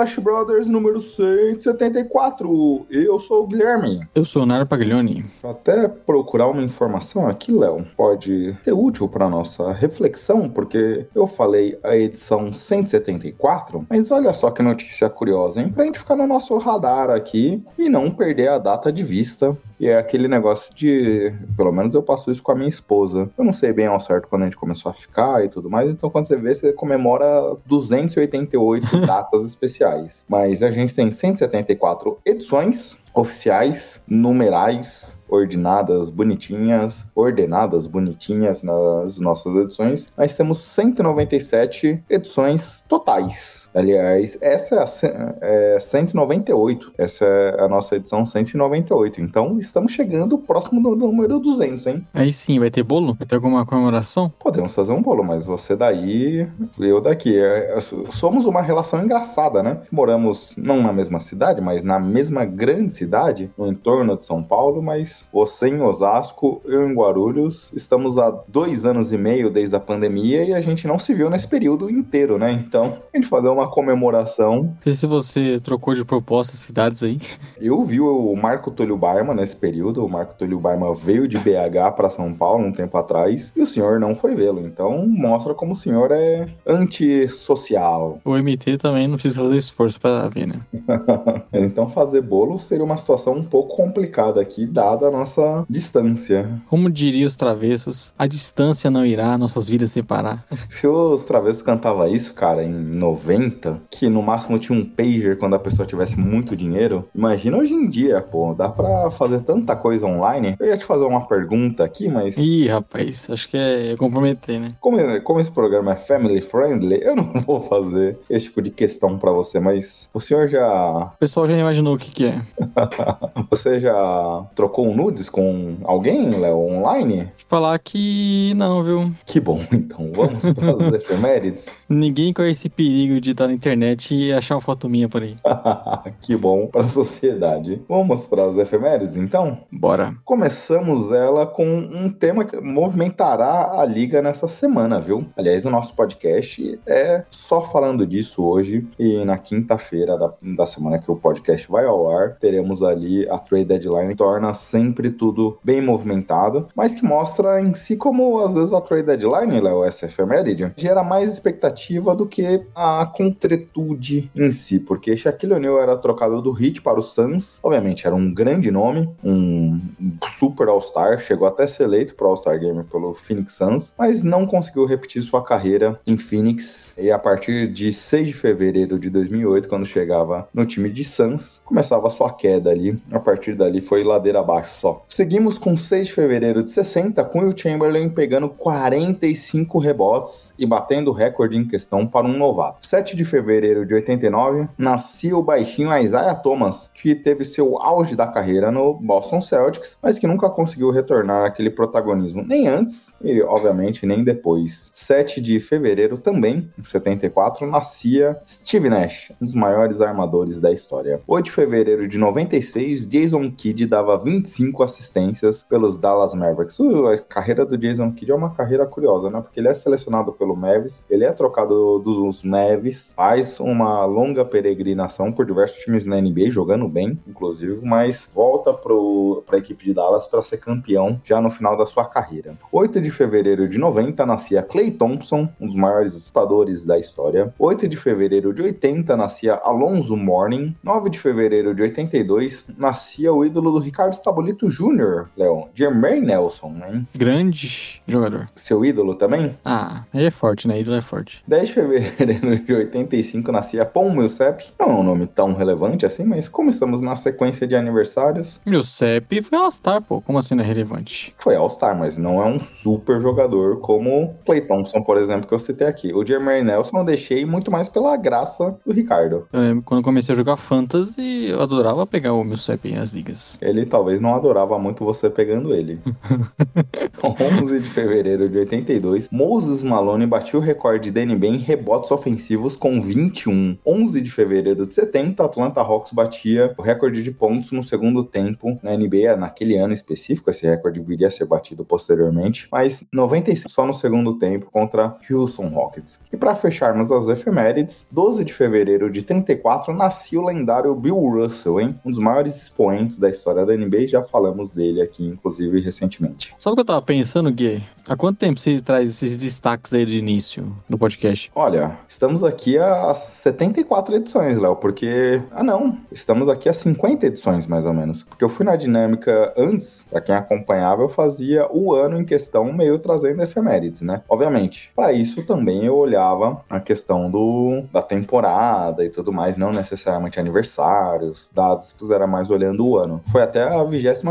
Splash Brothers número 174. Eu sou o Guilherme. Eu sou o Nara Paglioni. Vou até procurar uma informação aqui, Léo. Pode ser útil para nossa reflexão, porque eu falei a edição 174, mas olha só que notícia curiosa, hein? Pra gente ficar no nosso radar aqui e não perder a data de vista. E é aquele negócio de. Pelo menos eu passo isso com a minha esposa. Eu não sei bem ao certo quando a gente começou a ficar e tudo mais. Então, quando você vê, você comemora 288 datas especiais. Mas a gente tem 174 edições oficiais, numerais, ordinadas, bonitinhas, ordenadas, bonitinhas nas nossas edições. Nós temos 197 edições totais. Aliás, essa é a é 198. Essa é a nossa edição 198. Então, estamos chegando próximo do número 200, hein? Aí sim, vai ter bolo? Vai ter alguma comemoração? Podemos fazer um bolo, mas você daí, eu daqui. É, é, somos uma relação engraçada, né? Moramos não na mesma cidade, mas na mesma grande cidade, no entorno de São Paulo, mas você em Osasco, eu em Guarulhos. Estamos há dois anos e meio desde a pandemia e a gente não se viu nesse período inteiro, né? Então, a gente fazer uma comemoração. Não sei se você trocou de proposta cidades aí. Eu vi o Marco Túlio Barma nesse período. O Marco Túlio Barma veio de BH para São Paulo um tempo atrás e o senhor não foi vê-lo. Então, mostra como o senhor é antissocial. O MT também não precisa fazer esforço pra ver, né? então, fazer bolo seria uma situação um pouco complicada aqui, dada a nossa distância. Como diria os travessos, a distância não irá nossas vidas separar. Se os travessos cantava isso, cara, em 90, que no máximo tinha um pager quando a pessoa tivesse muito dinheiro, imagina hoje em dia, pô, dá pra fazer tanta coisa online. Eu ia te fazer uma pergunta aqui, mas Ih, rapaz, acho que é comprometer, né? como, como esse programa é family friendly, eu não vou fazer esse tipo de questão pra você, mas o senhor já O pessoal já imaginou o que, que é. você já trocou um nudes com alguém, Léo, online? Eu falar que não, viu? Que bom, então vamos para as efemérides. Ninguém com esse perigo de estar na internet e achar uma foto minha por aí. que bom para a sociedade. Vamos para as efemérides, então? Bora. Começamos ela com um tema que movimentará a liga nessa semana, viu? Aliás, o nosso podcast é só falando disso hoje e na quinta-feira da, da semana que o podcast vai ao ar, teremos ali a trade deadline, torna sempre tudo bem movimentado, mas que mostra em si como às vezes a trade deadline, Léo, essa efeméride, gera mais expectativa do que a contretude em si, porque Shaquille O'Neal era trocado do Heat para o Suns, obviamente era um grande nome, um super All-Star, chegou até ser eleito para All-Star Game pelo Phoenix Suns, mas não conseguiu repetir sua carreira em Phoenix. E a partir de 6 de fevereiro de 2008, quando chegava no time de Suns, começava a sua queda ali. A partir dali foi ladeira abaixo só. Seguimos com 6 de fevereiro de 60, com Will Chamberlain pegando 45 rebotes e batendo o recorde em questão para um novato. 7 de fevereiro de 89, nascia o baixinho Isaiah Thomas, que teve seu auge da carreira no Boston Celtics, mas que nunca conseguiu retornar aquele protagonismo nem antes e, obviamente, nem depois. 7 de fevereiro também, 74, nascia Steve Nash, um dos maiores armadores da história. 8 de fevereiro de 96, Jason Kidd dava 25 assistências pelos Dallas Mavericks. Uh, a carreira do Jason Kidd é uma carreira curiosa, né? Porque ele é selecionado pelo Mavis, ele é trocado dos Mavis, faz uma longa peregrinação por diversos times na NBA, jogando bem, inclusive, mas volta para a equipe de Dallas para ser campeão já no final da sua carreira. 8 de fevereiro de 90 nascia Clay Thompson, um dos maiores lutadores da história. 8 de fevereiro de 80 nascia Alonso Mourning. 9 de fevereiro de 82 82, nascia o ídolo do Ricardo Stabolito Jr., Léo. Jermaine Nelson, hein? Grande jogador. Seu ídolo também? Ah, ele é forte, né? Ídolo é forte. 10 de fevereiro de 85 nascia Pom Milsep. Não é um nome tão relevante assim, mas como estamos na sequência de aniversários, CEP foi All-Star, pô. Como assim não é relevante? foi All-Star, mas não é um super jogador como Clay Thompson, por exemplo, que eu citei aqui. O Jermaine Nelson eu deixei muito mais pela graça do Ricardo. Eu lembro quando comecei a jogar Fantasy, eu adorava pegar o meu CEP nas ligas. Ele talvez não adorava muito você pegando ele. 11 de fevereiro de 82, Moses Malone bateu o recorde da NBA em rebotes ofensivos com 21. 11 de fevereiro de 70, Atlanta Hawks batia o recorde de pontos no segundo tempo na NBA naquele ano específico. Esse recorde viria a ser batido posteriormente, mas 95 só no segundo tempo contra Houston Rockets. E para fecharmos as efemérides, 12 de fevereiro de 34 nascia o lendário Bill Russell, hein? Um dos maiores expoentes da história da NBA, já falamos dele aqui, inclusive, recentemente. Sabe o que eu tava pensando, Gui? Há quanto tempo você traz esses destaques aí do início do podcast? Olha, estamos aqui a 74 edições, Léo, porque. Ah, não. Estamos aqui a 50 edições, mais ou menos. Porque eu fui na dinâmica antes, pra quem acompanhava, eu fazia o ano em questão, meio trazendo efemérides, né? Obviamente. Para isso também eu olhava a questão do da temporada e tudo mais, não necessariamente aniversários, dados, era mais olhando o ano. Foi até a 22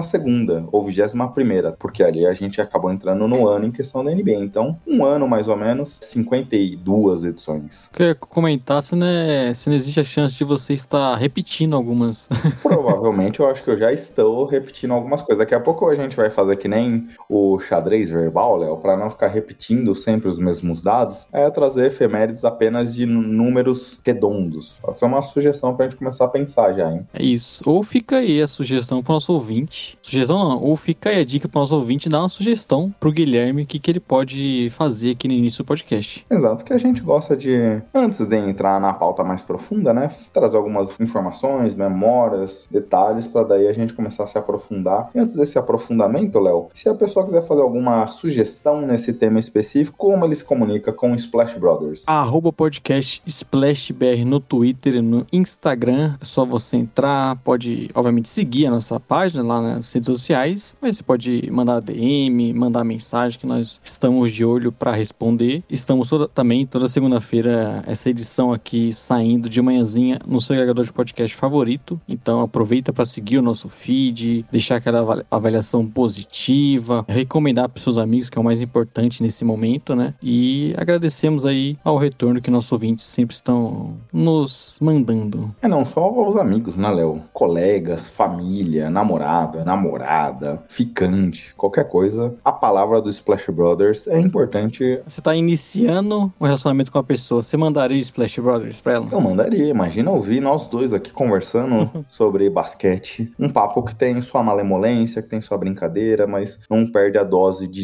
ou 21 porque ali a gente acabou entrando no ano em questão da NBA. Então, um ano mais ou menos, 52 edições. Queria comentar se não, é- se não existe a chance de você estar repetindo algumas. Provavelmente eu acho que eu já estou repetindo algumas coisas. Daqui a pouco a gente vai fazer que nem o xadrez verbal, Léo, para não ficar repetindo sempre os mesmos dados, é trazer efemérides apenas de nú- números redondos. Pode ser uma sugestão pra gente começar a pensar já, hein? É isso. Ou fica aí a sugestão pro nosso ouvinte. Sugestão não, ou fica aí a dica pro nosso ouvinte dar uma sugestão pro Guilherme que, que ele pode fazer aqui no início do podcast. Exato, que a gente gosta de, antes de entrar na pauta mais profunda, né, trazer algumas informações, memórias, detalhes, para daí a gente começar a se aprofundar. E antes desse aprofundamento, Léo, se a pessoa quiser fazer alguma sugestão nesse tema específico, como ele se comunica com o Splash Brothers? Arroba podcast SplashBR no Twitter e no Instagram. É só você entrar, pode, obviamente, seguir a nossa página lá nas redes sociais, mas você pode mandar DM, mandar mensagem que nós estamos de olho para responder. Estamos toda- também toda segunda-feira, essa edição aqui saindo de manhãzinha no seu agregador de podcast favorito. Então aproveita para seguir o nosso feed, deixar aquela avali- avaliação positiva, recomendar para seus amigos, que é o mais importante nesse momento, né? E agradecemos aí ao retorno que nossos ouvintes sempre estão nos mandando. É não só os amigos, né, Léo? Colegas, família, namorada, namorada, ficante, qualquer coisa. A palavra do Splash Brothers é importante. Você tá iniciando um relacionamento com a pessoa, você mandaria o Splash Brothers pra ela? Eu mandaria, imagina ouvir nós dois aqui conversando sobre basquete. Um papo que tem sua malemolência, que tem sua brincadeira, mas não perde a dose de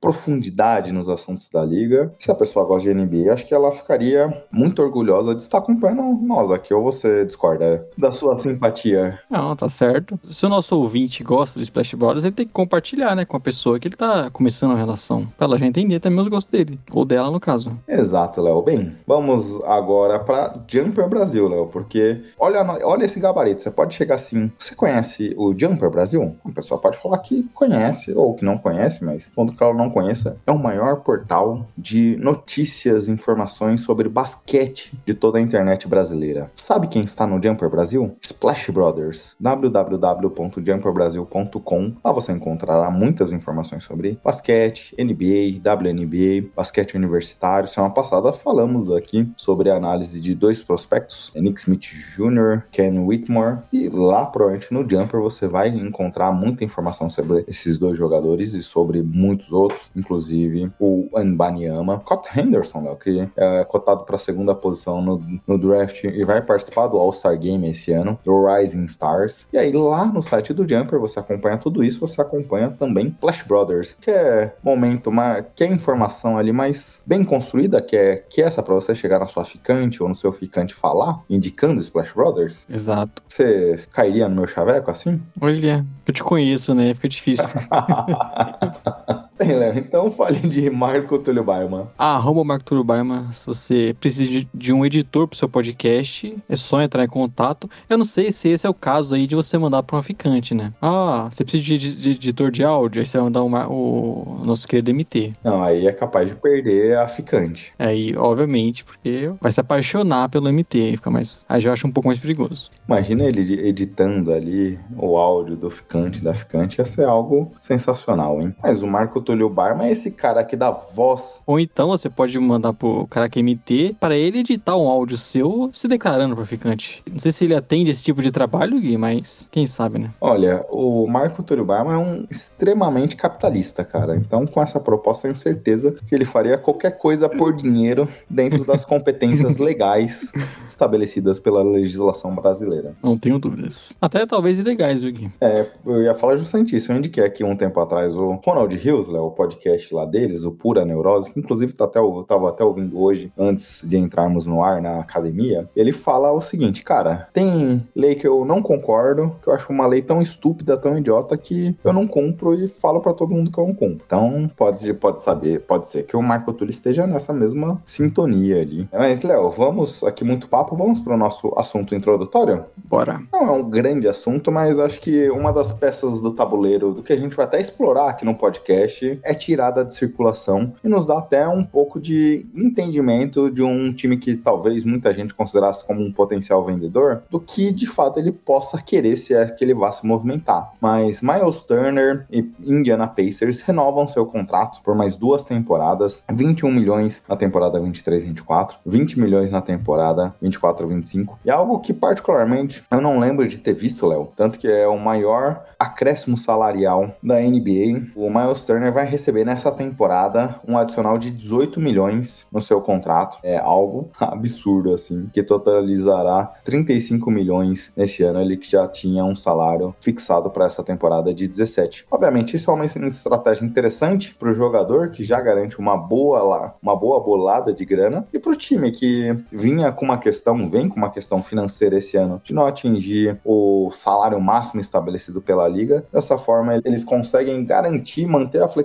profundidade nos assuntos da liga. Se a pessoa gosta de NBA, acho que ela ficaria muito orgulhosa de estar acompanhando nós aqui. Ou você discorda da sua simpatia? Não, tá certo. Se o nosso ouvinte gosta do Splash Brothers, ele tem que compartilhar, né, com a pessoa que ele tá começando uma relação. Pra ela já entender também os gostos dele. Ou dela, no caso. Exato, Léo. Bem, vamos agora para Jumper Brasil, Léo, porque olha, olha esse gabarito. Você pode chegar assim. Você conhece o Jumper Brasil? A pessoa pode falar que conhece ou que não conhece, mas que ela não conheça, é o maior portal de notícias, informações sobre basquete de toda a internet brasileira. Sabe quem está no Jumper Brasil? Splash Brothers. www.jumperbrasil.com. Lá você encontrará muitas informações sobre basquete, NBA, WNBA, basquete universitário. Semana passada falamos aqui sobre a análise de dois prospectos, Nick Smith Jr., Ken Whitmore, e lá provavelmente no Jumper você vai encontrar muita informação sobre esses dois jogadores e sobre muitos outros, inclusive o Anbanyama, Scott Henderson, Léo, que é cotado para a segunda posição no, no draft e vai participar do All-Star Game esse ano, do Rising Stars. E aí lá no site do Jumper você acompanha tudo isso, você acompanha também Flash Brothers, que é momento, uma, que é informação ali mais bem construída, que é, que é essa para você chegar na sua ficante ou no seu ficante falar, indicando Splash Brothers. Exato. Você cairia no meu chaveco assim? Olha, eu te conheço, né? Fica difícil. Bem, Léo, então fale de Marco Túlio Baima. Arroba Marco Túlio Baima, se você precisa de, um editor pro seu podcast, é só entrar em contato. Eu não sei se esse é o caso aí de você mandar para um ficante, né? Ah, você precisa de, de, de editor de áudio, aí você vai mandar uma, o nosso querido MT. Não, aí é capaz de perder a ficante. Aí, obviamente, porque vai se apaixonar pelo MT, aí fica mais. Aí já acho um pouco mais perigoso. Imagina ele editando ali o áudio do ficante, da ficante, ia ser algo sensacional, hein? Mas o Marco Túlio Barma é esse cara que dá voz. Ou então você pode mandar pro cara que MT para ele editar um áudio seu se declarando pra ficante. Não sei se ele atende esse tipo de trabalho, Gui, mas quem sabe, né? Olha, o Marco Túlio Barma é um extremamente capitalista, cara. Então, com essa proposta, tenho certeza que ele faria qualquer coisa por dinheiro dentro das competências legais estabelecidas pela legislação brasileira. Não tenho dúvidas. Até talvez ilegais, Gui? É, eu ia falar justamente isso. Eu indiquei aqui um tempo atrás o Ronald Hills, né, o podcast lá deles, o Pura Neurose, que inclusive tá até, eu tava até ouvindo hoje, antes de entrarmos no ar na academia. Ele fala o seguinte, cara, tem lei que eu não concordo, que eu acho uma lei tão estúpida, tão idiota, que eu não cumpro e falo para todo mundo que eu não cumpro. Então, pode, pode saber, pode ser que o Marco Túlio esteja nessa mesma sintonia ali. Mas, Léo, vamos aqui muito papo, vamos pro nosso assunto introdutório? Bora. Não é um grande assunto, mas acho que uma das peças do tabuleiro do que a gente vai até explorar aqui no podcast é tirada de circulação e nos dá até um pouco de entendimento de um time que talvez muita gente considerasse como um potencial vendedor, do que de fato ele possa querer se é que ele vá se movimentar. Mas Miles Turner e Indiana Pacers renovam seu contrato por mais duas temporadas, 21 milhões na temporada 23-24, 20 milhões na temporada 24-25, e algo que particularmente eu não lembro de ter visto, Léo, tanto que é o maior acréscimo salarial da NBA. O Miles Turner vai receber nessa temporada um adicional de 18 milhões no seu contrato. É algo absurdo, assim, que totalizará 35 milhões nesse ano. Ele que já tinha um salário fixado para essa temporada de 17. Obviamente, isso é uma estratégia interessante para o jogador, que já garante uma boa, lá, uma boa bolada de grana, e para o time que vinha com uma questão, vem com uma questão financeira esse ano, de não atingir o salário máximo estabelecido pela liga. Dessa forma, eles conseguem garantir, manter a flexibilidade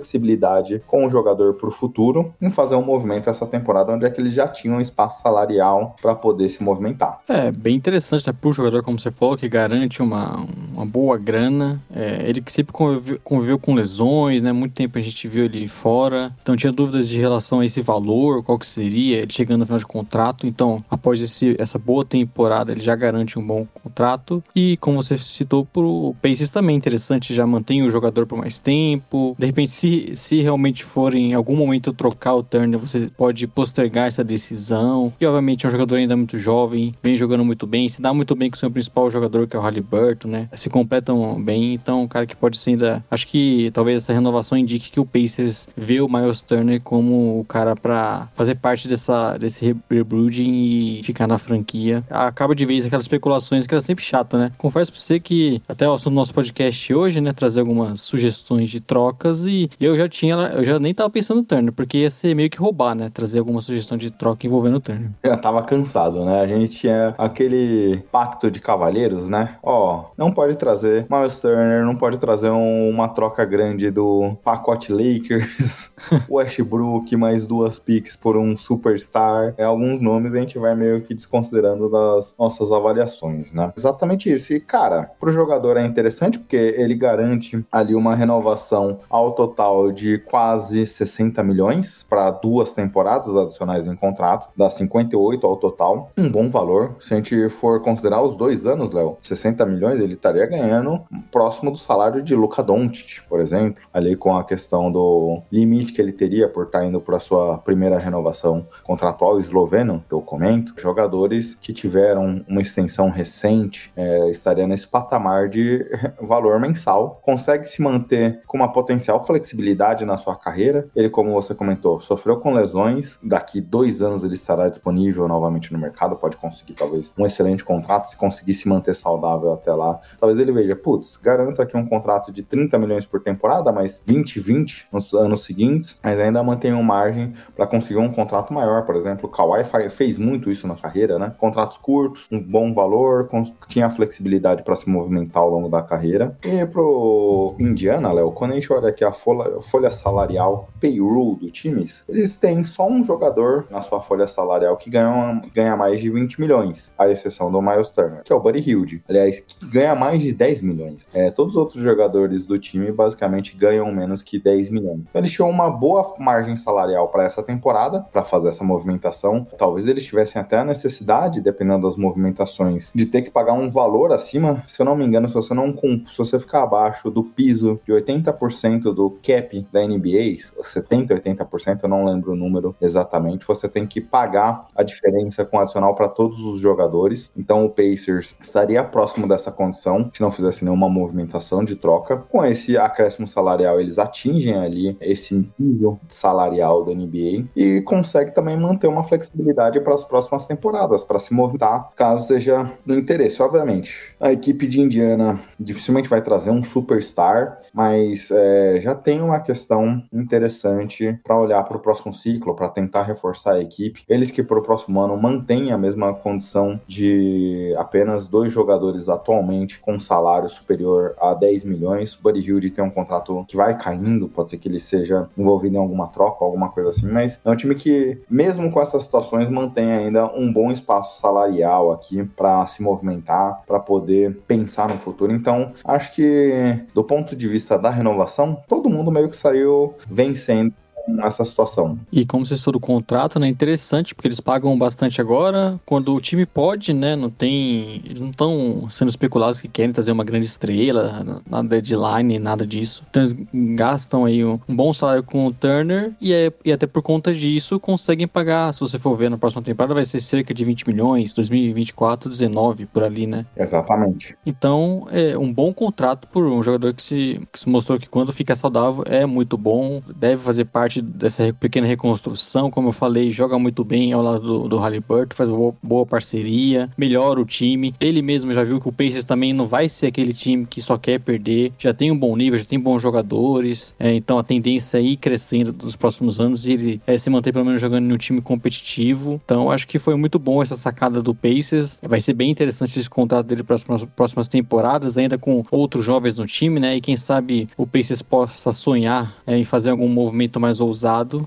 com o jogador para o futuro em fazer um movimento essa temporada onde é que eles já tinham espaço salarial para poder se movimentar. É, bem interessante, né? Para o jogador, como você falou, que garante uma, uma boa grana. É, ele que sempre conviveu, conviveu, com lesões, né? Muito tempo a gente viu ele fora. Então tinha dúvidas de relação a esse valor, qual que seria, ele chegando no final de contrato. Então, após esse, essa boa temporada, ele já garante um bom contrato. E como você citou, pro Pacers também interessante, já mantém o jogador por mais tempo. De repente, se, se realmente for em algum momento trocar o Turner, você pode postergar essa decisão. E obviamente é um jogador ainda muito jovem, vem jogando muito bem, se dá muito bem com o seu principal jogador, que é o Halliburton, né? Se completam bem, então um cara que pode ser ainda. Acho que talvez essa renovação indique que o Pacers vê o Miles Turner como o cara para fazer parte dessa, desse rebuilding e ficar na franquia. Acaba de vez aquelas especulações que era sempre chata, né? Confesso pra você que até o assunto do nosso podcast hoje, né? Trazer algumas sugestões de trocas e eu já tinha, eu já nem tava pensando no Turner, porque ia ser meio que roubar, né? Trazer alguma sugestão de troca envolvendo o Turner. Já tava cansado, né? A gente tinha aquele pacto de cavalheiros, né? Ó, não pode trazer Miles Turner, não pode trazer um, uma troca grande do pacote Lakers, Westbrook, mais duas picks por um superstar. É, alguns nomes a gente vai meio que desconsiderando das nossas avaliações, né? Exatamente isso. E, cara, pro jogador é interessante porque ele garante ali uma renovação ao total de quase 60 milhões para duas temporadas adicionais em contrato, dá 58 ao total. Um bom valor. Se a gente for considerar os dois anos, Léo, 60 milhões, ele estaria ganhando próximo do salário de Luca Doncic, por exemplo, ali com a questão do limite que ele teria por estar indo para sua primeira renovação contratual esloveno, que eu comento. Jogadores que tiveram uma extensão recente é, estaria nesse patamar de valor mensal, consegue se manter com uma potencial flexibilidade na sua carreira. Ele, como você comentou, sofreu com lesões, daqui dois anos ele estará disponível novamente no mercado, pode conseguir talvez um excelente contrato, se conseguir se manter saudável até lá. Talvez talvez ele veja, putz, garanto aqui um contrato de 30 milhões por temporada, mas 20, 20 nos anos seguintes, mas ainda mantenho margem para conseguir um contrato maior, por exemplo, o Kawhi fez muito isso na carreira, né? Contratos curtos, um bom valor, tinha flexibilidade para se movimentar ao longo da carreira. E pro Indiana, Léo, quando a gente olha aqui a folha, folha salarial, payroll do times, eles têm só um jogador na sua folha salarial que ganha, ganha mais de 20 milhões, à exceção do Miles Turner, que é o Buddy Hilde. Aliás, que ganha mais de 10 milhões. É, todos os outros jogadores do time basicamente ganham menos que 10 milhões. Então, eles tinham uma boa margem salarial para essa temporada, para fazer essa movimentação. Talvez eles tivessem até a necessidade, dependendo das movimentações, de ter que pagar um valor acima. Se eu não me engano, se você não se você ficar abaixo do piso de 80% do cap da NBA, 70, 80%, eu não lembro o número exatamente, você tem que pagar a diferença com adicional para todos os jogadores. Então o Pacers estaria próximo dessa condição se não fizesse nenhuma movimentação de troca. Com esse acréscimo salarial, eles atingem ali esse nível salarial da NBA e consegue também manter uma flexibilidade para as próximas temporadas, para se movimentar caso seja do interesse. Obviamente, a equipe de Indiana dificilmente vai trazer um superstar, mas é, já tem uma questão interessante para olhar para o próximo ciclo, para tentar reforçar a equipe. Eles que para o próximo ano mantêm a mesma condição de apenas dois jogadores atualmente com salário superior a 10 milhões. O Buddy Hilde tem um contrato que vai caindo, pode ser que ele seja envolvido em alguma troca, alguma coisa assim, mas é um time que, mesmo com essas situações, mantém ainda um bom espaço salarial aqui para se movimentar, para poder pensar no futuro. Então, acho que do ponto de vista da renovação, todo mundo meio que saiu vencendo essa situação. E como você estuda o contrato, né? É interessante, porque eles pagam bastante agora. Quando o time pode, né? Não tem. Eles não estão sendo especulados que querem trazer uma grande estrela na deadline, nada disso. Então eles gastam aí um, bom salário com o Turner e, é, e até por conta disso conseguem pagar. Se você for ver na próxima temporada, vai ser cerca de 20 milhões, 2024, 19 por ali, né? Exatamente. Então é um bom contrato por um jogador que se, que se mostrou que quando fica saudável é muito bom, deve fazer parte parte dessa pequena reconstrução, como eu falei, joga muito bem ao lado do, do Halliburton, faz boa, boa parceria, melhora o time. Ele mesmo já viu que o Pacers também não vai ser aquele time que só quer perder, já tem um bom nível, já tem bons jogadores, é, então a tendência é ir crescendo nos próximos anos e ele é, se manter pelo menos jogando em um time competitivo. Então acho que foi muito bom essa sacada do Pacers. Vai ser bem interessante esse contrato dele para as próximas, próximas temporadas, ainda com outros jovens no time, né? E quem sabe o Pacers possa sonhar é, em fazer algum movimento mais ousado.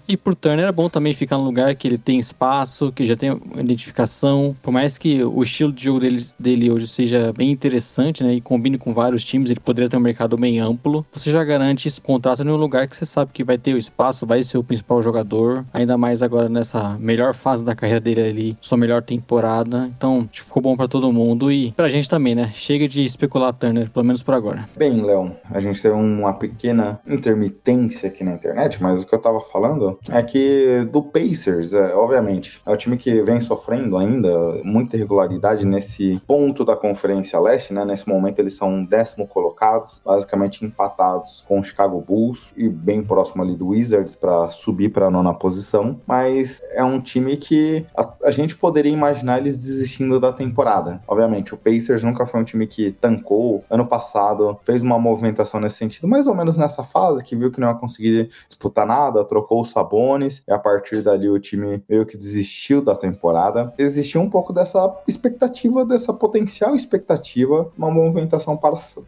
E pro Turner é bom também ficar num lugar que ele tem espaço, que já tem identificação. Por mais que o estilo de jogo dele, dele hoje seja bem interessante, né? E combine com vários times, ele poderia ter um mercado bem amplo. Você já garante esse contrato em um lugar que você sabe que vai ter o espaço, vai ser o principal jogador. Ainda mais agora nessa melhor fase da carreira dele ali, sua melhor temporada. Então, ficou bom para todo mundo e pra gente também, né? Chega de especular Turner, pelo menos por agora. Bem, Léo, a gente teve uma pequena intermitência aqui na internet, mas o que eu tava estava falando é que do Pacers, é, obviamente, é o time que vem sofrendo ainda muita irregularidade nesse ponto da Conferência Leste, né? Nesse momento eles são décimo colocados, basicamente empatados com o Chicago Bulls e bem próximo ali do Wizards para subir para a nona posição, mas é um time que a, a gente poderia imaginar eles desistindo da temporada. Obviamente, o Pacers nunca foi um time que tancou. Ano passado fez uma movimentação nesse sentido, mais ou menos nessa fase, que viu que não ia conseguir disputar nada, temporada, trocou os Sabones, e a partir dali o time meio que desistiu da temporada. Existia um pouco dessa expectativa, dessa potencial expectativa, uma movimentação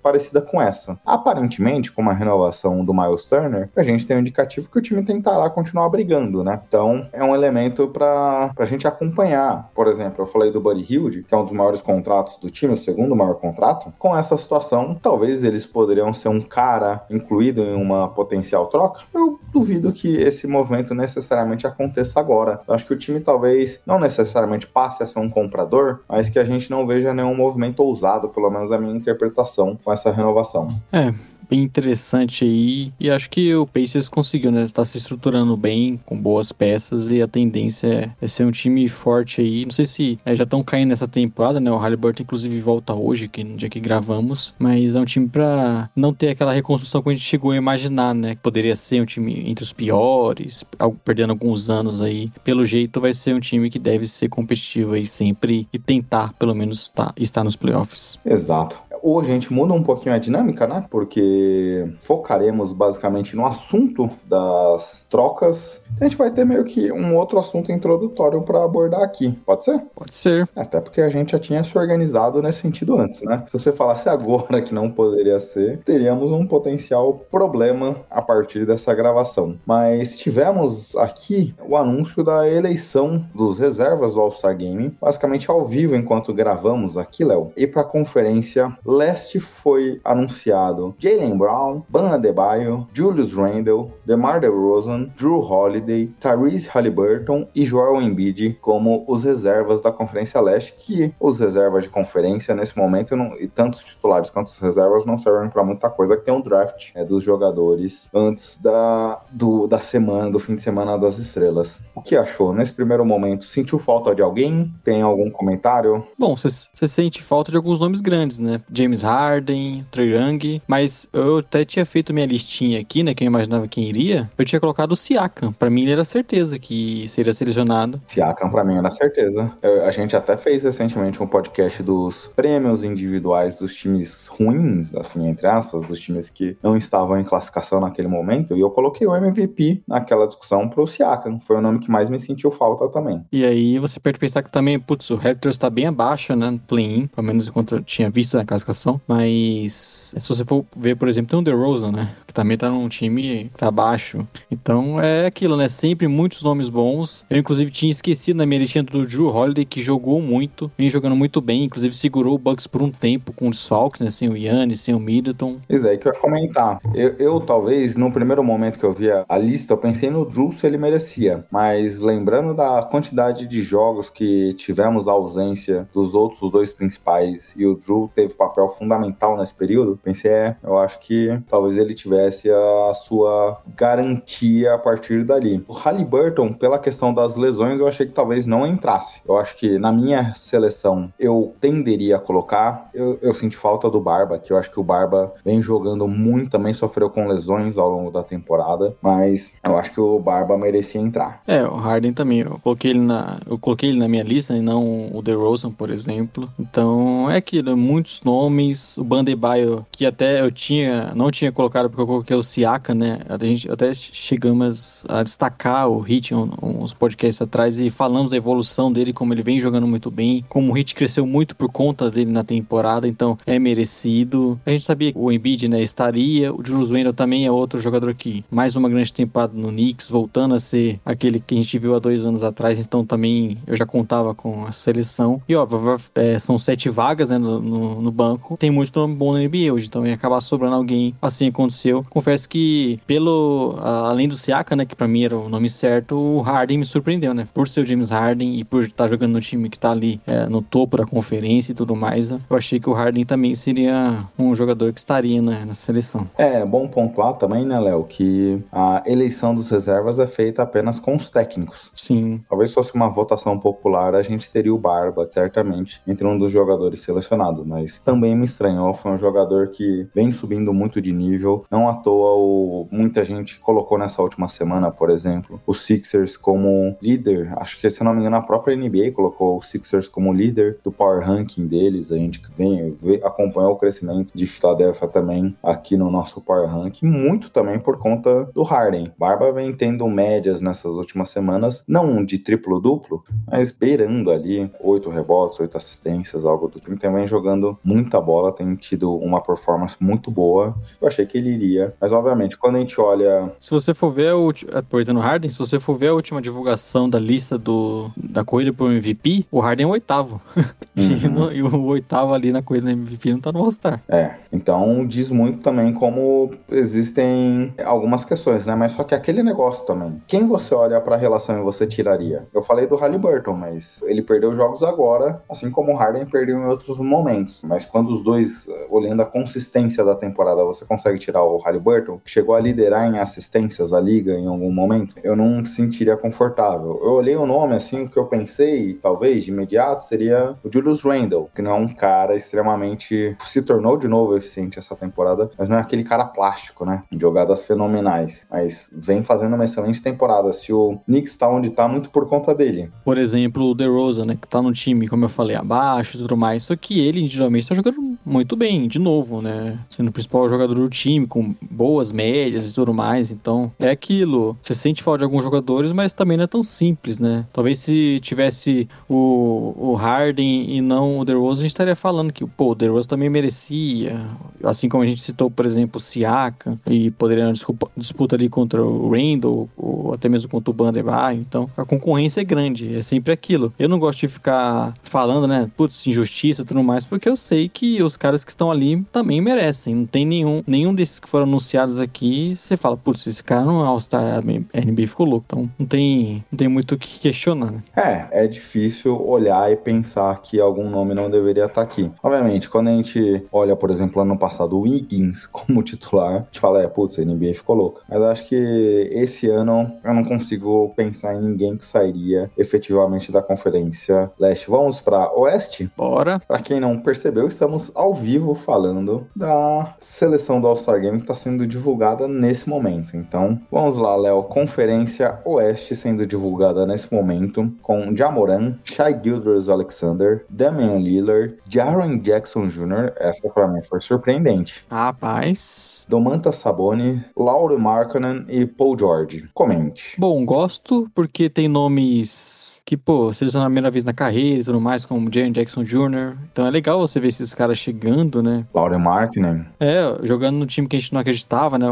parecida com essa. Aparentemente, com uma renovação do Miles Turner, a gente tem um indicativo que o time tentará continuar brigando, né? Então, é um elemento para a gente acompanhar. Por exemplo, eu falei do Buddy Hilde, que é um dos maiores contratos do time, o segundo maior contrato. Com essa situação, talvez eles poderiam ser um cara incluído em uma potencial troca. Eu duvido que esse movimento necessariamente aconteça agora. Eu acho que o time talvez não necessariamente passe a ser um comprador, mas que a gente não veja nenhum movimento ousado, pelo menos a minha interpretação com essa renovação. É, bem interessante aí. E acho que o Pacers conseguiu, né? Está se estruturando bem, com boas peças, e a tendência é ser um time forte aí. Não sei se é, já estão caindo nessa temporada, né? O Halliburton, inclusive, volta hoje, que no dia que gravamos. Mas é um time para não ter aquela reconstrução que a gente chegou a imaginar, né? Que poderia ser um time entre os piores, perdendo alguns anos aí. Pelo jeito, vai ser um time que deve ser competitivo aí sempre e tentar, pelo menos, tá, estar nos playoffs. Exato hoje a gente muda um pouquinho a dinâmica, né? Porque focaremos basicamente no assunto das trocas. A gente vai ter meio que um outro assunto introdutório para abordar aqui. Pode ser? Pode ser. Até porque a gente já tinha se organizado nesse sentido antes, né? Se você falasse agora que não poderia ser, teríamos um potencial problema a partir dessa gravação. Mas tivemos aqui o anúncio da eleição dos reservas do All-Star Game, basicamente ao vivo enquanto gravamos aqui, Léo. E para a conferência leste foi anunciado Jalen Brown, Ban Adebayo, Julius Randle, DeMar DeRozan, Drew Holiday, Tyrese Halliburton e Joel Embiid como os reservas da Conferência Leste, que os reservas de conferência nesse momento, não, e tanto os titulares quanto os reservas, não servem para muita coisa, que tem um draft é, dos jogadores antes da, do, da semana, do fim de semana das estrelas. O que achou? Nesse primeiro momento, sentiu falta de alguém? Tem algum comentário? Bom, você sente falta de alguns nomes grandes, né? James Harden, Trae Young, mas eu até tinha feito minha listinha aqui, né? Que eu imaginava quem iria. Eu tinha colocado o Siakam. Para mim, ele era certeza que seria selecionado. Siakam, para mim, era certeza. Eu, a gente até fez recentemente um podcast dos prêmios individuais dos times ruins, assim, entre aspas, dos times que não estavam em classificação naquele momento, e eu coloquei o MVP naquela discussão pro Siakam. Foi o nome que mais me sentiu falta também. E aí você pode pensar que também, putz, o Raptors tá bem abaixo, né, no play-in, pelo menos enquanto eu tinha visto na classificação, mas se você for ver, por exemplo, tem o DeRozan, né, que também tá num time que tá abaixo. Então é aquilo, né? Sempre muitos nomes bons. Eu, inclusive, tinha esquecido na minha listinha do Drew Holiday, que jogou muito, vem jogando muito bem. Inclusive, segurou o Bucks por um tempo com os Falcons, né? Sem o Yannis, sem o Middleton. Isso aí que eu ia comentar. Eu, eu, talvez, no primeiro momento que eu via a lista, eu pensei no Drew se ele merecia. Mas lembrando da quantidade de jogos que tivemos a ausência dos outros dois principais e o Drew teve papel fundamental nesse período, pensei, é, eu acho que talvez ele tivesse a sua garantia a partir dali. O Halliburton, pela questão das lesões, eu achei que talvez não entrasse. Eu acho que na minha seleção eu tenderia a colocar. Eu, eu senti falta do Barba, que eu acho que o Barba vem jogando muito, também sofreu com lesões ao longo da temporada, mas eu acho que o Barba merecia entrar. É, o Harden também. Eu coloquei ele na, eu coloquei ele na minha lista e não o DeRozan, por exemplo. Então é aquilo, muitos nomes. O Bandebaio, que até eu tinha, não tinha colocado porque eu coloquei o Siaka, né? A gente até chegamos a destacar o Hit uns podcasts atrás e falamos da evolução dele, como ele vem jogando muito bem, como o Hit cresceu muito por conta dele na temporada, então é merecido. A gente sabia que o Embiid, né, estaria, o Julius Randle também é outro jogador que mais uma grande temporada no Knicks, voltando a ser aquele que a gente viu há dois anos atrás, então também eu já contava com a seleção. E óbvio, é, são sete vagas né, no, no, no, banco, tem muito bom na NBA hoje, então ia acabar sobrando alguém, assim aconteceu. Confesso que pelo, além do Siaka, né, que pra mim era o nome certo, o Harden me surpreendeu, né, por ser o James Harden e por estar jogando no time que tá ali é, no topo da conferência e tudo mais, eu achei que o Harden também seria um jogador que estaria né, na seleção. É, bom pontuar também, né, Léo, que a eleição dos reservas é feita apenas com os técnicos. Sim. Talvez fosse uma votação popular, a gente teria o Barba, certamente, entre um dos jogadores selecionados, mas também me estranhou, foi um jogador que vem subindo muito de nível, não à toa o, muita gente colocou nessa última semana, por exemplo, os Sixers como líder, acho que se não me engano a própria NBA colocou os Sixers como líder do power ranking deles, a gente vem acompanhou o crescimento de Philadelphia também aqui no nosso power ranking, muito também por conta do Harden. Barba vem tendo médias nessas últimas semanas, não de triplo-duplo, mas beirando ali oito rebotes, oito assistências, algo do tipo. Então vem jogando muita bola, tem tido uma performance muito boa. Eu achei que ele iria, mas obviamente quando a gente olha... Se você for ver, o, aproveitando o Harden, se você for ver a última divulgação da lista do, da corrida pro MVP, o Harden é o oitavo. Uhum. e, o oitavo ali na corrida do MVP não tá no All-Star. É, então diz muito também como existem algumas questões, né? Mas só que aquele negócio também. Quem você olha pra relação e você tiraria? Eu falei do Halliburton, mas ele perdeu jogos agora, assim como o Harden perdeu em outros momentos. Mas quando os dois, olhando a consistência da temporada, você consegue tirar o Halliburton, que chegou a liderar em assistências a liga em algum momento, eu não sentiria confortável. Eu olhei o nome, assim, o que eu pensei, talvez, de imediato, seria o Julius Randle, que não é um cara extremamente... se tornou de novo eficiente essa temporada, mas não é aquele cara plástico, né? Jogadas fenomenais. Mas vem fazendo uma excelente temporada. Se o Knicks tá onde tá, muito por conta dele. Por exemplo, o DeRozan, né? Que tá no time, como eu falei, abaixo e tudo mais. Só que ele, individualmente, tá jogando muito bem, de novo, né? Sendo o principal jogador do time, com boas médias e tudo mais. Então, é aquilo. Você sente falta de alguns jogadores, mas também não é tão simples, né? Talvez se tivesse o, o Harden e não o DeRozan, a gente estaria falando que, pô, o DeRozan também merecia. Assim como a gente citou, por exemplo, o Siaka, e poderia disputa, disputa ali contra o Randall, ou até mesmo contra o Bandebaio. Então, a concorrência é grande, é sempre aquilo. Eu não gosto de ficar falando, né, putz, injustiça e tudo mais, porque eu sei que os caras que estão ali também merecem. Não tem nenhum, nenhum desses que foram anunciados aqui, você fala, putz, esse cara não é All-Star, a NBA ficou louco. Então, não tem, não tem muito o que questionar, né? É, é difícil olhar e pensar que algum nome não deveria estar aqui. Obviamente, quando a gente olha, por exemplo, ano passado, o Wiggins como titular, a gente fala, é, putz, a NBA ficou louca. Mas eu acho que esse ano eu não consigo pensar em ninguém que sairia efetivamente da Conferência Leste. Vamos para Oeste? Bora. Para quem não percebeu, estamos ao vivo falando da seleção do All-Star Game que está sendo divulgada nesse momento. Então, vamos lá, Léo. Conferência Oeste sendo divulgada nesse momento com Jamoran, Shai Gilders Alexander, Damian Lillard, Jaren Jackson Jr. Essa para mim foi surpreendente. Rapaz. Domantas Saboni, Lauro Markkanen e Paul George. Comente. Bom, gosto porque tem nomes que, pô, selecionou a primeira vez na carreira e tudo mais, como Jaren Jackson Jr. Então é legal você ver esses caras chegando, né? Lauren Markkinen. É, jogando no time que a gente não acreditava, né?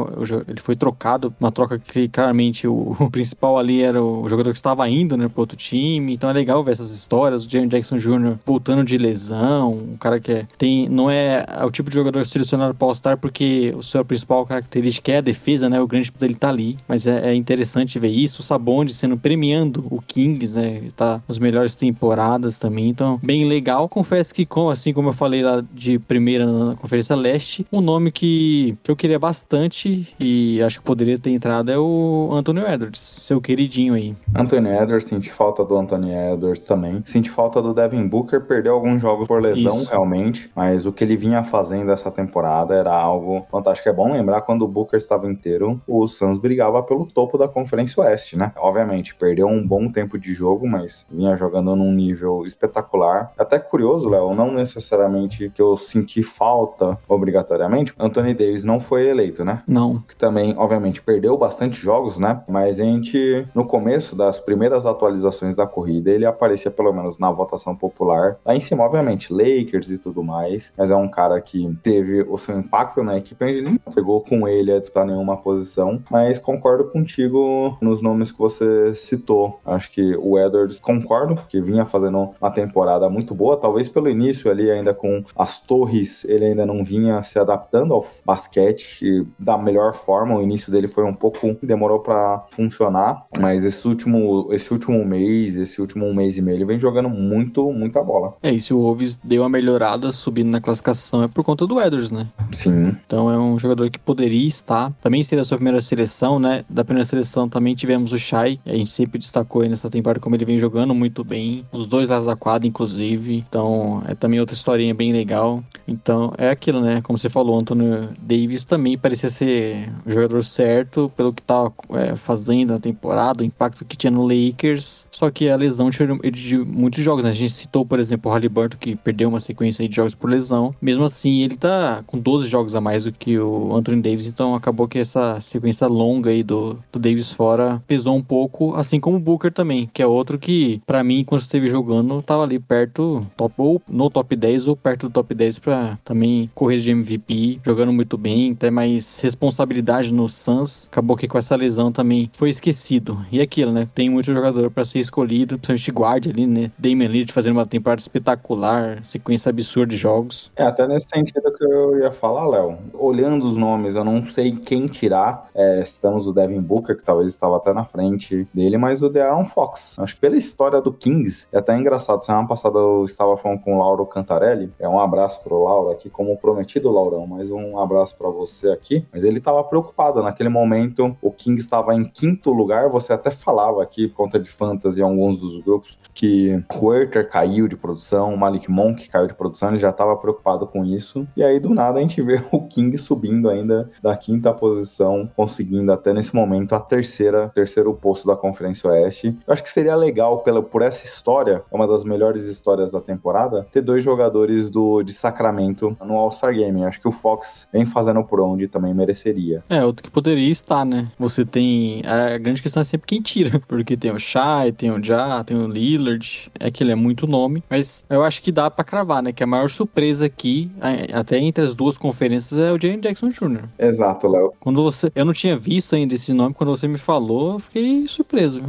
Ele foi trocado, uma troca que claramente o, o principal ali era o jogador que estava indo, né, pro outro time. Então é legal ver essas histórias. O Jaren Jackson Jr. voltando de lesão, um cara que é, tem, não é, é o tipo de jogador selecionado para All-Star porque o seu principal característica é a defesa, né? O grande dele tá ali. Mas é, é interessante ver isso. O Sabonis sendo premiando o Kings, né? Tá nas melhores temporadas também, então bem legal. Confesso que, assim como eu falei lá de primeira na Conferência Leste, um nome que, que eu queria bastante e acho que poderia ter entrado é o Anthony Edwards, seu queridinho aí. Anthony Edwards, senti falta do Anthony Edwards também. Senti falta do Devin Booker, perdeu alguns jogos por lesão, Isso. realmente, mas o que ele vinha fazendo essa temporada era algo fantástico. É bom lembrar quando o Booker estava inteiro, o Suns brigava pelo topo da Conferência Oeste, né? Obviamente, perdeu um bom tempo de jogo, mas vinha jogando num nível espetacular. Até curioso, Léo, não necessariamente que eu senti falta obrigatoriamente. Anthony Davis não foi eleito, né? Não. Que também, obviamente, perdeu bastante jogos, né? Mas a gente, no começo das primeiras atualizações da corrida, ele aparecia pelo menos na votação popular. Lá em cima, obviamente, Lakers e tudo mais. Mas é um cara que teve o seu impacto na equipe. A gente nem pegou com ele a disputar nenhuma posição. Mas concordo contigo nos nomes que você citou. Acho que o Eder Edwards, concordo, que vinha fazendo uma temporada muito boa, talvez pelo início ali ainda com as torres, ele ainda não vinha se adaptando ao basquete da melhor forma, o início dele foi um pouco, demorou para funcionar, mas esse último, esse último mês, esse último mês e meio, ele vem jogando muito, muita bola. É, e se o Wolves deu uma melhorada subindo na classificação é por conta do Edwards, né? Sim. Então é um jogador que poderia estar, também seria a sua primeira seleção, né? Da primeira seleção também tivemos o Shai, a gente sempre destacou aí nessa temporada como ele vem jogando muito bem, os dois lados da quadra, inclusive. Então, é também outra historinha bem legal. Então, é aquilo, né? Como você falou, Anthony Davis também parecia ser o jogador certo pelo que estava é, fazendo na temporada, o impacto que tinha no Lakers. Só que a lesão tirou ele de muitos jogos, né? A gente citou, por exemplo, o Halliburton, que perdeu uma sequência de jogos por lesão. Mesmo assim, ele tá com 12 jogos a mais do que o Anthony Davis, então acabou que essa sequência longa aí do, do Davis fora pesou um pouco, assim como o Booker também, que é outro que, para mim, quando esteve jogando, tava ali perto, top, ou no top 10 ou perto do top 10 para também correr de MVP, jogando muito bem, até mais responsabilidade no Suns. Acabou que com essa lesão também foi esquecido. E aquilo, né? Tem muito jogador para ser escolhido, principalmente guarda ali, né? Damian Lillard fazendo uma temporada espetacular, sequência absurda de jogos. É, até nesse sentido que eu ia falar, Léo. Olhando os nomes, eu não sei quem tirar. É, estamos o Devin Booker, que talvez estava até na frente dele, mas o De'Aaron Fox. Acho que pela história do Kings, é até engraçado. Semana passada eu estava falando com o Lauro Cantarelli. É um abraço pro Lauro aqui, como prometido, Laurão, mas um abraço para você aqui. Mas ele estava preocupado. Naquele momento, o Kings estava em quinto lugar. Você até falava aqui, por conta de fantasy, alguns dos grupos, que o Werther caiu de produção, Malik Monk caiu de produção. Ele já estava preocupado com isso. E aí, do nada, a gente vê o King subindo ainda da quinta posição, conseguindo até nesse momento a terceira, terceiro posto da Conferência Oeste. Eu acho que seria legal legal pela, por essa história, é uma das melhores histórias da temporada, ter dois jogadores do, de Sacramento no All-Star Game. Acho que o Fox vem fazendo por onde também mereceria. É, outro que poderia estar, né? Você tem. A grande questão é sempre quem tira. Porque tem o Shai, tem o Ja, tem o Lillard. É que ele é muito nome. Mas eu acho que dá para cravar, né? Que a maior surpresa aqui, até entre as duas conferências, é o Jalen Jackson Jr. Exato, Léo. Quando você. Eu não tinha visto ainda esse nome, quando você me falou, eu fiquei surpreso.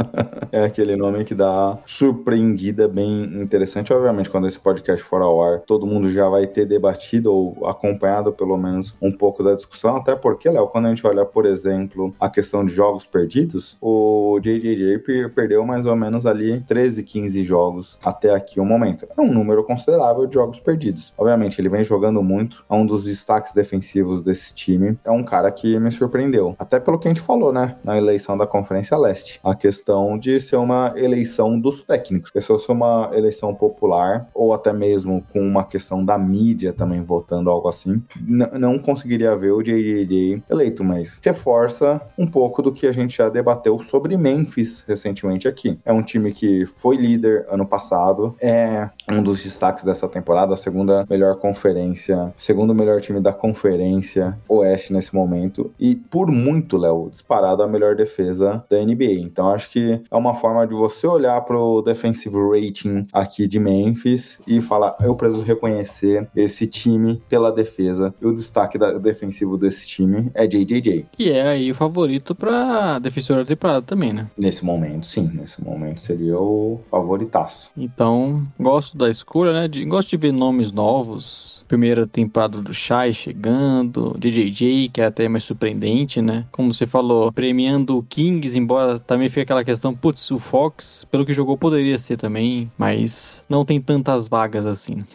é aquele nome que dá surpreendida bem interessante. Obviamente, quando esse podcast for ao ar, todo mundo já vai ter debatido ou acompanhado pelo menos um pouco da discussão. Até porque, Léo, quando a gente olha, por exemplo, a questão de jogos perdidos, o JJJ perdeu mais ou menos ali 13, 15 jogos até aqui o momento. É um número considerável de jogos perdidos. Obviamente, ele vem jogando muito, é um dos destaques defensivos desse time. É um cara que me surpreendeu. Até pelo que a gente falou, né, na eleição da Conferência Leste. A questão de ser uma eleição dos técnicos. Se fosse uma eleição popular, ou até mesmo com uma questão da mídia também votando algo assim, não conseguiria ver o JJJ eleito, mas reforça um pouco do que a gente já debateu sobre Memphis recentemente aqui. É um time que foi líder ano passado, é um dos destaques dessa temporada, a segunda melhor conferência, segundo melhor time da conferência oeste nesse momento, e por muito, Léo, disparado a melhor defesa da NBA. Então acho que é uma forma de você olhar para o defensive rating aqui de Memphis e falar: eu preciso reconhecer esse time pela defesa. E o destaque da, defensivo desse time é JJJ. Que é aí o favorito para defensor da temporada também, né? Nesse momento, sim. Nesse momento seria o favoritaço. Então, gosto da escolha, né? De, gosto de ver nomes novos primeira temporada do Shai chegando, DJJ, que é até mais surpreendente, né? Como você falou, premiando o Kings, embora também fique aquela questão, putz, o Fox, pelo que jogou, poderia ser também, mas não tem tantas vagas assim.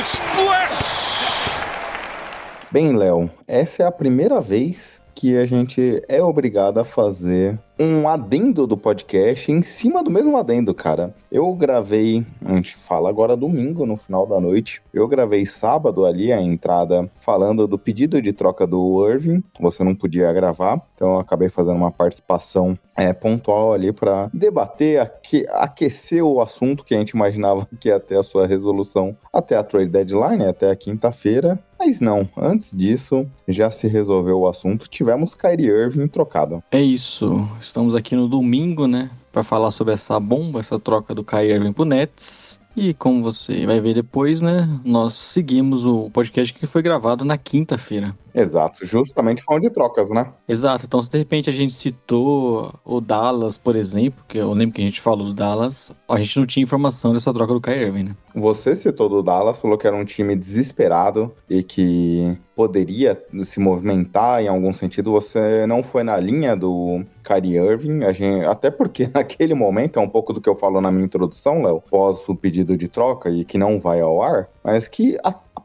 Splash! Bem, Léo, essa é a primeira vez que a gente é obrigado a fazer um adendo do podcast em cima do mesmo adendo, cara. Eu gravei, a gente fala agora domingo, no final da noite. Eu gravei sábado ali a entrada falando do pedido de troca do Irving. Você não podia gravar, então eu acabei fazendo uma participação é, pontual ali para debater, aque, aquecer o assunto que a gente imaginava que ia ter a sua resolução até a trade deadline, até a quinta-feira. Mas não, antes disso, já se resolveu o assunto. Tivemos Kyrie Irving trocado. É isso. Estamos aqui no domingo, né? Para falar sobre essa bomba, essa troca do Kyrie Irving pro Nets. E como você vai ver depois, né? Nós seguimos o podcast que foi gravado na quinta-feira. Exato, justamente falando de trocas, né? Exato, então se de repente a gente citou o Dallas, por exemplo, que eu lembro que a gente falou do Dallas, a gente não tinha informação dessa troca do Kyrie Irving, né? Você citou do Dallas, falou que era um time desesperado e que poderia se movimentar em algum sentido. Você não foi na linha do Kyrie Irving, gente, até porque naquele momento, é um pouco do que eu falo na minha introdução, Léo, pós o pedido de troca e que não vai ao ar, mas que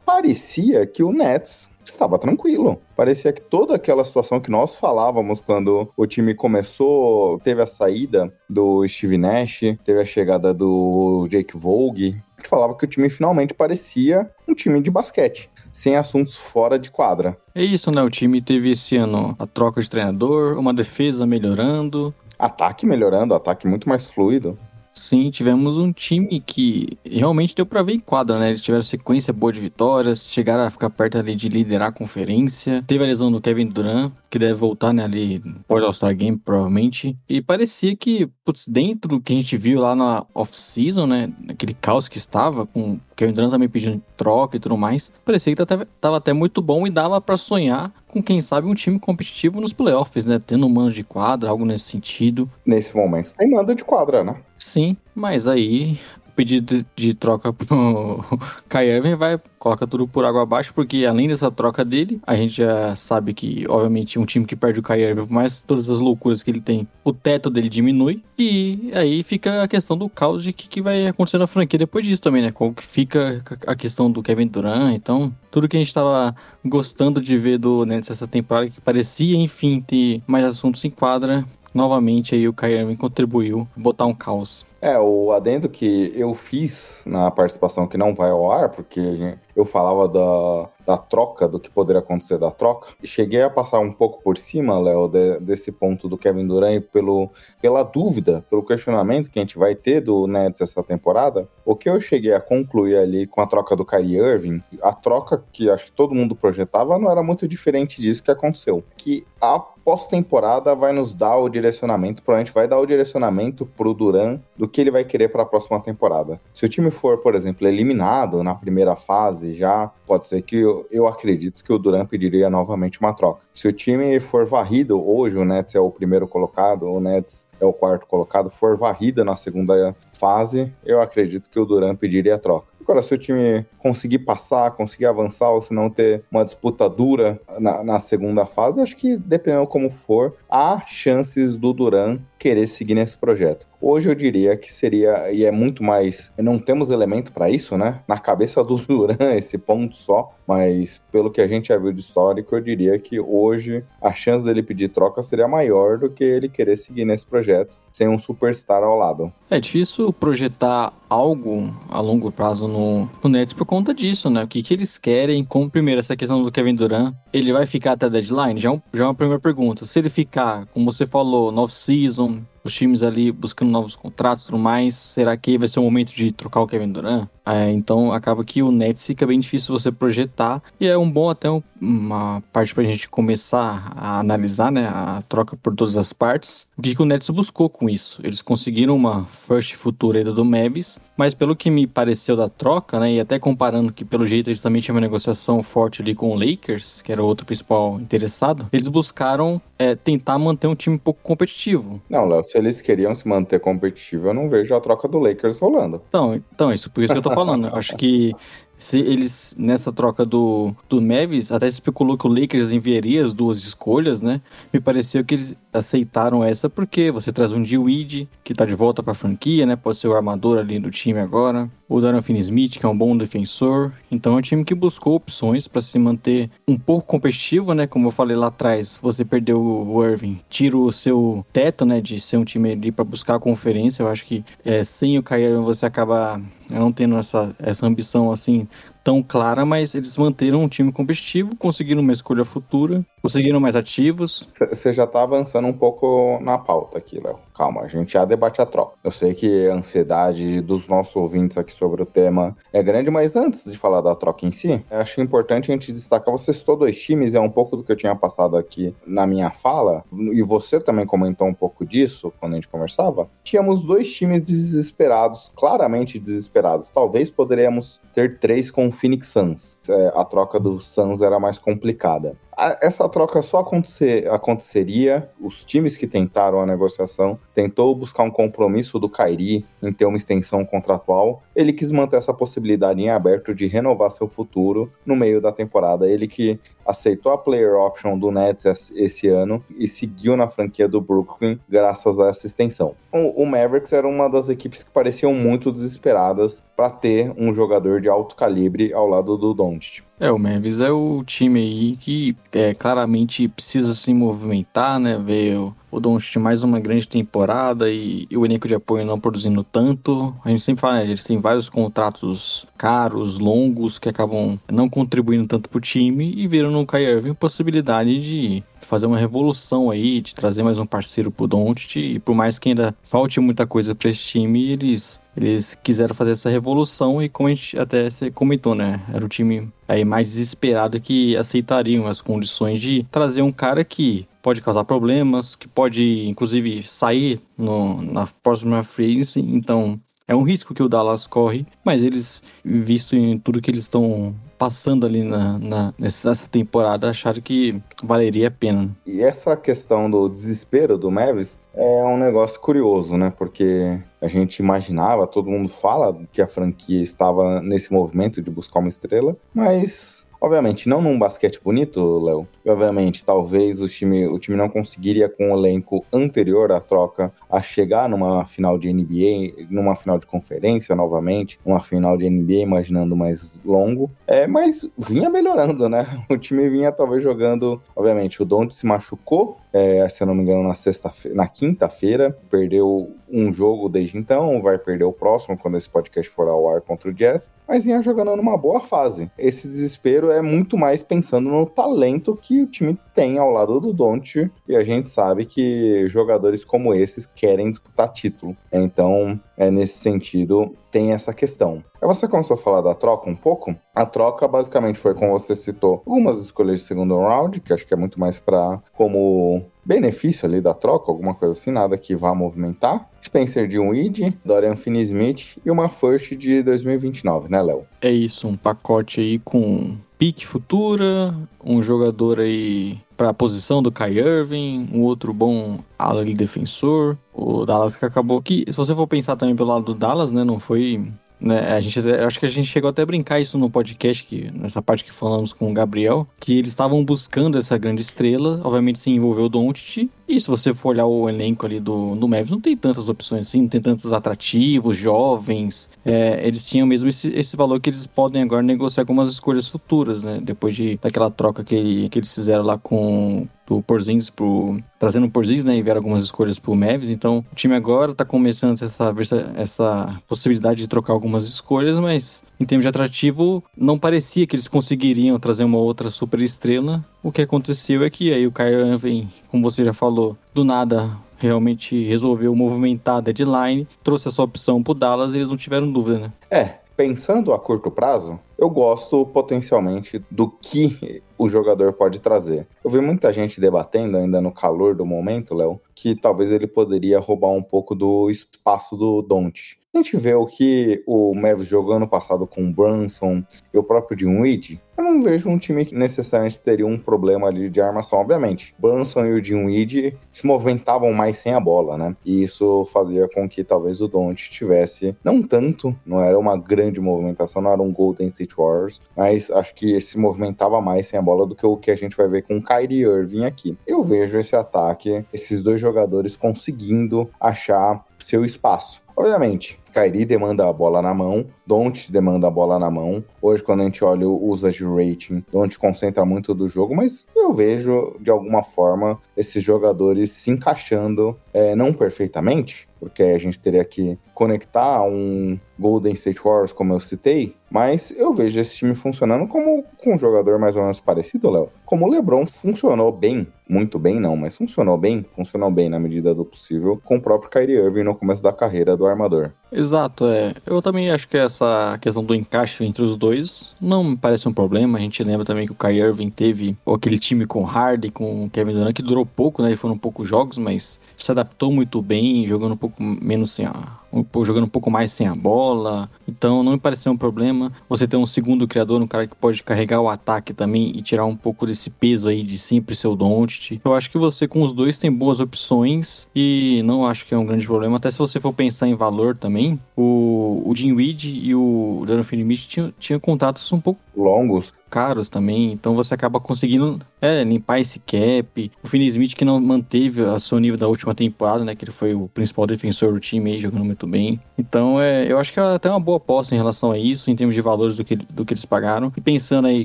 parecia que o Nets estava tranquilo. Parecia que toda aquela situação que nós falávamos quando o time começou, teve a saída do Steve Nash, teve a chegada do Jake Vogue, falava que o time finalmente parecia um time de basquete sem assuntos fora de quadra. É isso, né? O time teve esse ano a troca de treinador, uma defesa melhorando. Ataque melhorando, ataque muito mais fluido. Sim, tivemos um time que realmente deu para ver em quadra, né? Eles tiveram sequência boa de vitórias, chegaram a ficar perto ali de liderar a conferência. Teve a lesão do Kevin Durant, que deve voltar, né, ali pós All-Star Game, provavelmente. E parecia que, putz, dentro do que a gente viu lá na off-season, né, aquele caos que estava, com o Kevin Durant também pedindo troca e tudo mais, parecia que tava até muito bom e dava para sonhar com, quem sabe, um time competitivo nos playoffs, né? Tendo um mando de quadra, algo nesse sentido. Nesse momento tem mando de quadra, né? Sim, mas aí o pedido de troca pro Irving vai coloca tudo por água abaixo, porque além dessa troca dele, a gente já sabe que, obviamente, um time que perde o Irving, por mais todas as loucuras que ele tem, o teto dele diminui, e aí fica a questão do caos de que, que vai acontecer na franquia depois disso também, né? Como que fica a questão do Kevin Durant, então, tudo que a gente tava gostando de ver do Nets essa temporada, que parecia, enfim, ter mais assuntos em quadra, novamente aí o Kyrie contribuiu botar um caos. É, o adendo que eu fiz na participação que não vai ao ar, porque eu falava da da troca, do que poderia acontecer da troca. Cheguei a passar um pouco por cima, Léo, de, desse ponto do Kevin Durant pelo, pela dúvida, pelo questionamento que a gente vai ter do Nets essa temporada. O que eu cheguei a concluir ali com a troca do Kyrie Irving, a troca que acho que todo mundo projetava não era muito diferente disso que aconteceu. Que a pós-temporada vai nos dar o direcionamento, provavelmente vai dar o direcionamento pro Duran do que ele vai querer para a próxima temporada. Se o time for, por exemplo, eliminado na primeira fase, já pode ser que eu, eu acredito que o Duran pediria novamente uma troca. Se o time for varrido, hoje o Nets é o primeiro colocado, o Nets é o quarto colocado, for varrida na segunda fase, eu acredito que o Duran pediria a troca. Agora, se o time conseguir passar, conseguir avançar, ou se não ter uma disputa dura na, na segunda fase, acho que dependendo como for, há chances do Duran querer seguir nesse projeto. Hoje eu diria que seria, e é muito mais, não temos elemento para isso, né? Na cabeça do Duran, esse ponto só, mas pelo que a gente já viu de histórico, eu diria que hoje a chance dele pedir troca seria maior do que ele querer seguir nesse projeto sem um superstar ao lado. É difícil projetar algo a longo prazo no, no Nets por conta disso, né? O que, que eles querem com, primeiro, essa questão do Kevin Durant. Ele vai ficar até a deadline? Já, é um, já é uma primeira pergunta. Se ele ficar, como você falou, no season os times ali buscando novos contratos e tudo mais, será que vai ser o momento de trocar o Kevin Durant? É, então acaba que o Nets fica bem difícil você projetar e é um bom até uma parte para a gente começar a analisar, né, a troca por todas as partes. O que, que o Nets buscou com isso? Eles conseguiram uma first futura do Mavis, mas pelo que me pareceu da troca, né, e até comparando que pelo jeito eles também tinham uma negociação forte ali com o Lakers, que era o outro principal interessado, eles buscaram é, tentar manter um time um pouco competitivo. Não, Léo, se eles queriam se manter competitivo, eu não vejo a troca do Lakers rolando. Então, então isso por isso que eu tô falando. Acho que se eles, nessa troca do, do Mavis, até se especulou que o Lakers enviaria as duas escolhas, né? Me pareceu que eles aceitaram essa porque você traz um D-Weed, que tá de volta pra franquia, né? Pode ser o armador ali do time agora. O Darren Finney-Smith, que é um bom defensor. Então é um time que buscou opções para se manter um pouco competitivo, né? Como eu falei lá atrás, você perdeu o Irving, tira o seu teto, né? De ser um time ali para buscar a conferência. Eu acho que é, sem o Kyrie você acaba não tendo essa, essa ambição assim tão clara, mas eles manteram um time competitivo, conseguiram uma escolha futura, conseguiram mais ativos. Você já tá avançando um pouco na pauta aqui, Léo. Calma, a gente já debate a troca. Eu sei que a ansiedade dos nossos ouvintes aqui sobre o tema é grande, mas antes de falar da troca em si, acho importante a gente destacar, você citou dois times, é um pouco do que eu tinha passado aqui na minha fala, e você também comentou um pouco disso quando a gente conversava. Tínhamos dois times desesperados, claramente desesperados. Talvez poderíamos ter três com Phoenix Suns. É, a troca do Suns era mais complicada. Essa troca só acontecer, aconteceria, os times que tentaram a negociação tentou buscar um compromisso do Kairi em ter uma extensão contratual. Ele quis manter essa possibilidade em aberto de renovar seu futuro no meio da temporada. Ele que aceitou a player option do Nets esse ano e seguiu na franquia do Brooklyn graças a essa extensão. O, o Mavericks era uma das equipes que pareciam muito desesperadas para ter um jogador de alto calibre ao lado do Doncic. É, o Mavis é o time aí que é, claramente precisa se movimentar, né? Ver o, o Doncic mais uma grande temporada e, e, o elenco de apoio não produzindo tanto. A gente sempre fala, né, eles têm vários contratos caros, longos, que acabam não contribuindo tanto pro time e viram no Kyrie Irving possibilidade de fazer uma revolução aí, de trazer mais um parceiro pro Doncic e por mais que ainda falte muita coisa para esse time, eles eles quiseram fazer essa revolução e como a gente até comentou, né? Era o time aí mais desesperado que aceitariam as condições de trazer um cara que pode causar problemas, que pode inclusive sair no, na próxima phase, então é um risco que o Dallas corre, mas eles, visto em tudo que eles estão passando ali na, na, nessa temporada, acharam que valeria a pena. E essa questão do desespero do Mavis é um negócio curioso, né? Porque a gente imaginava, todo mundo fala que a franquia estava nesse movimento de buscar uma estrela, mas Obviamente, não num basquete bonito, Léo. Obviamente, talvez o time, o time não conseguiria, com o elenco anterior à troca, a chegar numa final de NBA, numa final de conferência novamente, uma final de NBA, imaginando mais longo. É, mas vinha melhorando, né? O time vinha talvez jogando. Obviamente, o Don't se machucou é, se eu não me engano, na sexta na quinta-feira, perdeu um jogo desde então, vai perder o próximo quando esse podcast for ao ar contra o Jazz, mas vinha jogando numa boa fase. Esse desespero é muito mais pensando no talento que o time tem ao lado do Don't, e a gente sabe que jogadores como esses querem disputar título. Então, é nesse sentido, tem essa questão. Você começou a falar da troca um pouco. A troca basicamente foi, como você citou, algumas escolhas de segundo round, que acho que é muito mais para como benefício ali da troca, alguma coisa assim, nada que vá movimentar. Spencer de um id, Dorian Finney-Smith e uma first de 2029, né, Léo? É isso, um pacote aí com pique futura, um jogador aí para a posição do Kai Irving, um outro bom ala defensor. O Dallas que acabou que, se você for pensar também pelo lado do Dallas, né, não foi né, a gente, acho que a gente chegou até a brincar isso no podcast, que, nessa parte que falamos com o Gabriel, que eles estavam buscando essa grande estrela, obviamente se envolveu o Doncic, e se você for olhar o elenco ali do, do Mavis, não tem tantas opções assim, não tem tantos atrativos, jovens. É, eles tinham mesmo esse, esse valor que eles podem agora negociar com umas escolhas futuras, né? Depois de, daquela troca que, que eles fizeram lá com do Porzingis pro trazendo o Porzingis, né, e vieram algumas escolhas pro Mavis, então o time agora tá começando essa essa possibilidade de trocar algumas escolhas, mas em termos de atrativo, não parecia que eles conseguiriam trazer uma outra super estrela. O que aconteceu é que aí o Kyrie vem, como você já falou, do nada realmente resolveu movimentar a deadline, trouxe essa opção pro Dallas e eles não tiveram dúvida, né? É, pensando a curto prazo, eu gosto potencialmente do que o jogador pode trazer. Eu vi muita gente debatendo ainda no calor do momento, Léo, que talvez ele poderia roubar um pouco do espaço do Don't. A gente vê o que o Mavis jogou ano passado com o Brunson e o próprio Dinwiddie, eu não vejo um time que necessariamente teria um problema ali de armação, obviamente. Brunson e o Dinwiddie se movimentavam mais sem a bola, né? E isso fazia com que talvez o Don't tivesse, não tanto, não era uma grande movimentação, não era um Golden State Warriors, mas acho que se movimentava mais sem a bola do que o que a gente vai ver com o Kyrie Irving aqui. Eu vejo esse ataque, esses dois jogadores conseguindo achar seu espaço. Obviamente, Kairi demanda a bola na mão, Don't demanda a bola na mão. Hoje, quando a gente olha os de rating, Don't concentra muito do jogo, mas eu vejo, de alguma forma, esses jogadores se encaixando, é, não perfeitamente, porque a gente teria que conectar um Golden State Warriors, como eu citei, mas eu vejo esse time funcionando como com um jogador mais ou menos parecido, Léo. Como o LeBron funcionou bem, muito bem não, mas funcionou bem, funcionou bem na medida do possível com o próprio Kyrie Irving no começo da carreira do armador. Exato, é. Eu também acho que essa questão do encaixe entre os dois não me parece um problema. A gente lembra também que o Kyrie Irving teve aquele time com Harden, com Kevin Durant, que durou pouco, né? E foram poucos jogos, mas se adaptou muito bem, jogando um pouco menos sem a, jogando um pouco mais sem a bola. Então não me pareceu um problema. Você ter um segundo criador, um cara que pode carregar o ataque também e tirar um pouco desse peso aí de sempre ser o Doncic. Eu acho que você com os dois tem boas opções e não acho que é um grande problema. Até se você for pensar em valor também, o, o Jim Weed e o Darren Finney tinham, contatos um pouco longos caros também, então você acaba conseguindo é, limpar esse cap. O Finney Smith que não manteve a seu nível da última temporada, né, que ele foi o principal defensor do time aí, jogando muito bem. Então, é, eu acho que é até uma boa aposta em relação a isso, em termos de valores do que, do que eles pagaram. E pensando aí,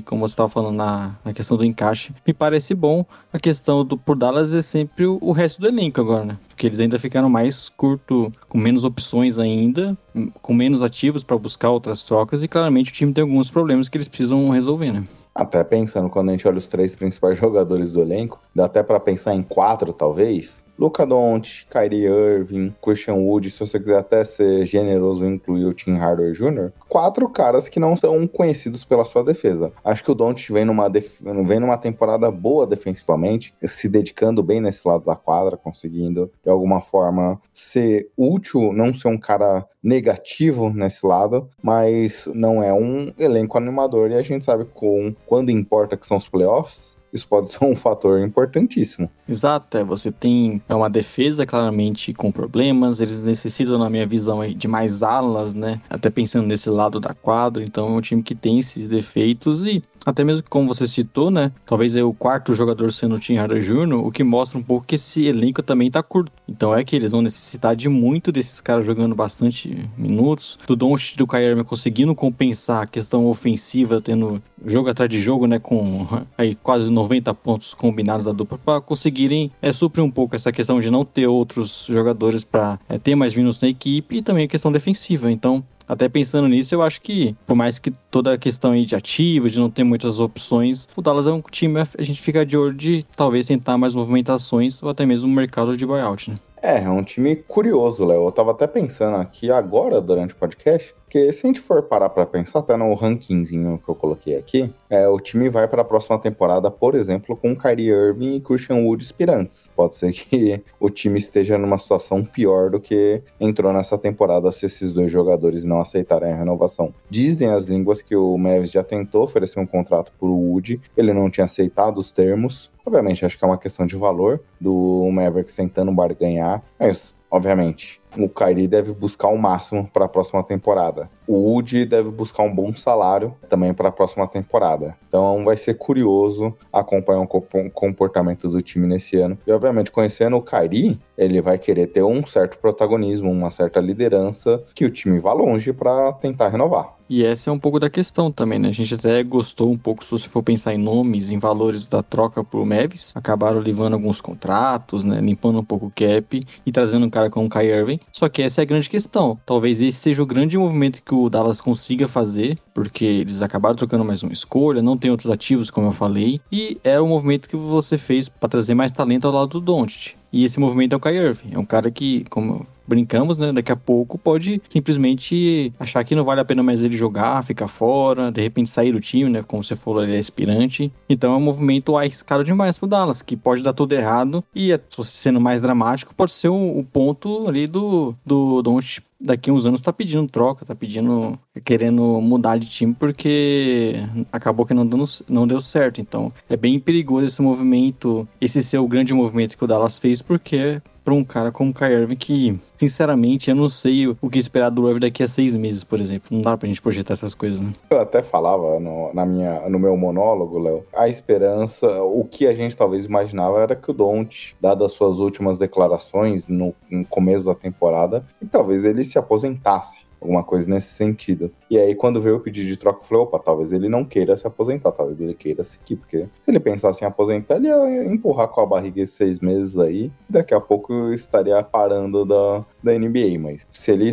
como você estava falando na, na questão do encaixe, me parece bom. A questão do por Dallas é sempre o, o resto do elenco agora, né? Porque eles ainda ficaram mais curto, com menos opções ainda, com menos ativos para buscar outras trocas e claramente o time tem alguns problemas que eles precisam resolver, né? Até pensando, quando a gente olha os três principais jogadores do elenco, dá até para pensar em quatro, talvez. Luca Doncic, Kyrie Irving, Christian Wood, se você quiser até ser generoso incluir o Tim Hardaway Jr., quatro caras que não são conhecidos pela sua defesa. Acho que o Doncic vem numa, def... vem numa temporada boa defensivamente, se dedicando bem nesse lado da quadra, conseguindo de alguma forma ser útil, não ser um cara negativo nesse lado, mas não é um elenco animador e a gente sabe com quando importa que são os playoffs, isso pode ser um fator importantíssimo. Exato, é, você tem é uma defesa claramente com problemas, eles necessitam, na minha visão, de mais alas, né? Até pensando nesse lado da quadra, então é um time que tem esses defeitos e até mesmo como você citou, né? Talvez é o quarto jogador sendo o Tim Hardaway Jr., o que mostra um pouco que esse elenco também tá curto. Então é que eles vão necessitar de muito desses caras jogando bastante minutos. Do Doncic do Kyrie conseguindo compensar a questão ofensiva, tendo jogo atrás de jogo, né? Com aí quase 90 pontos combinados da dupla para conseguirem é, suprir um pouco essa questão de não ter outros jogadores para é, ter mais minutos na equipe e também a questão defensiva. Então, até pensando nisso, eu acho que, por mais que toda a questão aí de ativo, de não ter muitas opções, o Dallas é um time a gente fica de olho de talvez tentar mais movimentações ou até mesmo o mercado de buyout, né? É, é um time curioso, Léo. Eu tava até pensando aqui agora, durante o podcast, porque se a gente for parar para pensar, até no rankingzinho que eu coloquei aqui, é, o time vai para a próxima temporada, por exemplo, com Kyrie Irving e Christian Wood aspirantes. Pode ser que o time esteja numa situação pior do que entrou nessa temporada se esses dois jogadores não aceitarem a renovação. Dizem as línguas que o Mavis já tentou oferecer um contrato para o Wood, ele não tinha aceitado os termos. Obviamente, acho que é uma questão de valor do Mavericks tentando barganhar, mas obviamente, o Kyrie deve buscar o máximo para a próxima temporada. O Woody deve buscar um bom salário também para a próxima temporada. Então vai ser curioso acompanhar o comportamento do time nesse ano. E obviamente, conhecendo o Kyrie, ele vai querer ter um certo protagonismo, uma certa liderança, que o time vá longe para tentar renovar. E essa é um pouco da questão também, né? A gente até gostou um pouco, se você for pensar em nomes, em valores da troca pro Mavis. Acabaram levando alguns contratos, né? Limpando um pouco o cap e trazendo um cara como o Kai Irving. Só que essa é a grande questão. Talvez esse seja o grande movimento que o Dallas consiga fazer, porque eles acabaram trocando mais uma escolha, não tem outros ativos, como eu falei. E era é o movimento que você fez para trazer mais talento ao lado do Doncic. E esse movimento é o Kai Irving. É um cara que, como brincamos, né? Daqui a pouco pode simplesmente achar que não vale a pena mais ele jogar, ficar fora, de repente sair do time, né? Como você falou, ele é aspirante. Então é um movimento arriscado demais pro Dallas, que pode dar tudo errado. E sendo mais dramático, pode ser o, o ponto ali do, do Don't daqui a uns anos tá pedindo troca, tá pedindo, querendo mudar de time porque acabou que não, dando, não deu certo. Então é bem perigoso esse movimento, esse ser o grande movimento que o Dallas fez, porque para um cara como o Kai Irving que, sinceramente, eu não sei o que esperar do Irving daqui a seis meses, por exemplo. Não dá pra gente projetar essas coisas, né? Eu até falava no, na minha, no meu monólogo, Léo, a esperança, o que a gente talvez imaginava era que o Don't, dadas as suas últimas declarações no, no começo da temporada, talvez ele se aposentasse alguma coisa nesse sentido. E aí, quando veio o pedido de troca, eu falei, opa, talvez ele não queira se aposentar, talvez ele queira seguir, porque se ele pensasse em aposentar, ele ia empurrar com a barriga esses seis meses aí, daqui a pouco eu estaria parando da, da NBA, mas se ele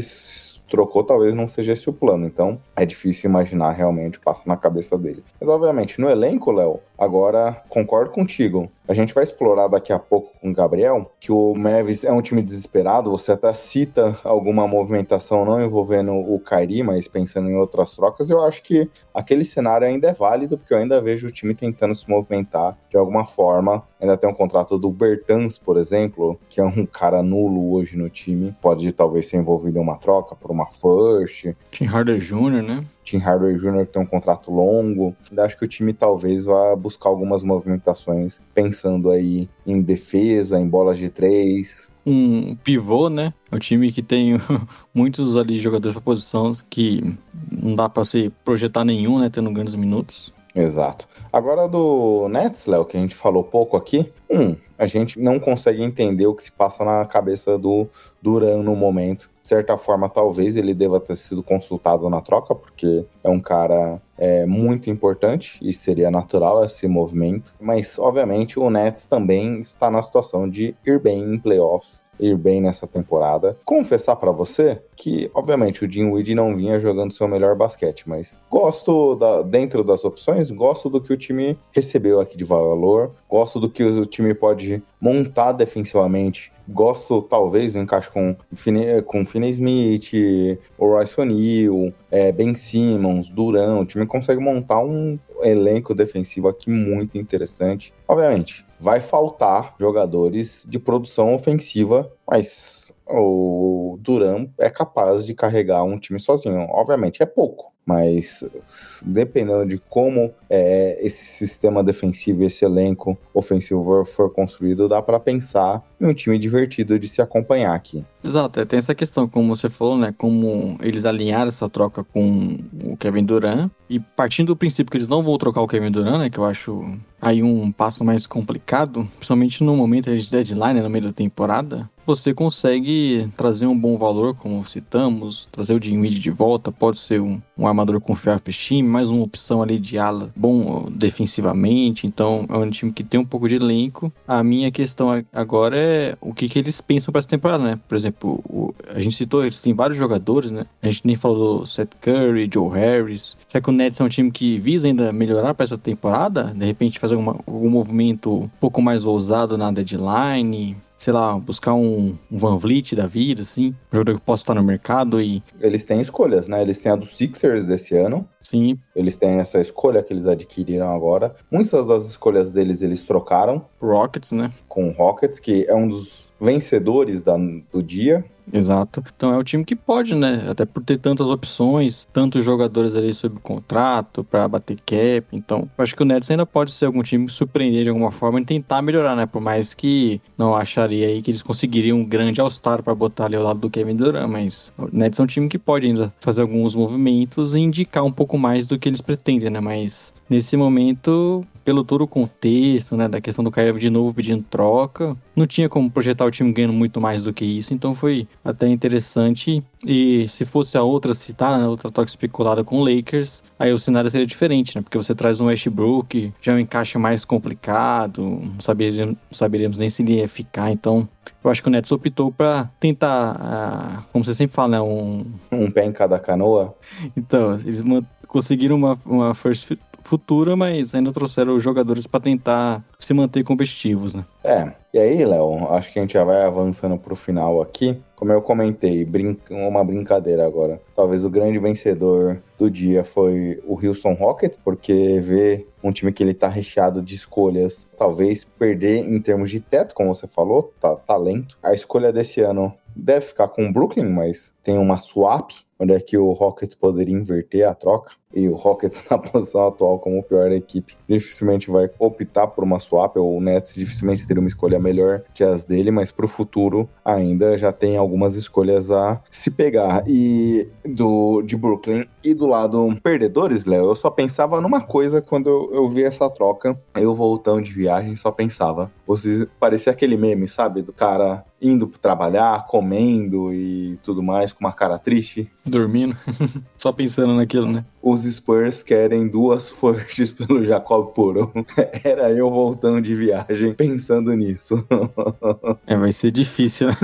trocou, talvez não seja esse o plano. Então, é difícil imaginar realmente o que passa na cabeça dele. Mas, obviamente, no elenco, Léo, agora concordo contigo. A gente vai explorar daqui a pouco com o Gabriel que o Mavis é um time desesperado. Você até cita alguma movimentação não envolvendo o Kairi, mas pensando em outras trocas. Eu acho que aquele cenário ainda é válido, porque eu ainda vejo o time tentando se movimentar de alguma forma. Ainda tem um contrato do Bertans, por exemplo, que é um cara nulo hoje no time. Pode talvez ser envolvido em uma troca por uma first. Tim Harder Jr., né? Tim Hardaway Jr. que tem um contrato longo. Ainda acho que o time talvez vá buscar algumas movimentações, pensando aí em defesa, em bolas de três. Um pivô, né? É um time que tem muitos ali jogadores para posição que não dá para se projetar nenhum, né? Tendo grandes minutos. Exato. Agora do Nets, Léo, que a gente falou pouco aqui. Um, a gente não consegue entender o que se passa na cabeça do Duran no momento. De certa forma, talvez ele deva ter sido consultado na troca, porque é um cara é, muito importante e seria natural esse movimento. Mas, obviamente, o Nets também está na situação de ir bem em playoffs ir bem nessa temporada. Confessar para você que, obviamente, o Weed não vinha jogando seu melhor basquete, mas gosto da, dentro das opções, gosto do que o time recebeu aqui de valor, gosto do que o time pode montar defensivamente. Gosto, talvez, do encaixe com, com Finney Smith, o Royce O'Neal, é, Ben Simmons, Durão. O time consegue montar um elenco defensivo aqui muito interessante. Obviamente, vai faltar jogadores de produção ofensiva, mas o Duran é capaz de carregar um time sozinho. Obviamente é pouco, mas dependendo de como é, esse sistema defensivo, esse elenco ofensivo for construído, dá para pensar em um time divertido de se acompanhar aqui. Exato, é, tem essa questão, como você falou, né? Como eles alinharam essa troca com o Kevin Durant e partindo do princípio que eles não vão trocar o Kevin Durant, né? Que eu acho aí um passo mais complicado, principalmente no momento de deadline, né, no meio da temporada você consegue trazer um bom valor, como citamos, trazer o Dinwiddie de volta, pode ser um, um armador confiável para time, mais uma opção ali de ala bom defensivamente. Então é um time que tem um pouco de elenco. A minha questão agora é o que, que eles pensam para essa temporada, né? Por exemplo, o, a gente citou, eles têm vários jogadores, né? A gente nem falou do Seth Curry, Joe Harris. Será que o Nets é um time que visa ainda melhorar para essa temporada? De repente fazer alguma, algum movimento um pouco mais ousado na deadline? Sei lá, buscar um, um Van Vliet da vida, assim, um jogador que possa estar no mercado e... Eles têm escolhas, né? Eles têm a dos Sixers desse ano. Sim. Eles têm essa escolha que eles adquiriram agora. Muitas das escolhas deles eles trocaram. Rockets, né? Com o Rockets, que é um dos vencedores da, do dia. Exato. Então é um time que pode, né? Até por ter tantas opções, tantos jogadores ali sob contrato para bater cap. Então, eu acho que o Nets ainda pode ser algum time que surpreender de alguma forma e tentar melhorar, né? Por mais que não acharia aí que eles conseguiriam um grande All-Star para botar ali ao lado do Kevin Durant, mas o Nets é um time que pode ainda fazer alguns movimentos e indicar um pouco mais do que eles pretendem, né? Mas nesse momento, pelo todo o contexto, né, da questão do Kyrie de novo pedindo troca, não tinha como projetar o time ganhando muito mais do que isso, então foi até interessante. E se fosse a outra citada, né, outra troca especulada com o Lakers, aí o cenário seria diferente, né? Porque você traz um Westbrook, já é um encaixe mais complicado, não saberíamos, não saberíamos nem se ele ia ficar, então eu acho que o Nets optou para tentar, uh, como você sempre fala, né, um... Um pé em cada canoa. Então, eles conseguiram uma, uma first futura, mas ainda trouxeram jogadores para tentar se manter competitivos, né? É. E aí, Léo, acho que a gente já vai avançando pro final aqui. Como eu comentei, brin uma brincadeira agora. Talvez o grande vencedor do dia foi o Houston Rockets, porque ver um time que ele tá recheado de escolhas, talvez perder em termos de teto, como você falou, tá, talento. A escolha desse ano deve ficar com o Brooklyn, mas tem uma swap, onde é que o Rockets poderia inverter a troca. E o Rockets, na posição atual como pior equipe, dificilmente vai optar por uma swap, ou o Nets dificilmente teria uma escolha melhor que as dele, mas para o futuro ainda já tem algumas escolhas a se pegar. E do de Brooklyn e do lado perdedores, Léo, eu só pensava numa coisa quando eu, eu vi essa troca. Eu voltando de viagem, só pensava. Você parecia aquele meme, sabe? Do cara indo trabalhar, comendo e tudo mais, com uma cara triste. Dormindo. Só pensando naquilo, né? Os Spurs querem duas fortes pelo Jacob Puro. Era eu voltando de viagem pensando nisso. é, vai ser difícil, né?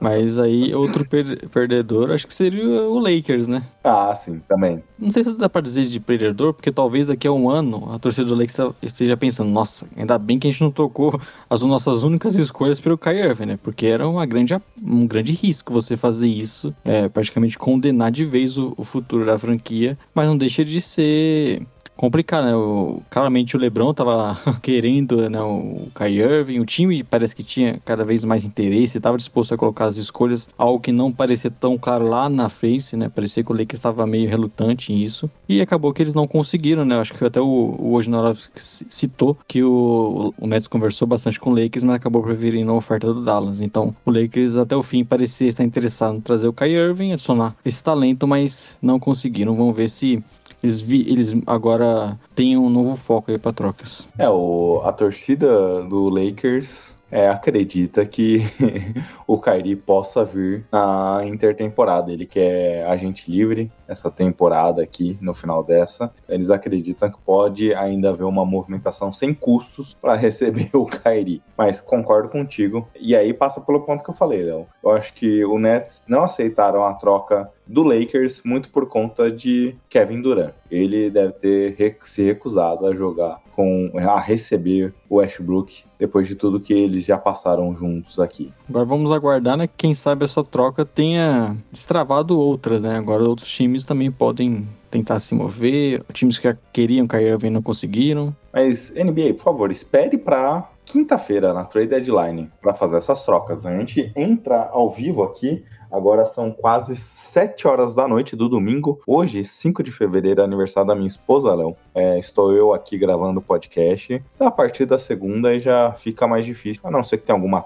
Mas aí, outro per perdedor, acho que seria o Lakers, né? Ah, sim, também. Não sei se dá pra dizer de perdedor, porque talvez daqui a um ano a torcida do Lakers esteja pensando, nossa, ainda bem que a gente não tocou as nossas únicas escolhas pelo Kyrie Irving, né? Porque era uma grande, um grande risco você fazer isso, é, praticamente condenar de vez o, o futuro da franquia, mas não deixa de ser complicado, né? O, claramente o LeBron tava querendo né, o Kyrie Irving, o time parece que tinha cada vez mais interesse, estava disposto a colocar as escolhas, algo que não parecia tão claro lá na frente, né? Parecia que o Lakers estava meio relutante em isso, e acabou que eles não conseguiram, né? Acho que até o, o Wojnarowski citou que o, o Nets conversou bastante com o Lakers, mas acabou preferindo a oferta do Dallas. Então, o Lakers até o fim parecia estar interessado em trazer o Kyrie Irving, adicionar esse talento, mas não conseguiram. Vamos ver se eles, vi, eles agora têm um novo foco aí para trocas. É, o, a torcida do Lakers é, acredita que o Kyrie possa vir na intertemporada. Ele quer agente livre essa temporada aqui, no final dessa. Eles acreditam que pode ainda haver uma movimentação sem custos para receber o Kyrie. Mas concordo contigo. E aí passa pelo ponto que eu falei, Léo. Eu acho que o Nets não aceitaram a troca do Lakers muito por conta de Kevin Durant. Ele deve ter se recusado a jogar com a receber o Westbrook depois de tudo que eles já passaram juntos aqui. Agora vamos aguardar, né? Quem sabe essa troca tenha destravado outras, né? Agora outros times também podem tentar se mover, times que queriam cair Irving não conseguiram. Mas NBA, por favor, espere para quinta-feira na trade deadline para fazer essas trocas. A gente entra ao vivo aqui Agora são quase 7 horas da noite do domingo. Hoje, 5 de fevereiro, é aniversário da minha esposa, Léo. É, estou eu aqui gravando o podcast. A partir da segunda aí já fica mais difícil. A não ser que tenha alguma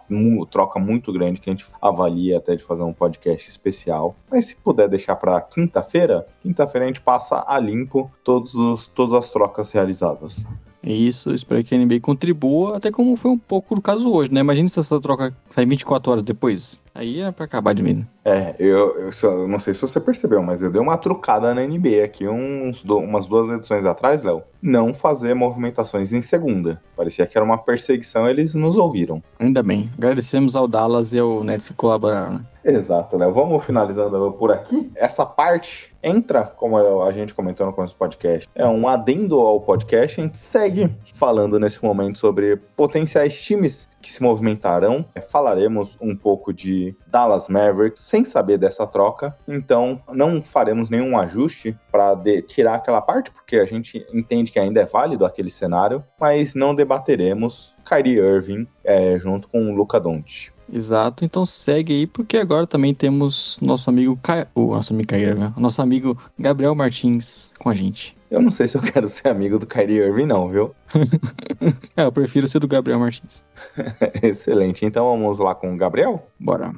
troca muito grande que a gente avalie até de fazer um podcast especial. Mas se puder deixar para quinta-feira, quinta-feira a gente passa a limpo todos os, todas as trocas realizadas. É isso, espero que a NBA contribua, até como foi um pouco o caso hoje, né? Imagina se essa troca sair 24 horas depois. Aí é pra acabar de mim. É, eu, eu, eu não sei se você percebeu, mas eu dei uma trucada na NBA aqui uns, do- umas duas edições atrás, Léo. Não fazer movimentações em segunda. Parecia que era uma perseguição, eles nos ouviram. Ainda bem. Agradecemos ao Dallas e ao Nets que colaboraram, né? Exato, Léo. Vamos finalizando por aqui. Essa parte entra, como a gente comentou no começo do podcast, é um adendo ao podcast. A gente segue falando nesse momento sobre potenciais times que se movimentarão. É, Falaremos um pouco de Dallas Mavericks sem saber dessa troca. Então, não faremos nenhum ajuste para tirar aquela parte, porque a gente entende que ainda é válido aquele cenário, mas não debateremos Kyrie Irving é, junto com o Luca Doncic. Exato, então segue aí, porque agora também temos nosso amigo Ca... o nosso amigo Caio, né? Nosso amigo Gabriel Martins com a gente. Eu não sei se eu quero ser amigo do Kyrie Irving, não, viu? É, eu prefiro ser do Gabriel Martins. Excelente. Então vamos lá com o Gabriel? Bora.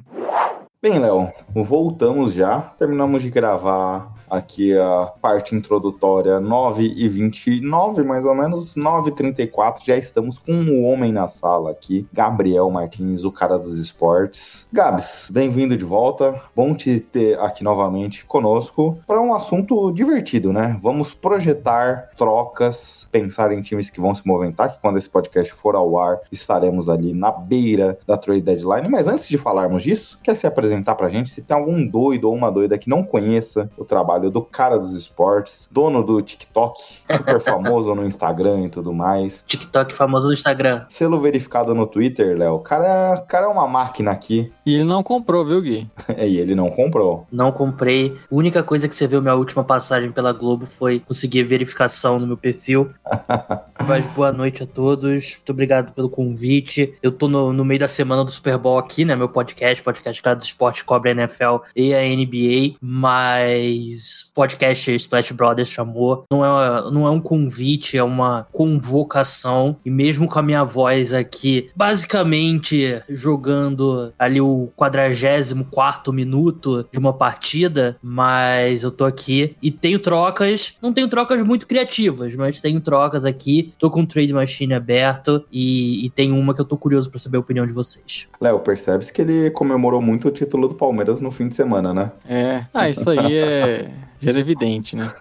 Bem, Léo, voltamos já. Terminamos de gravar aqui a parte introdutória 9 e 29, mais ou menos 9 e 34. Já estamos com um homem na sala aqui, Gabriel Martins, o cara dos esportes. Gabs, bem-vindo de volta. Bom te ter aqui novamente conosco para um assunto divertido, né? Vamos projetar trocas, pensar em times que vão se movimentar, que quando esse podcast for ao ar, estaremos ali na beira da trade deadline. Mas antes de falarmos disso, quer se apresentar pra gente? Se tem algum doido ou uma doida que não conheça o trabalho do cara dos esportes, dono do TikTok, super famoso no Instagram e tudo mais. TikTok famoso no Instagram. Selo verificado no Twitter, Léo. O cara, cara é uma máquina aqui. E ele não comprou, viu, Gui? e ele não comprou. Não comprei. A única coisa que você viu minha última passagem pela Globo foi conseguir verificação no meu perfil. Mas boa noite a todos. Muito obrigado pelo convite. Eu tô no, no meio da semana do Super Bowl aqui, né? Meu podcast, podcast Cara do Esporte, cobre a NFL e a NBA. Mas podcast Splash Brothers chamou. Não é, não é um convite, é uma convocação. E mesmo com a minha voz aqui, basicamente jogando ali o 44 minuto de uma partida, mas eu tô aqui e tenho trocas, não tenho trocas muito criativas, mas tenho trocas aqui, tô com o Trade Machine aberto e, e tem uma que eu tô curioso pra saber a opinião de vocês. Léo, percebe-se que ele comemorou muito o título do Palmeiras no fim de semana, né? É. Ah, isso aí é. Já era evidente, né?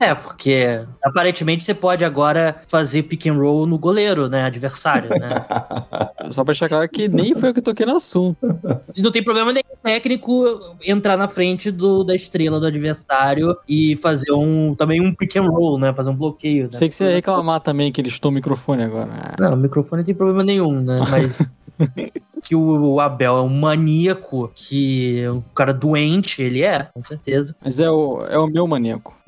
É, porque aparentemente você pode agora fazer pick and roll no goleiro, né, adversário, né? Só pra deixar claro que nem foi eu que toquei no assunto. E não tem problema nenhum técnico entrar na frente do, da estrela do adversário e fazer um também um pick and roll, né? Fazer um bloqueio. Né? Sei que você ia reclamar também que ele chutou o microfone agora. Não, o microfone não tem problema nenhum, né? Mas que o Abel é um maníaco, que é um cara doente, ele é, com certeza. Mas é o, é o meu maníaco.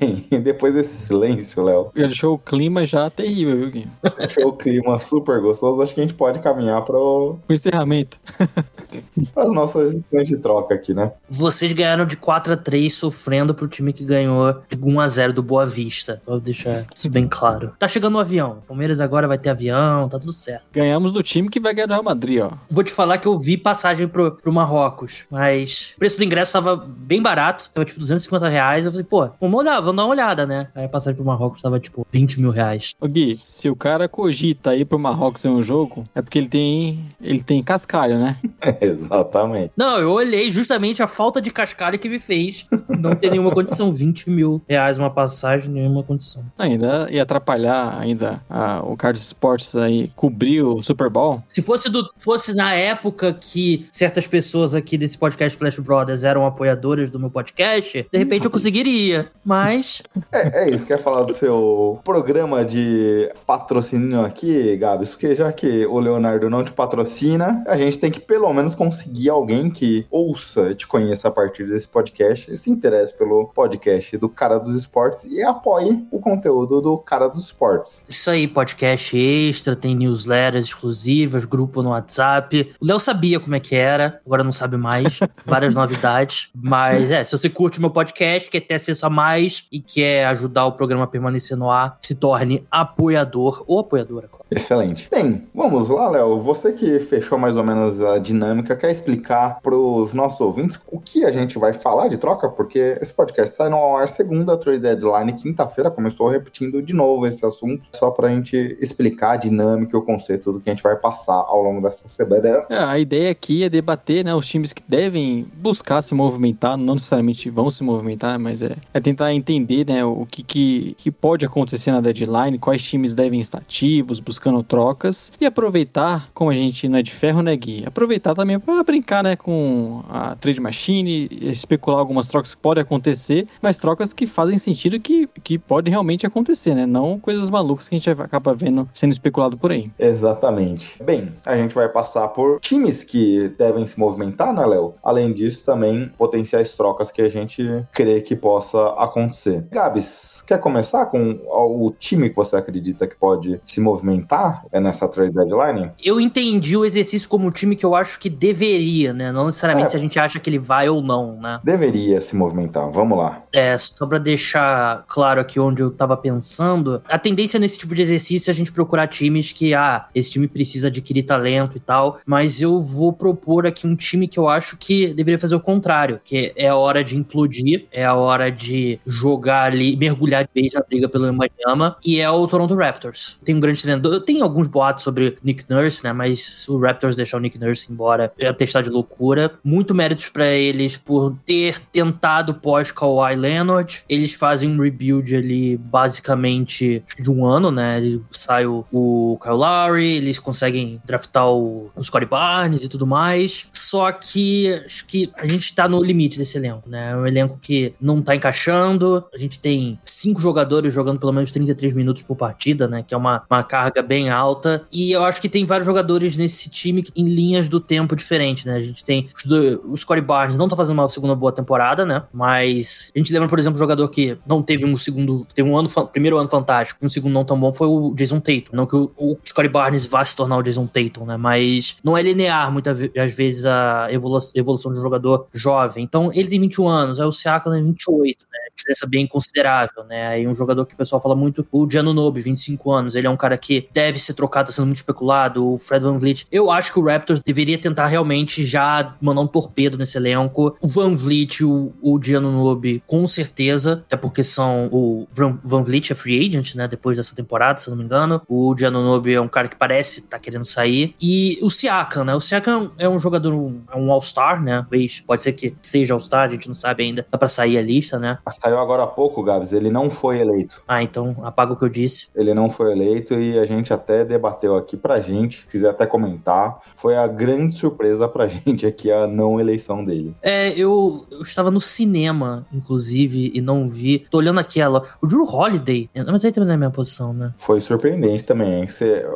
Bem, depois desse silêncio, Léo, deixou o clima já terrível, viu, Gui? achou o clima super gostoso, acho que a gente pode caminhar para O encerramento. as nossas decisões de troca aqui, né? Vocês ganharam de 4 a 3 sofrendo pro time que ganhou de 1 a 0 do Boa Vista. Vou deixar isso bem claro. Tá chegando o avião. Palmeiras agora vai ter avião, tá tudo certo. Ganhamos do time que vai ganhar do Real Madrid, ó. Vou te falar que eu vi passagem pro, pro Marrocos, mas o preço do ingresso tava bem barato, tava tipo 250 reais. Eu falei, pô, vamos olhar, vamos dar uma olhada, né? Aí a passagem pro Marrocos tava tipo 20 mil reais. Ô Gui, se o cara cogita ir pro Marrocos em um jogo, é porque ele tem. ele tem cascalho, né? Exatamente. Não, eu olhei justamente a falta de cascalho que me fez não ter nenhuma condição. 20 mil reais uma passagem, nenhuma condição. Ainda ia atrapalhar ainda a- o Carlos Esportes aí cobrir o Super Bowl. Se fosse, do, fosse na época que certas pessoas aqui desse podcast Flash Brothers eram apoiadoras do meu podcast, de repente eu conseguiria. Mas É, é isso, quer falar do seu programa de patrocínio aqui, Gabs? Porque já que o Leonardo não te patrocina, a gente tem que pelo menos conseguir alguém que ouça, te conheça a partir desse podcast, e se interesse pelo podcast do Cara dos Esportes e apoie o conteúdo do Cara dos Esportes. isso aí, podcast extra, tem newsletters exclusivas, grupo no WhatsApp. O Léo sabia como é que era, agora não sabe mais. Várias novidades. Mas é, se você curte meu podcast, quer ter acesso a mais e quer ajudar o programa a permanecer no ar, se torne apoiador ou apoiadora, claro. Excelente. Bem, vamos lá, Léo. Você que fechou mais ou menos a dinâmica, quer explicar para os nossos ouvintes o que a gente vai falar de troca? Porque esse podcast sai no ar segunda, trade deadline, quinta-feira, como eu estou repetindo de novo esse assunto, só para a gente explicar a dinâmica e o conceito do que a gente vai passar ao longo dessa semana. É, a ideia aqui é debater né, os times que devem buscar se movimentar, não necessariamente vão se movimentar, mas é, é tentar entender né, o que, que, que pode acontecer na deadline, quais times devem estar ativos, buscando trocas e aproveitar, como a gente não é de ferro, né, Gui? Aproveitar também para brincar né, com a trade machine, especular algumas trocas que podem acontecer, mas trocas que fazem sentido que, que pode realmente acontecer, né? Não coisas malucas que a gente acaba vendo sendo especulado por aí. Exatamente. Bem, a gente vai passar por times que devem se movimentar, né, Léo? Além disso, também potenciais trocas que a gente crê que possa acontecer. Gabs, Quer começar com o time que você acredita que pode se movimentar nessa trade deadline? Eu entendi o exercício como um time que eu acho que deveria, né? Não necessariamente é. se a gente acha que ele vai ou não, né? Deveria se movimentar. Vamos lá. É, só pra deixar claro aqui onde eu tava pensando, a tendência nesse tipo de exercício é a gente procurar times que, ah, esse time precisa adquirir talento e tal, mas eu vou propor aqui um time que eu acho que deveria fazer o contrário, que é a hora de implodir, é a hora de jogar ali, mergulhar de vez briga pelo Miami e é o Toronto Raptors. Tem um grande treinador. Eu tenho alguns boatos sobre Nick Nurse, né? Mas o Raptors deixar o Nick Nurse embora, é testar de loucura. Muito méritos para eles por ter tentado pós Kawhi Leonard. Eles fazem um rebuild ali basicamente de um ano, né? Sai o, o Kyle Lowry, eles conseguem draftar o, o Scottie Barnes e tudo mais. Só que acho que a gente tá no limite desse elenco, né? É um elenco que não tá encaixando. A gente tem cinco cinco jogadores jogando pelo menos 33 minutos por partida, né? Que é uma, uma carga bem alta. E eu acho que tem vários jogadores nesse time em linhas do tempo diferentes, né? A gente tem o Scottie Barnes não tá fazendo uma segunda boa temporada, né? Mas a gente lembra, por exemplo, um jogador que não teve um segundo, teve um ano, primeiro ano fantástico, um segundo não tão bom foi o Jason Tatum. Não que o, o Scottie Barnes vá se tornar o Jason Tatum, né? Mas não é linear muitas vezes a evolução, de um jogador jovem. Então ele tem 21 anos, aí o Siakam tem 28, né? Diferença bem considerável, né? Aí um jogador que o pessoal fala muito, o Gianno Nobe, 25 anos, ele é um cara que deve ser trocado, tá sendo muito especulado, o Fred Van Vliet. Eu acho que o Raptors deveria tentar realmente já mandar um torpedo nesse elenco. O Van Vliet, o, o Gianno Nobe, com certeza, até porque são o Van Vliet é free agent, né, depois dessa temporada, se eu não me engano. O Gianno Nobe é um cara que parece tá querendo sair. E o Siakam, né, o Siakam é um jogador, é um All-Star, né, pode ser que seja All-Star, a gente não sabe ainda, dá pra sair a lista, né. Saiu agora há pouco, Gabs, ele não foi eleito. Ah, então apaga o que eu disse. Ele não foi eleito e a gente até debateu aqui pra gente, quiser até comentar, foi a grande surpresa pra gente aqui a não eleição dele. É, eu, eu estava no cinema, inclusive, e não vi. Tô olhando aquela. O Drew Holiday, mas aí também não é minha posição, né? Foi surpreendente também.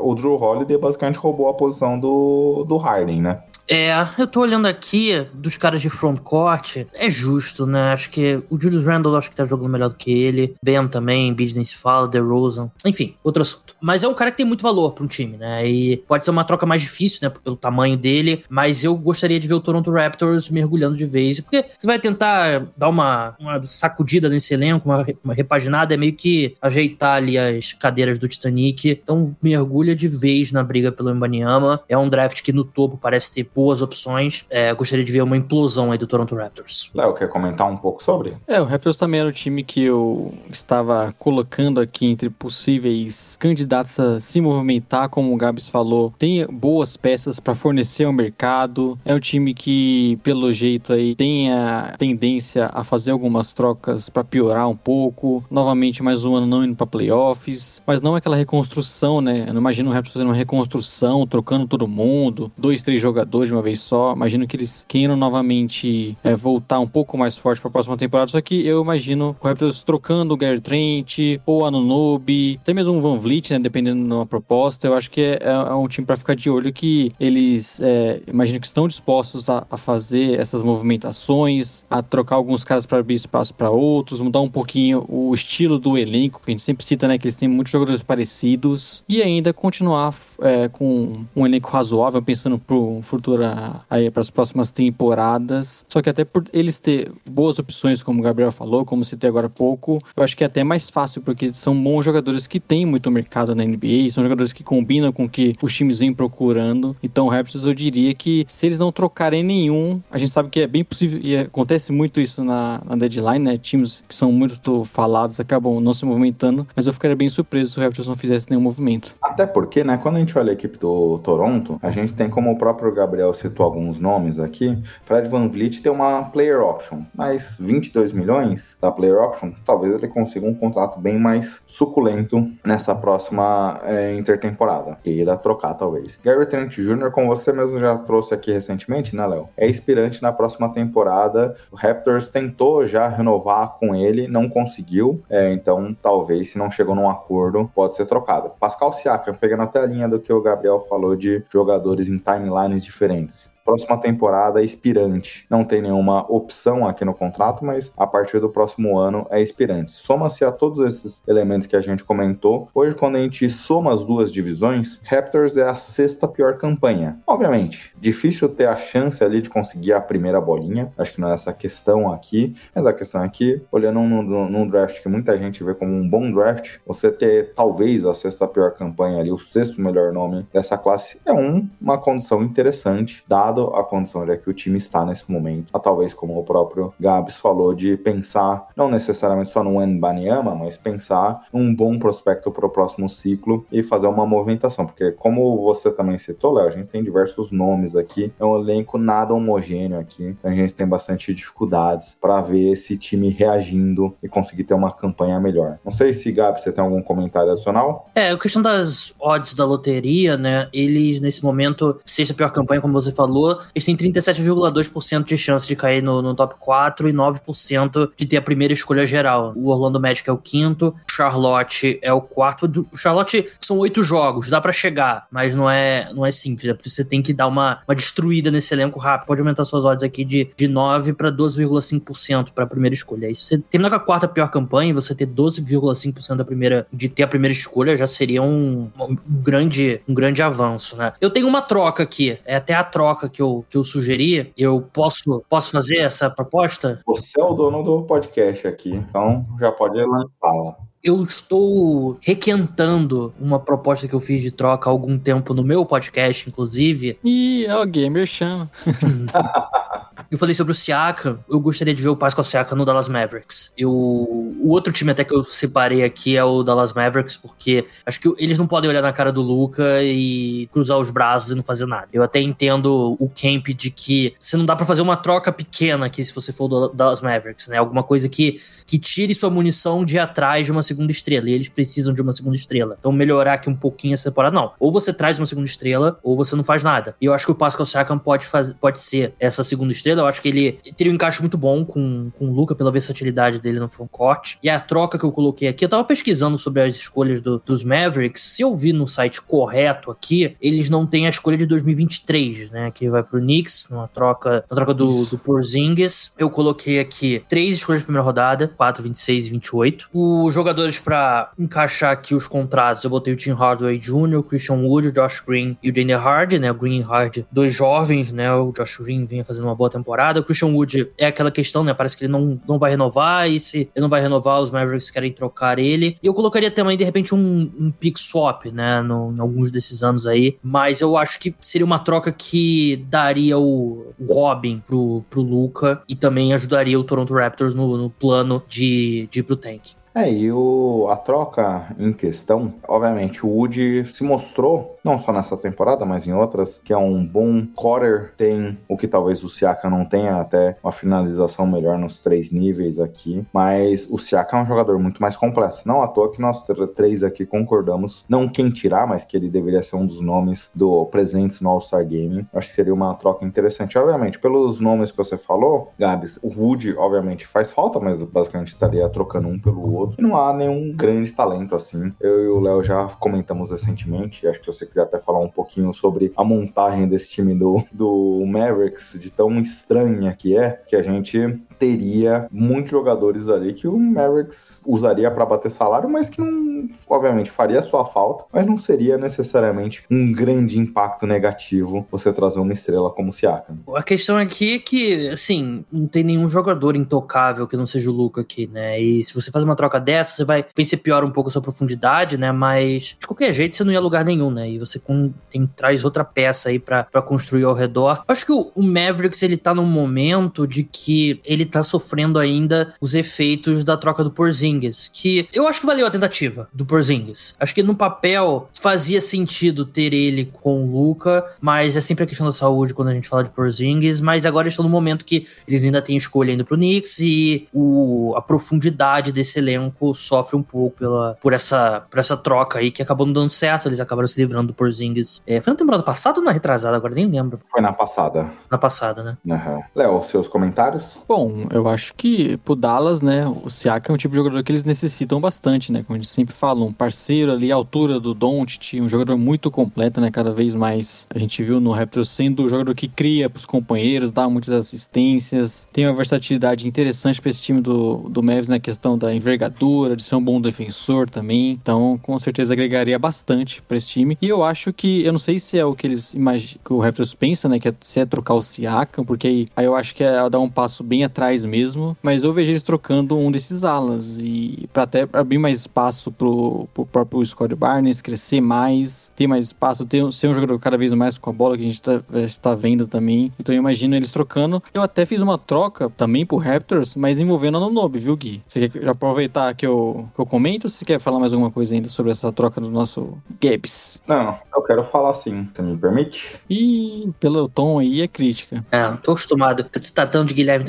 O Drew Holiday basicamente roubou a posição do, do Harden, né? É, eu tô olhando aqui dos caras de frontcourt, é justo, né? Acho que o Julius Randle acho que tá jogando melhor do que ele. Ben também, Business fala, DeRozan. Enfim, outro assunto. Mas é um cara que tem muito valor para um time, né? E pode ser uma troca mais difícil, né? Pelo tamanho dele. Mas eu gostaria de ver o Toronto Raptors mergulhando de vez. Porque você vai tentar dar uma, uma sacudida nesse elenco, uma, uma repaginada, é meio que ajeitar ali as cadeiras do Titanic. Então mergulha de vez na briga pelo Mbanyama. É um draft que no topo parece ter boas opções. É, gostaria de ver uma implosão aí do Toronto Raptors. Léo, quer comentar um pouco sobre? É, o Raptors também era o time que eu estava colocando aqui entre possíveis candidatos a se movimentar, como o Gabs falou. Tem boas peças para fornecer ao mercado. É um time que, pelo jeito aí, tem a tendência a fazer algumas trocas para piorar um pouco. Novamente, mais um ano não indo para playoffs. Mas não aquela reconstrução, né? Eu não imagino o Raptors fazendo uma reconstrução, trocando todo mundo, dois, três jogadores de uma vez só. Imagino que eles queiram novamente é, voltar um pouco mais forte para a próxima temporada. Só que eu imagino o Raptors trocando o Gary Trent ou Anunobi, até mesmo o Van Vliet, né? Dependendo da proposta. Eu acho que é, é um time para ficar de olho que eles, é, imagino que estão dispostos a, a, fazer essas movimentações, a trocar alguns caras para abrir espaço para outros, mudar um pouquinho o estilo do elenco, que a gente sempre cita, né? Que eles têm muitos jogadores parecidos e ainda continuar é, com um elenco razoável, pensando pro futuro futura aí para as próximas temporadas. Só que até por eles ter boas opções, como o Gabriel falou, como citei agora há pouco, eu acho que é até mais fácil, porque são bons jogadores que têm muito mercado na NBA, são jogadores que combinam com o que os times vêm procurando. Então, o Raptors, eu diria que se eles não trocarem nenhum, a gente sabe que é bem possível, e acontece muito isso na, na deadline, né? Times que são muito falados acabam não se movimentando, mas eu ficaria bem surpreso se o Raptors não fizesse nenhum movimento. Até porque, né, quando a gente olha a equipe do Toronto, a gente tem como o próprio Gabriel citou alguns nomes aqui, Fred Van Vliet tem uma player option, mas 22 milhões da player option, talvez ele consiga um contrato bem mais suculento nessa próxima é, intertemporada. Queira trocar, talvez. Gary Trent Jr., como você mesmo já trouxe aqui recentemente, né, Léo? É inspirante na próxima temporada. O Raptors tentou já renovar com ele, não conseguiu. É, então, talvez, se não chegou num acordo, pode ser trocado. Pascal Siakam, pegando até a linha do que o Gabriel falou de jogadores em timelines diferentes. diferentes. Próxima temporada é expirante. Não tem nenhuma opção aqui no contrato, mas a partir do próximo ano é expirante. Soma-se a todos esses elementos que a gente comentou. Hoje, quando a gente soma as duas divisões, Raptors é a sexta pior campanha. Obviamente, difícil ter a chance ali de conseguir a primeira bolinha. Acho que não é essa questão aqui. Mas a questão aqui, olhando num, num draft que muita gente vê como um bom draft, você ter talvez a sexta pior campanha ali, o sexto melhor nome dessa classe, é um, uma condição interessante, dada dado a condição de que o time está nesse momento, a talvez como o próprio Gabs falou, de pensar não necessariamente só no Banyama, mas pensar um bom prospecto para o próximo ciclo e fazer uma movimentação, porque como você também citou, Léo, a gente tem diversos nomes aqui, é um elenco nada homogêneo aqui, a gente tem bastante dificuldades para ver esse time reagindo e conseguir ter uma campanha melhor. Não sei se, Gabs, você tem algum comentário adicional? É, a questão das odds da loteria, né, eles nesse momento, sexta pior campanha, como você falou, falou, eles têm 37,2% de chance de cair no, no, top 4 e 9% de ter a primeira escolha geral. O Orlando Magic é o quinto, Charlotte é o quarto. Do, Charlotte são oito jogos, dá para chegar, mas não é, não é simples. É você tem que dar uma, uma destruída nesse elenco rápido. Pode aumentar suas odds aqui de, de 9 para 12,5% para a primeira escolha. Se você terminar com a quarta pior campanha você ter 12,5% da primeira de ter a primeira escolha, já seria um, um, grande um grande avanço, né? Eu tenho uma troca aqui, é até a troca que eu, que eu sugeri, eu posso, posso fazer essa proposta? Você é o dono do podcast aqui, então já pode lançá-la eu estou requentando uma proposta que eu fiz de troca há algum tempo no meu podcast, inclusive. E é o Gamer chama. Eu falei sobre o Siaka, eu gostaria de ver o Pascal Siaka no Dallas Mavericks. Eu, o outro time até que eu separei aqui é o Dallas Mavericks, porque acho que eles não podem olhar na cara do Luca e cruzar os braços e não fazer nada. Eu até entendo o camp de que você não dá para fazer uma troca pequena aqui se você for do Dallas Mavericks, né? Alguma coisa que, que tire sua munição de atrás de uma segunda estrela. E eles precisam de uma segunda estrela. Então melhorar aqui um pouquinho essa temporada, não. Ou você traz uma segunda estrela, ou você não faz nada. E eu acho que o Pascal Siakam pode, faz, pode ser essa segunda estrela eu acho que ele teria um encaixe muito bom com, com o Luca pela versatilidade dele no frontcourt. E a troca que eu coloquei aqui, eu tava pesquisando sobre as escolhas do, dos Mavericks. Se eu vi no site correto aqui, eles não têm a escolha de 2023, né? Que vai pro Knicks, numa troca, na troca do, do Porzingis. Eu coloquei aqui três escolhas de primeira rodada, 4, 26 e 28. Os jogadores para encaixar aqui os contratos, eu botei o Tim Hardaway Jr., o Christian Wood, o Josh Green e o Daniel Hard, né? O Green e Hard, dois jovens, né? O Josh Green vinha fazendo uma boa temporada temporada. O Christian Wood é aquela questão, né? Parece que ele não, não vai renovar, e se ele não vai renovar, os Mavericks querem trocar ele. E eu colocaria também, de repente, um, um pick swap, né? No, em alguns desses anos aí. Mas eu acho que seria uma troca que daria o, o Robin pro, pro Luca e também ajudaria o Toronto Raptors no, no plano de, de ir pro tank. É, e o, a troca em questão, obviamente, o Wood se mostrou, não só nessa temporada, mas em outras, que é um bom quarter, tem o que talvez o Siaka não tenha, até uma finalização melhor nos três níveis aqui, mas o Siaka é um jogador muito mais completo. Não à toa que nós três aqui concordamos, não quem tirar, mas que ele deveria ser um dos nomes do presentes no All-Star Game. Acho que seria uma troca interessante. Obviamente, pelos nomes que você falou, Gabs, o Wood, obviamente, faz falta, mas basicamente estaria trocando um pelo outro outro. E não há nenhum grande talento assim. Eu e o Léo já comentamos recentemente, acho que você quiser até falar um pouquinho sobre a montagem desse time do, do Mavericks, de tão estranha que é, que a gente teria muitos jogadores ali que o Mavericks usaria para bater salário, mas que não, obviamente, faria sua falta, mas não seria necessariamente um grande impacto negativo você trazer uma estrela como o Siakam. A questão aqui é que, assim, não tem nenhum jogador intocável que não seja o Luca aqui, né? E se você faz uma troca dessa, você vai pensar pior um pouco a sua profundidade, né? Mas de qualquer jeito você não ia lugar nenhum, né? E você com, tem, traz outra peça aí para construir ao redor. Acho que o, o Mavericks ele tá num momento de que ele tá sofrendo ainda os efeitos da troca do Porzingis, que eu acho que valeu a tentativa do Porzingis. Acho que no papel fazia sentido ter ele com o Luca, mas é sempre a questão da saúde quando a gente fala de Porzingis, mas agora estão no momento que eles ainda têm escolha indo pro Knicks e o, a profundidade desse elenco sofre um pouco pela, por, essa, por essa troca aí que acabou não dando certo, eles acabaram se livrando do Porzingis. É, foi na temporada passada ou na retrasada? Agora nem lembro. Foi na passada. Na passada, né? Uhum. Léo, seus comentários? Bom, eu acho que pro Dallas, né, o Siaka é um tipo de jogador que eles necessitam bastante, né? Como a gente sempre fala, um parceiro ali à altura do Doncic, um jogador muito completo, né? Cada vez mais a gente viu no Raptors sendo o jogador que cria pros companheiros, dá muitas assistências, tem uma versatilidade interessante para esse time do, do Mavs na questão da envergadura, de ser um bom defensor também. Então, com certeza agregaria bastante para esse time. E eu acho que, eu não sei se é o que eles imaginam, que o Raptors pensa, né? Que é, se é trocar o Siakam, porque aí, aí eu acho que é dar um passo bem atrás mesmo. Mas eu vejo eles trocando um desses alas e para até abrir mais espaço pro, pro próprio Scott Barnes crescer mais, ter mais espaço, ter, ser um jogador cada vez mais com a bola que a gente tá, está vendo também. Então eu imagino eles trocando. Eu até fiz uma troca também pro Raptors, mas envolvendo a Nonobi, viu, Gui? Você quer aproveitar que eu, que eu comento ou você quer falar mais alguma coisa ainda sobre essa troca do nosso Gabs? Não, eu quero falar sim, você me permite? E pelo tom aí é crítica. É, tô acostumado. Tá se tratando de Guilherme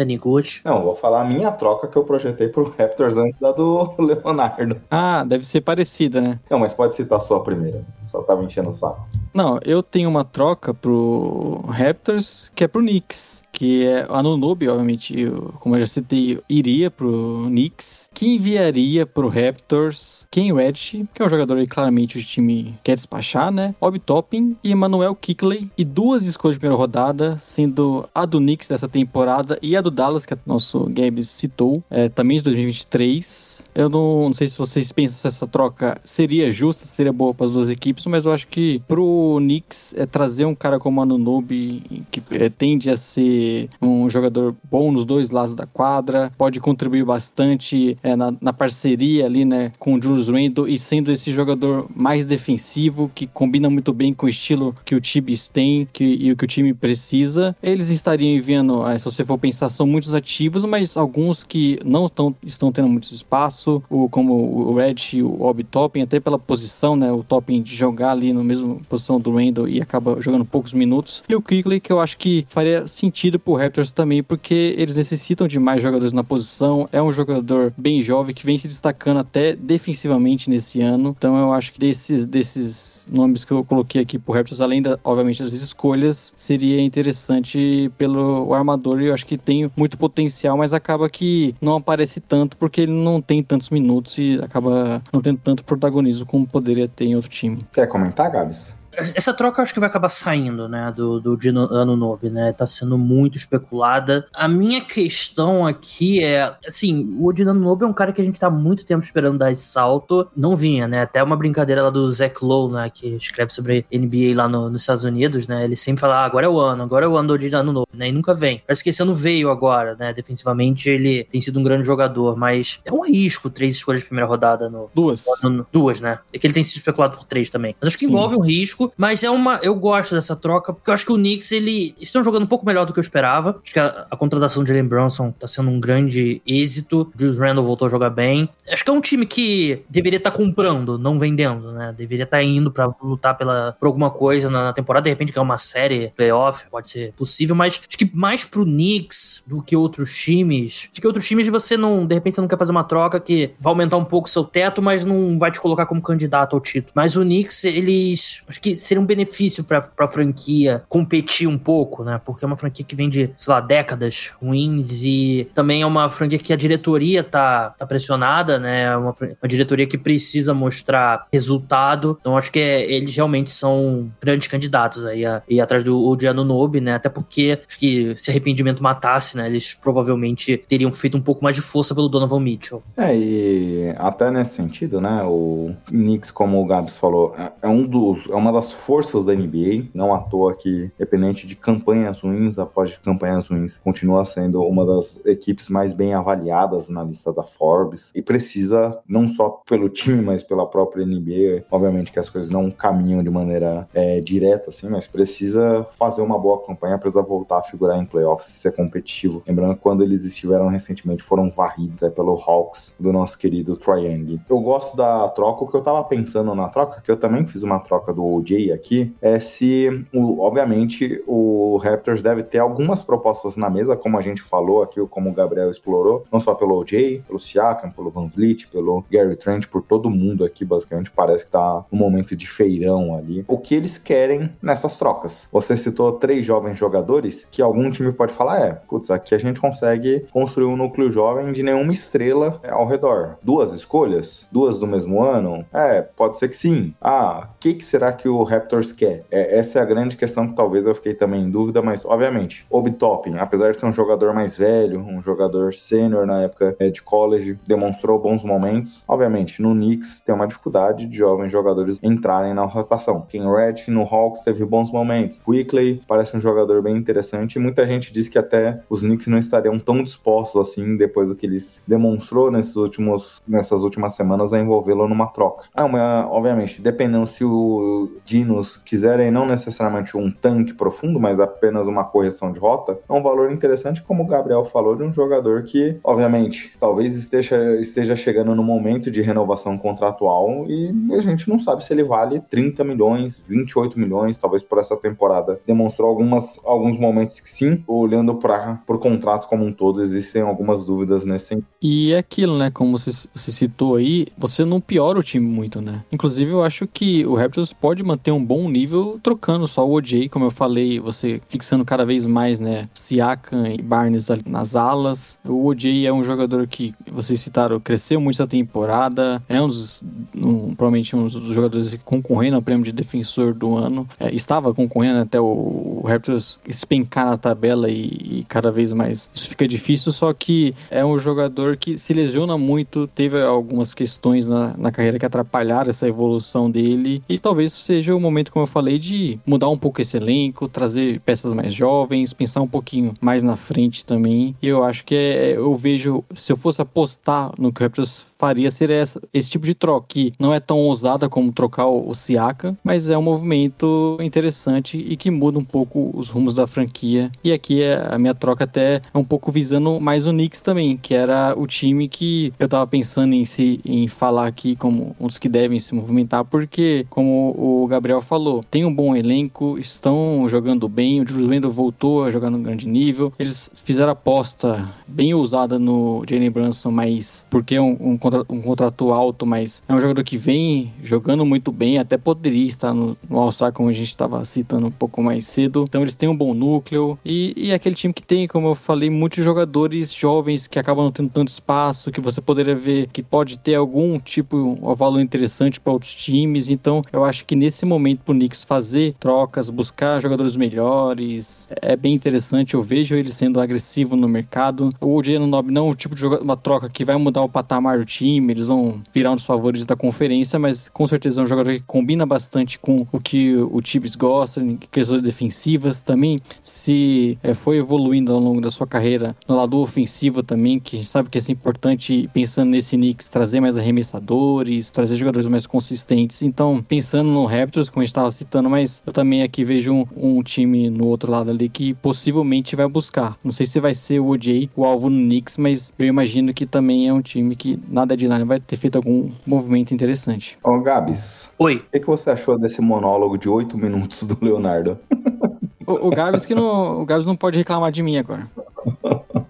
Não, vou falar a minha troca que eu projetei pro Raptors antes da do Leonardo. Ah, deve ser parecida, né? Não, mas pode citar a sua primeira. Só tava enchendo o saco. Não, eu tenho uma troca pro Raptors que é pro Knicks. Que é a Anunobi, obviamente, eu, como eu já citei, iria pro Knicks. Que enviaria pro Raptors Ken Reddish, que é um jogador aí claramente o time quer despachar, né? Obi Toppin e Emmanuel Kickley. E duas escolhas de primeira rodada, sendo a do Knicks dessa temporada e a do Dallas, que o nosso Gabs citou, é, também de 2023. Eu não, não sei se vocês pensam se essa troca seria justa, seria boa para as duas equipes, mas eu acho que pro Knicks é trazer um cara como Anunobi, que é, tende a ser um jogador bom nos dois lados da quadra, pode contribuir bastante é, na, na, parceria ali, né, com o Julius Randle e sendo esse jogador mais defensivo, que combina muito bem com o estilo que o Tibbs tem que, e o que o time precisa. Eles estariam enviando, é, se você for pensar, são muitos ativos, mas alguns que não tão, estão tendo muito espaço, o, como o Red e o Obi Topping, até pela posição, né, o Topping de jogar ali na mesma posição do Randle e acaba jogando poucos minutos. E o Quigley, que eu acho que faria sentido pro Raptors também, porque eles necessitam de mais jogadores na posição. É um jogador bem jovem que vem se destacando até defensivamente nesse ano. Então eu acho que desses, desses nomes que eu coloquei aqui pro Raptors, além da, obviamente, das escolhas, seria interessante pelo armador. Eu acho que tem muito potencial, mas acaba que não aparece tanto porque ele não tem tantos minutos e acaba não tendo tanto protagonismo como poderia ter em outro time. Quer comentar, Gabs? Essa troca eu acho que vai acabar saindo, né, do, do Dino Anunobi, né, tá sendo muito especulada. A minha questão aqui é, assim, o Dino Anunobi é um cara que a gente tá muito tempo esperando dar esse salto, não vinha, né, até uma brincadeira lá do Zach Lowe, né, que escreve sobre NBA lá no, nos Estados Unidos, né, ele sempre fala, ah, agora é o ano, agora é o ano do Dino Anunobi, né, e nunca vem. Parece que esse ano veio agora, né, defensivamente ele tem sido um grande jogador, mas é um risco três escolhas de primeira rodada no... Duas. No, duas, né, é que ele tem sido especulado por três também, mas acho que Sim. envolve um risco mas é uma. Eu gosto dessa troca, porque eu acho que o Knicks, ele. Estão jogando um pouco melhor do que eu esperava. Acho que a, a contratação de Jalen Brunson tá sendo um grande êxito. Julius Randle voltou a jogar bem. Acho que é um time que deveria estar tá comprando, não vendendo, né? Deveria estar tá indo para lutar pela, por alguma coisa na, na temporada. De repente, ganhar uma série, playoff, pode ser possível, mas acho que mais pro Knicks do que outros times. Acho que outros times você não. De repente, você não quer fazer uma troca que vai aumentar um pouco seu teto, mas não vai te colocar como candidato ao título. Mas o Knicks, eles. Acho que seria um benefício pra, pra franquia competir um pouco, né? Porque é uma franquia que vem de, sei lá, décadas ruins e também é uma franquia que a diretoria tá, tá pressionada, né? É uma, uma diretoria que precisa mostrar resultado. Então acho que é, eles realmente são grandes candidatos aí a ir atrás do Odiano Nobe, né? Até porque acho que se arrependimento matasse, né? Eles provavelmente teriam feito um pouco mais de força pelo Donovan Mitchell. É, e até nesse sentido, né? O Knicks, como o Gabs falou, é, é um dos, é uma das forças da NBA. Não à toa que, dependente de campanhas ruins, após campanhas ruins, continua sendo uma das equipes mais bem avaliadas na lista da Forbes. E precisa, não só pelo time, mas pela própria NBA. Obviamente que as coisas não caminham de maneira é, direta, assim, mas precisa fazer uma boa campanha, precisa voltar a figurar em playoffs, ser competitivo. Lembrando que quando eles estiveram recentemente, foram varridos né, pelo Hawks do nosso querido Young. Eu gosto da troca, o que eu tava pensando na troca, que eu também fiz uma troca do Aqui, é se, o, obviamente, o Raptors deve ter algumas propostas na mesa, como a gente falou aqui, como o Gabriel explorou, não só pelo OJ, pelo Siakam, pelo Van Vliet, pelo Gary Trent, por todo mundo aqui, basicamente, parece que tá um momento de feirão ali. O que eles querem nessas trocas? Você citou três jovens jogadores que algum time pode falar, é, putz, aqui a gente consegue construir um núcleo jovem de nenhuma estrela ao redor. Duas escolhas? Duas do mesmo ano? É, pode ser que sim. Ah, o que, que será que o Raptors quer? É, essa é a grande questão que talvez eu fiquei também em dúvida, mas obviamente, Obi apesar de ser um jogador mais velho, um jogador sênior na época é, de college, demonstrou bons momentos. Obviamente, no Knicks tem uma dificuldade de jovens jogadores entrarem na rotação. Ken Red no Hawks teve bons momentos. Quickly parece um jogador bem interessante e muita gente diz que até os Knicks não estariam tão dispostos assim depois do que eles demonstrou nesses últimos, nessas últimas semanas a envolvê-lo numa troca. Ah, uma, obviamente, dependendo se o Dinos quiserem não necessariamente um tanque profundo, mas apenas uma correção de rota, é um valor interessante, como o Gabriel falou, de um jogador que, obviamente, talvez esteja, esteja chegando no momento de renovação contratual e a gente não sabe se ele vale 30 milhões, 28 milhões, talvez por essa temporada. Demonstrou algumas, alguns momentos que sim, olhando para o contrato como um todo, existem algumas dúvidas nesse sentido. E é aquilo, né? Como você, você citou aí, você não piora o time muito, né? Inclusive, eu acho que o Raptors pode manter um bom nível trocando só o OJ, como eu falei, você fixando cada vez mais, né? Siakam e Barnes ali nas alas. O OJ é um jogador que, vocês citaram, cresceu muito essa temporada. É um dos, um, provavelmente um dos jogadores concorrendo ao prêmio de defensor do ano. É, estava concorrendo até o, o Raptors espencar na tabela e, e cada vez mais isso fica difícil, só que é um jogador que se lesiona muito, teve algumas questões na, na carreira que atrapalharam essa evolução dele, e talvez seja o momento, como eu falei, de mudar um pouco esse elenco, trazer peças mais jovens, pensar um pouquinho mais na frente também. E eu acho que é, eu vejo, se eu fosse apostar no que o Raptors faria, seria essa, esse tipo de troca, que não é tão ousada como trocar o, o Siaka, mas é um movimento interessante e que muda um pouco os rumos da franquia. E aqui é, a minha troca até é um pouco visando mais o Knicks também, que era o time que eu tava pensando em se em falar aqui como dos que devem se movimentar, porque como o Gabriel falou, tem um bom elenco, estão jogando bem, o Julius Randle voltou a jogar no grande nível, eles fizeram aposta bem ousada no Jalen Brunson, mas porque é um, um, contra, um contrato alto, mas é um jogador que vem jogando muito bem, até poderia estar no, no All-Star, como a gente estava citando um pouco mais cedo. Então eles têm um bom núcleo e, e é aquele time que tem, como eu falei, muitos jogadores jovens que acabam não tendo tanto espaço, que você poderia ver que pode ter algum tipo, um valor interessante para outros times. Então eu acho que nesse momento pro Knicks fazer trocas, buscar jogadores melhores, é bem interessante. Eu vejo ele sendo agressivo no mercado. O OJ Nob não é um tipo de jogador, uma troca que vai mudar o patamar do time, eles vão virar um dos favoritos da conferência, mas com certeza é um jogador que combina bastante com o que o Tibbs gosta, em questões defensivas também. Se é, foi evoluindo ao longo da sua carreira no lado ofensivo também, que a gente sabe que é importante pensando nesse Knicks, trazer mais arremessadores, trazer jogadores mais consistentes. Então, pensando no Raptors, como a gente estava citando, mas eu também aqui vejo um, um, time no outro lado ali que possivelmente vai buscar. Não sei se vai ser o OJ o alvo no Knicks, mas eu imagino que também é um time que na deadline vai ter feito algum movimento interessante. Ô, Gabs. Oi. O que, que você achou desse monólogo de oito minutos do Leonardo? O, o Gabs que não, o Gabs não pode reclamar de mim agora.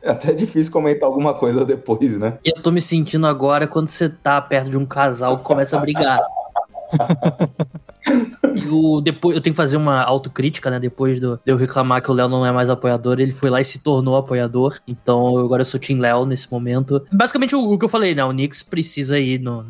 É até difícil comentar alguma coisa depois, né? Eu tô me sentindo agora quando você tá perto de um casal que começa a brigar. o, depois, eu tenho que fazer uma autocrítica, né? Depois do, de eu reclamar que o Léo não é mais apoiador, ele foi lá e se tornou apoiador. Então agora eu sou Team Léo nesse momento. Basicamente o, o, que eu falei, né? O Knicks precisa ir no.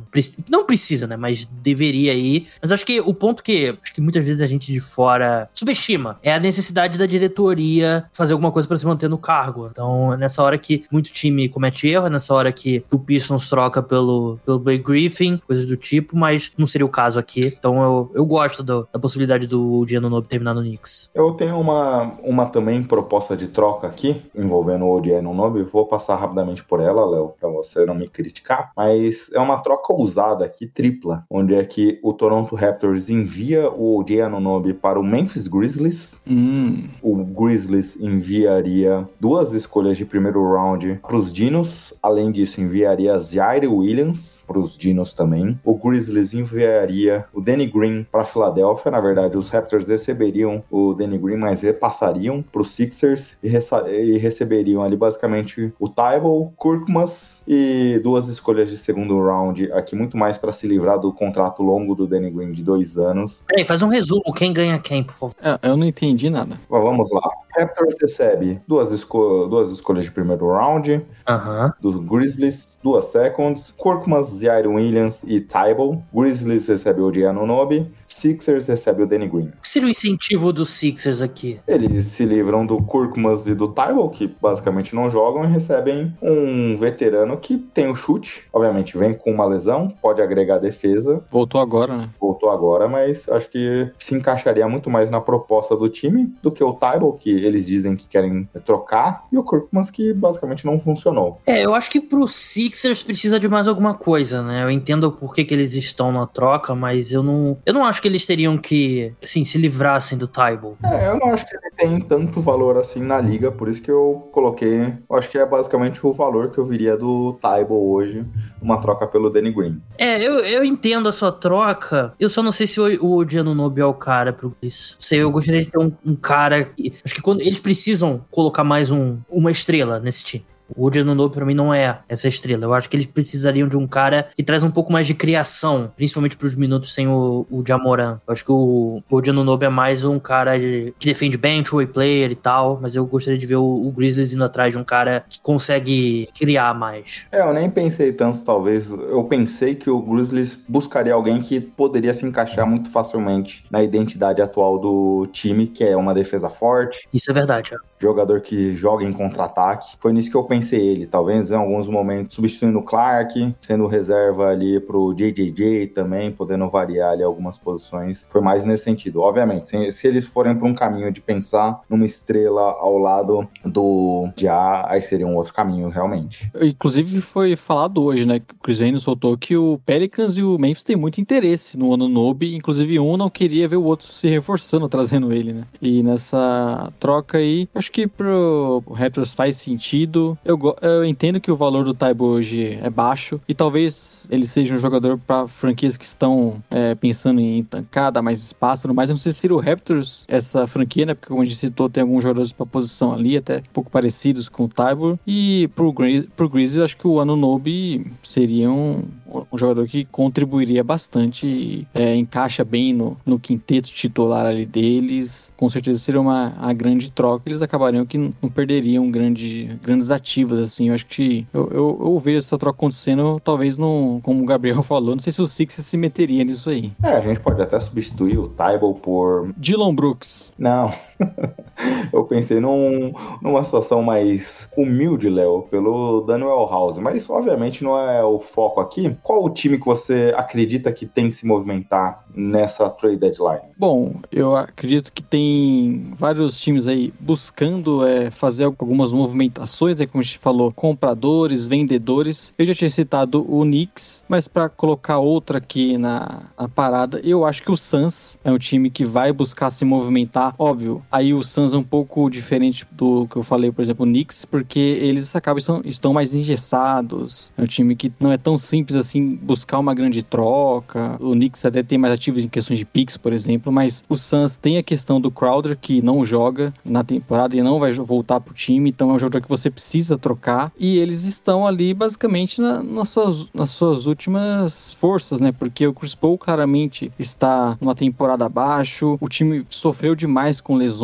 Não precisa, né? Mas deveria ir. Mas acho que o ponto que acho que muitas vezes a gente de fora subestima é a necessidade da diretoria fazer alguma coisa para se manter no cargo. Então, nessa hora que muito time comete erro, é nessa hora que o Pistons troca pelo, pelo Blake Griffin, coisas do tipo, mas não seria o caso aqui. Então eu, eu gosto do, da possibilidade do Diano Nobe terminar no Knicks. Eu tenho uma, uma também proposta de troca aqui, envolvendo o Diano Nobe. Vou passar rapidamente por ela, Léo, para você não me criticar. Mas é uma troca ousada aqui, tripla, onde é que o Toronto Raptors envia o Diano Nobe para o Memphis Grizzlies. Hum. O Grizzlies enviaria duas escolhas de primeiro round para os Dinos. Além disso, enviaria Zaire Williams para os Dinos também. O Grizzlies enviaria o Danny Green para Filadélfia. Na verdade, os Raptors receberiam o Danny Green, mas repassariam para os Sixers e, e, receberiam ali basicamente o Tybal, Kurkmas e duas escolhas de segundo round aqui, muito mais para se livrar do contrato longo do Danny Green de dois anos. Peraí, faz um resumo. Quem ganha quem, por favor? É, eu não entendi nada. Bom, vamos lá. Raptors recebe duas, esco duas escolhas de primeiro round uhum. dos Grizzlies, duas seconds, Kurkmas, Zaire Williams e Tybal. Grizzlies recebe o Giannonobi Sixers recebe o Danny Green. O que seria o incentivo dos Sixers aqui? Eles se livram do Kurkmas e do Tybal, que basicamente não jogam, e recebem um veterano que tem o chute. Obviamente, vem com uma lesão, pode agregar defesa. Voltou agora, né? Voltou agora, mas acho que se encaixaria muito mais na proposta do time do que o Tybal, que eles dizem que querem trocar, e o Kurkmas, que basicamente não funcionou. É, eu acho que pro Sixers precisa de mais alguma coisa, né? Eu entendo por que, que eles estão na troca, mas eu não, eu não acho que eles teriam que, assim, se livrassem do Tybal? É, eu não acho que ele tem tanto valor assim na liga, por isso que eu coloquei. Eu acho que é basicamente o valor que eu viria do Tybal hoje, uma troca pelo Danny Green. É, eu, eu entendo a sua troca. Eu só não sei se o, o Giannunobi é o cara para isso. Sei, eu gostaria de ter um, um cara. Que, acho que quando eles precisam colocar mais um, uma estrela nesse time. O Odianunobi para mim não é essa estrela. Eu acho que eles precisariam de um cara que traz um pouco mais de criação, principalmente para os minutos sem o, o Jamoran. Eu acho que o, o Odianunobi é mais um cara de, que defende bem, two-way player e tal, mas eu gostaria de ver o, o, Grizzlies indo atrás de um cara que consegue criar mais. É, eu nem pensei tanto, talvez. Eu pensei que o Grizzlies buscaria alguém que poderia se encaixar muito facilmente na identidade atual do time, que é uma defesa forte. Isso é verdade. É. Jogador que joga em contra-ataque. Foi nisso que eu pensei ele, talvez em alguns momentos substituindo o Clark, sendo reserva ali pro JJJ também, podendo variar ali algumas posições. Foi mais nesse sentido. Obviamente, se, se eles forem para um caminho de pensar numa estrela ao lado do Ja, aí seria um outro caminho, realmente. Inclusive, foi falado hoje, né? O Chris Haynes soltou que o Pelicans e o Memphis têm muito interesse no ano Nobe. Inclusive, um não queria ver o outro se reforçando, trazendo ele, né? E nessa troca aí, acho que pro Raptors faz sentido. Eu, eu entendo que o valor do Taibo hoje é baixo e talvez ele seja um jogador para franquias que estão é, pensando em tancar, dar mais espaço, mas eu não sei se o Raptors essa franquia, né? Porque como a gente citou, tem alguns jogadores para posição ali, até um pouco parecidos com o Tybor. E pro, Grizz, pro Grizzlies, acho que o Anunobi seria um, um jogador que contribuiria bastante e é, encaixa bem no, no quinteto titular ali deles. Com certeza seria uma a grande troca. Eles acabariam que não perderiam grande, grandes ativos, assim. Eu acho que eu, eu, eu vejo essa troca acontecendo, talvez no, como o Gabriel falou, não sei se o Sixers se meteria nisso aí. É, a gente pode até substituir o Tybal por. Dylan Brooks. Não. eu pensei num, numa situação mais humilde, Léo, pelo Daniel House, mas obviamente não é o foco aqui. Qual o time que você acredita que tem que se movimentar nessa trade deadline? Bom, eu acredito que tem vários times aí buscando é, fazer algumas movimentações, é como a gente falou, compradores, vendedores. Eu já tinha citado o Knicks, mas para colocar outra aqui na, na parada, eu acho que o Suns é um time que vai buscar se movimentar. Óbvio, aí o Suns é um pouco diferente do que eu falei, por exemplo, o Knicks, porque eles acabam estão, estão mais engessados. É um time que não é tão simples assim buscar uma grande troca. O Knicks até tem mais ativos em questões de picks, por exemplo, mas o Suns tem a questão do Crowder, que não joga na temporada e não vai voltar pro time, então é um jogador que você precisa trocar. E eles estão ali basicamente na, nas, suas, nas suas últimas forças, né? Porque o Chris Paul claramente está numa temporada abaixo, o time sofreu demais com lesões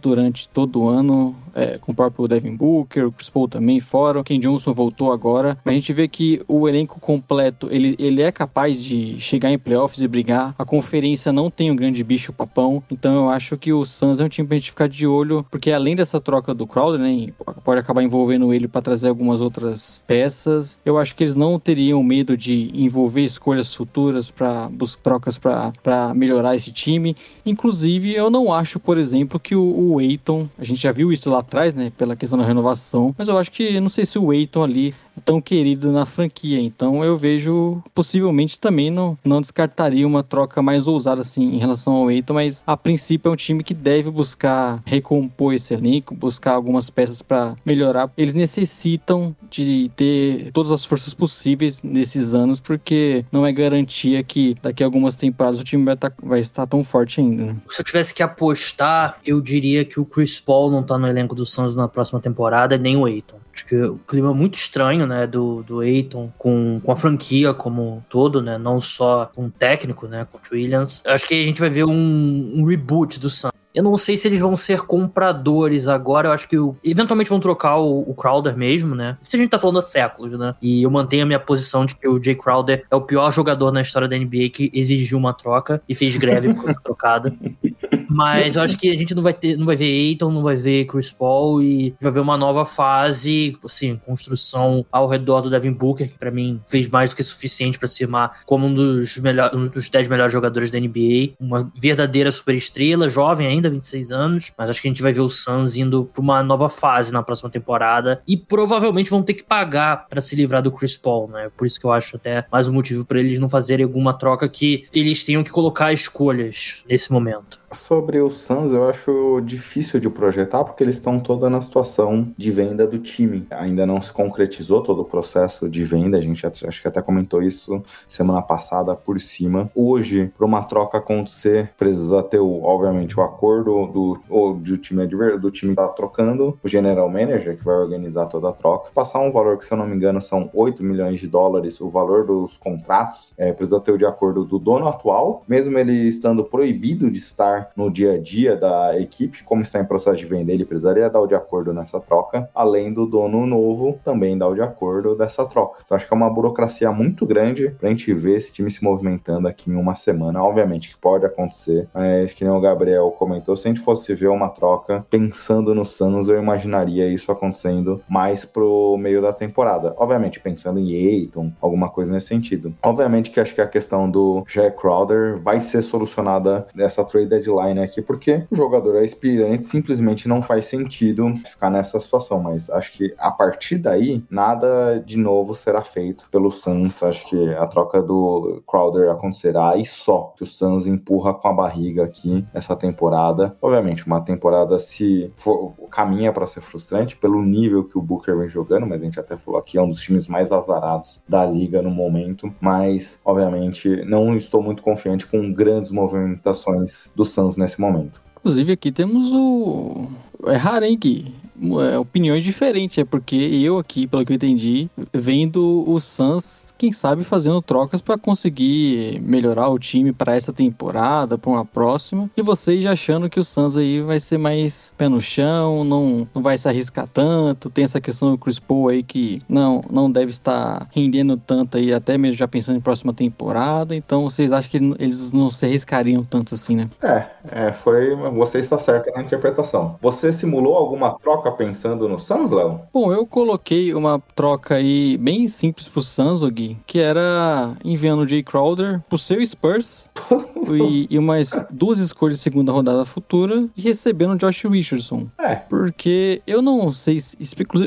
durante todo o ano é, com o próprio Devin Booker, o Chris Paul também fora, o Ken Johnson voltou agora. A gente vê que o elenco completo, ele, ele é capaz de chegar em playoffs e brigar. A conferência não tem um grande bicho papão, então eu acho que o Suns é um time pra gente ficar de olho, porque além dessa troca do Crowder, né, pode acabar envolvendo ele para trazer algumas outras peças. Eu acho que eles não teriam medo de envolver escolhas futuras para trocas para melhorar esse time. Inclusive, eu não acho, por exemplo, que o, o Aiton, a gente já viu isso lá atrás, né, pela questão da renovação, mas eu acho que, não sei se o Eiton ali tão querido na franquia. Então eu vejo possivelmente também não, não descartaria uma troca mais ousada assim em relação ao Eiton, mas a princípio é um time que deve buscar recompor esse elenco, buscar algumas peças para melhorar. Eles necessitam de ter todas as forças possíveis nesses anos, porque não é garantia que daqui a algumas temporadas o time vai, tá, vai estar tão forte ainda. Né? Se eu tivesse que apostar, eu diria que o Chris Paul não tá no elenco do Suns na próxima temporada, nem o Eiton. O clima é muito estranho, né, do, do Aiton com, com a franquia como um todo, né, não só com o técnico, né, com o Williams. Acho que a gente vai ver um, um reboot do Suns. Eu não sei se eles vão ser compradores agora. Eu acho que eventualmente vão trocar o, o, Crowder mesmo, né? Isso a gente tá falando há séculos, né? E eu mantenho a minha posição de que o Jay Crowder é o pior jogador na história da NBA que exigiu uma troca e fez greve por trocada. Mas eu acho que a gente não vai ter, não vai ver Aiton, não vai ver Chris Paul e vai ver uma nova fase, assim, construção ao redor do Devin Booker, que para mim fez mais do que suficiente para se firmar como um dos melhores, um dos 10 melhores jogadores da NBA, uma verdadeira superestrela, jovem ainda, 26 anos, mas acho que a gente vai ver o Suns indo para uma nova fase na próxima temporada e provavelmente vão ter que pagar para se livrar do Chris Paul, né? Por isso que eu acho até mais um motivo para eles não fazerem alguma troca que eles tenham que colocar escolhas nesse momento. Sobre o Suns, eu acho difícil de projetar porque eles estão toda na situação de venda do time. Ainda não se concretizou todo o processo de venda, a gente acho que até comentou isso semana passada por cima. Hoje, para uma troca acontecer, precisa ter, obviamente, o acordo do, ou do time do time que tá trocando, o general manager que vai organizar toda a troca, passar um valor que, se eu não me engano, são 8 milhões de dólares, o valor dos contratos, é, precisa ter o de acordo do dono atual, mesmo ele estando proibido de estar no dia a dia da equipe, como está em processo de venda, ele precisaria dar o de acordo nessa troca, além do dono novo também dar o de acordo dessa troca. Então acho que é uma burocracia muito grande para a gente ver esse time se movimentando aqui em uma semana. Obviamente que pode acontecer, mas que nem o Gabriel comentou, se a gente fosse ver uma troca pensando no Suns, eu imaginaria isso acontecendo mais pro meio da temporada. Obviamente pensando em Aiton, alguma coisa nesse sentido. Obviamente que acho que a questão do Jack Crowder vai ser solucionada nessa trade aqui, porque o jogador é expirante, simplesmente não faz sentido ficar nessa situação. Mas acho que a partir daí, nada de novo será feito pelo Suns. Acho que a troca do Crowder acontecerá e só que o Suns empurra com a barriga aqui essa temporada. Obviamente, uma temporada se for, caminha para ser frustrante pelo nível que o Booker vem jogando, mas a gente até falou aqui, é um dos times mais azarados da liga no momento. Mas, obviamente, não estou muito confiante com grandes movimentações do Suns Suns nesse momento. Inclusive aqui temos o. É raro, hein, Gui? É, opiniões diferentes, é porque eu aqui, pelo que eu entendi, vendo o Suns quem sabe fazendo trocas para conseguir melhorar o time para essa temporada, para uma próxima. E vocês já achando que o Suns aí vai ser mais pé no chão, não, não vai se arriscar tanto. Tem essa questão do Chris Paul aí que não, não deve estar rendendo tanto aí, até mesmo já pensando em próxima temporada. Então vocês acham que eles não se arriscariam tanto assim, né? É, é foi. Você está certo na interpretação. Você simulou alguma troca pensando no Suns, Léo? Bom, eu coloquei uma troca aí bem simples pro Suns, Gui que era enviando o Jay Crowder pro seu Spurs e, e umas duas escolhas de segunda rodada futura e recebendo o Josh Richardson. É. Porque eu não sei, se,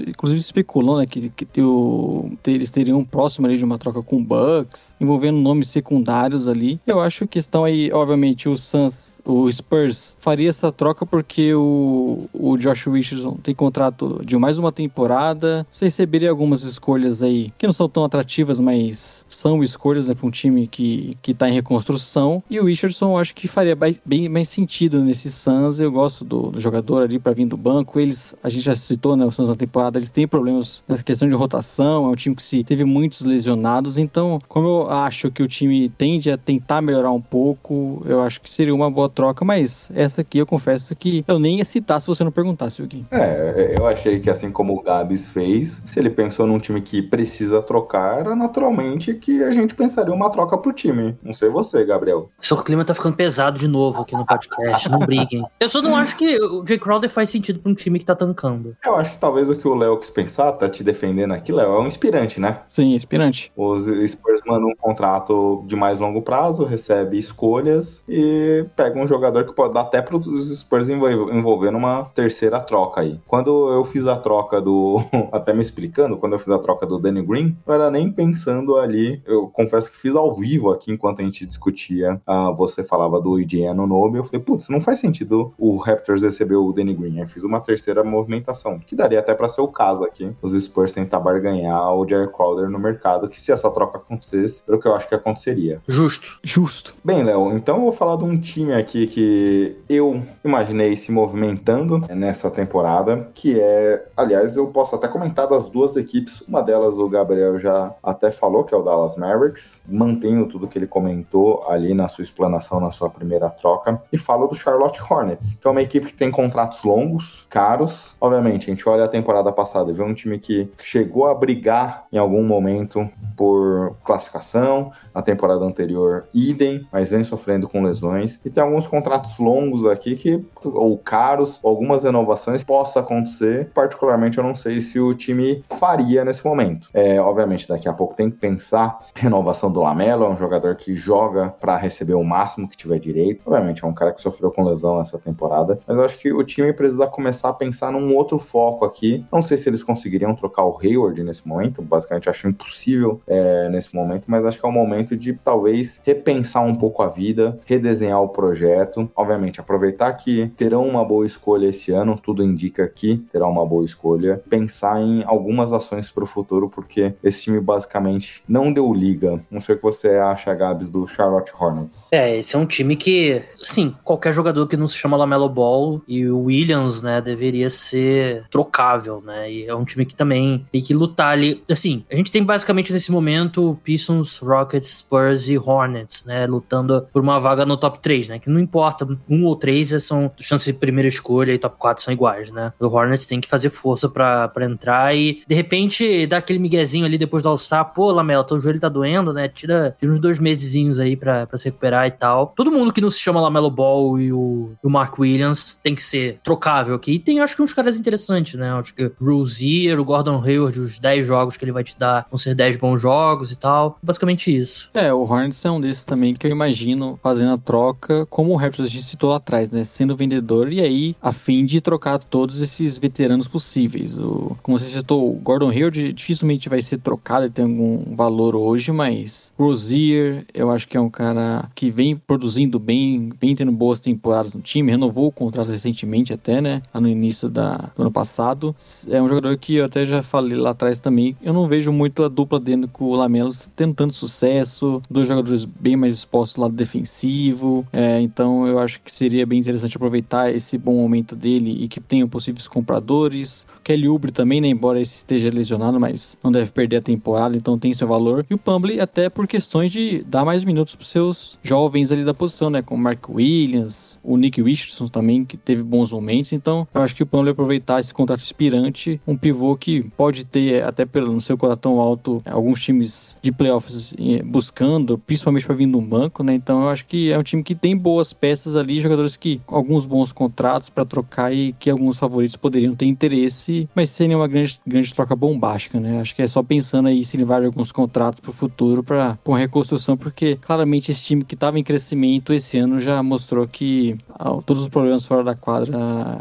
inclusive especulou, né, que, que o, eles teriam próximo ali de uma troca com o Bucks, envolvendo nomes secundários ali. Eu acho que estão aí, obviamente, o Suns o Spurs faria essa troca porque o, o Josh Richardson tem contrato de mais uma temporada. Você receberia algumas escolhas aí que não são tão atrativas, mas são escolhas né, para um time que, que tá em reconstrução. E o Richardson eu acho que faria bem mais sentido nesse Suns. Eu gosto do, do jogador ali para vir do banco. Eles, a gente já citou, né, o Suns na temporada, eles têm problemas nessa questão de rotação. É um time que se teve muitos lesionados. Então, como eu acho que o time tende a tentar melhorar um pouco, eu acho que seria uma boa troca. Mas essa aqui eu confesso que eu nem ia citar se você não perguntasse, Gui. É, eu achei que assim como o Gabs fez, se ele pensou num time que precisa trocar, era naturalmente que a gente pensaria uma troca pro time. Não sei você, Gabriel. Só que o clima tá ficando pesado de novo aqui no podcast. não briguem. Eu só não acho que o Jay Crowder faz sentido pra um time que tá tancando. Eu acho que talvez o que o Léo quis pensar, tá te defendendo aqui, Léo, é um inspirante, né? Sim, inspirante. Os Spurs mandam um contrato de mais longo prazo, recebe escolhas e pega um jogador que pode dar até para os Spurs envolver numa terceira troca aí. Quando eu fiz a troca do. até me explicando, quando eu fiz a troca do Danny Green, não era nem pensando ali. Eu confesso que fiz ao vivo aqui enquanto a gente discutia. Uh, você falava do Idiano Nobe. Eu falei, putz, não faz sentido o Raptors receber o Danny Green. Eu fiz uma terceira movimentação, que daria até para ser o caso aqui. Os Spurs tentar barganhar o Jared Crowder no mercado, que se essa troca acontecesse, era o que eu acho que aconteceria. Justo. Justo. Bem, Léo, então eu vou falar de um time aqui que eu imaginei se movimentando nessa temporada, que é, aliás, eu posso até comentar das duas equipes. Uma delas o Gabriel já até falou, que é o Dallas Mavericks. Mantenho tudo que ele comentou ali na sua explanação, na sua primeira troca. E falo do Charlotte Hornets, que é uma equipe que tem contratos longos, caros. Obviamente, a gente olha a temporada passada e vê um time que chegou a brigar em algum momento por classificação. Na temporada anterior, idem, mas vem sofrendo com lesões. E tem alguns contratos longos aqui que, ou caros, algumas renovações possa acontecer. Particularmente, eu não sei se o time faria nesse momento. É, obviamente, daqui a pouco tem que pensar renovação do Lamelo, é um jogador que joga para receber o máximo que tiver direito. Obviamente, é um cara que sofreu com lesão essa temporada, mas eu acho que o time precisa começar a pensar num outro foco aqui. Não sei se eles conseguiriam trocar o Hayward nesse momento, basicamente acho impossível é, nesse momento, mas acho que é o momento de talvez repensar um pouco a vida, redesenhar o projeto. Obviamente, aproveitar que terão uma boa escolha esse ano, tudo indica que terá uma boa escolha. Pensar em algumas ações para o futuro, porque esse time basicamente não deu liga. Não sei o que você acha, Gabs, do Charlotte Hornets. É, esse é um time que, sim, qualquer jogador que não se chama Lamelo Ball e o Williams, né, deveria ser trocável, né? E é um time que também tem que lutar ali. Assim, a gente tem basicamente nesse momento Pistons, Rockets, Spurs e Hornets, né, lutando por uma vaga no top 3, né? Que não importa, um ou três são chances de primeira escolha e top 4 são iguais, né? O Hornets tem que fazer força para entrar e de repente dar aquele miguezinho ali depois do All-Star, pô, Lamelo, teu joelho tá doendo, né? Tira, tira uns dois mesezinhos aí pra, pra se recuperar e tal. Todo mundo que não se chama Lamelo Ball e o, o Mark Williams tem que ser trocável aqui. E tem, acho que, uns caras interessantes, né? Acho que Rozier, o Gordon Hayward, os 10 jogos que ele vai te dar vão ser 10 bons jogos e tal. Basicamente isso. É, o Hornets é um desses também que eu imagino fazendo a troca, como o Raptors a gente citou lá atrás, né? Sendo vendedor e aí a fim de trocar todos esses veteranos possíveis. O, como você citou, o Gordon Hayward dificilmente vai ser trocado, ele tem algum valor hoje, mas Rozier, eu acho que é um cara que vem produzindo bem, vem tendo boas temporadas no time, renovou o contrato recentemente até, né? Lá no início da, do ano passado. É um jogador que eu até já falei lá atrás também. Eu não vejo muito a dupla dentro com o Lamelo tendo tanto sucesso, dois jogadores bem mais expostos do lado defensivo. É, então eu acho que seria bem interessante aproveitar esse bom momento dele e que tenham possíveis compradores. Kelly Oubre também, né? Embora esse esteja lesionado, mas não deve perder a temporada, então tem seu valor. E o Pumble até por questões de dar mais minutos para seus jovens ali da posição, né? Como Mark Williams, o Nick Richardson também, que teve bons momentos. Então eu acho que o Pumble aproveitar esse contrato inspirante, um pivô que pode ter, até pelo seu contrato tão alto, alguns times de playoffs eh, buscando, principalmente para vir no banco, né? Então eu acho que é um time que tem boas peças ali, jogadores que alguns bons contratos para trocar e que alguns favoritos poderiam ter interesse, mas sem uma grande, grande troca bombástica, né? Acho que é só pensando aí se levar alguns contratos para o futuro para uma reconstrução, porque claramente esse time que estava em crescimento esse ano já mostrou que ah, todos os problemas fora da quadra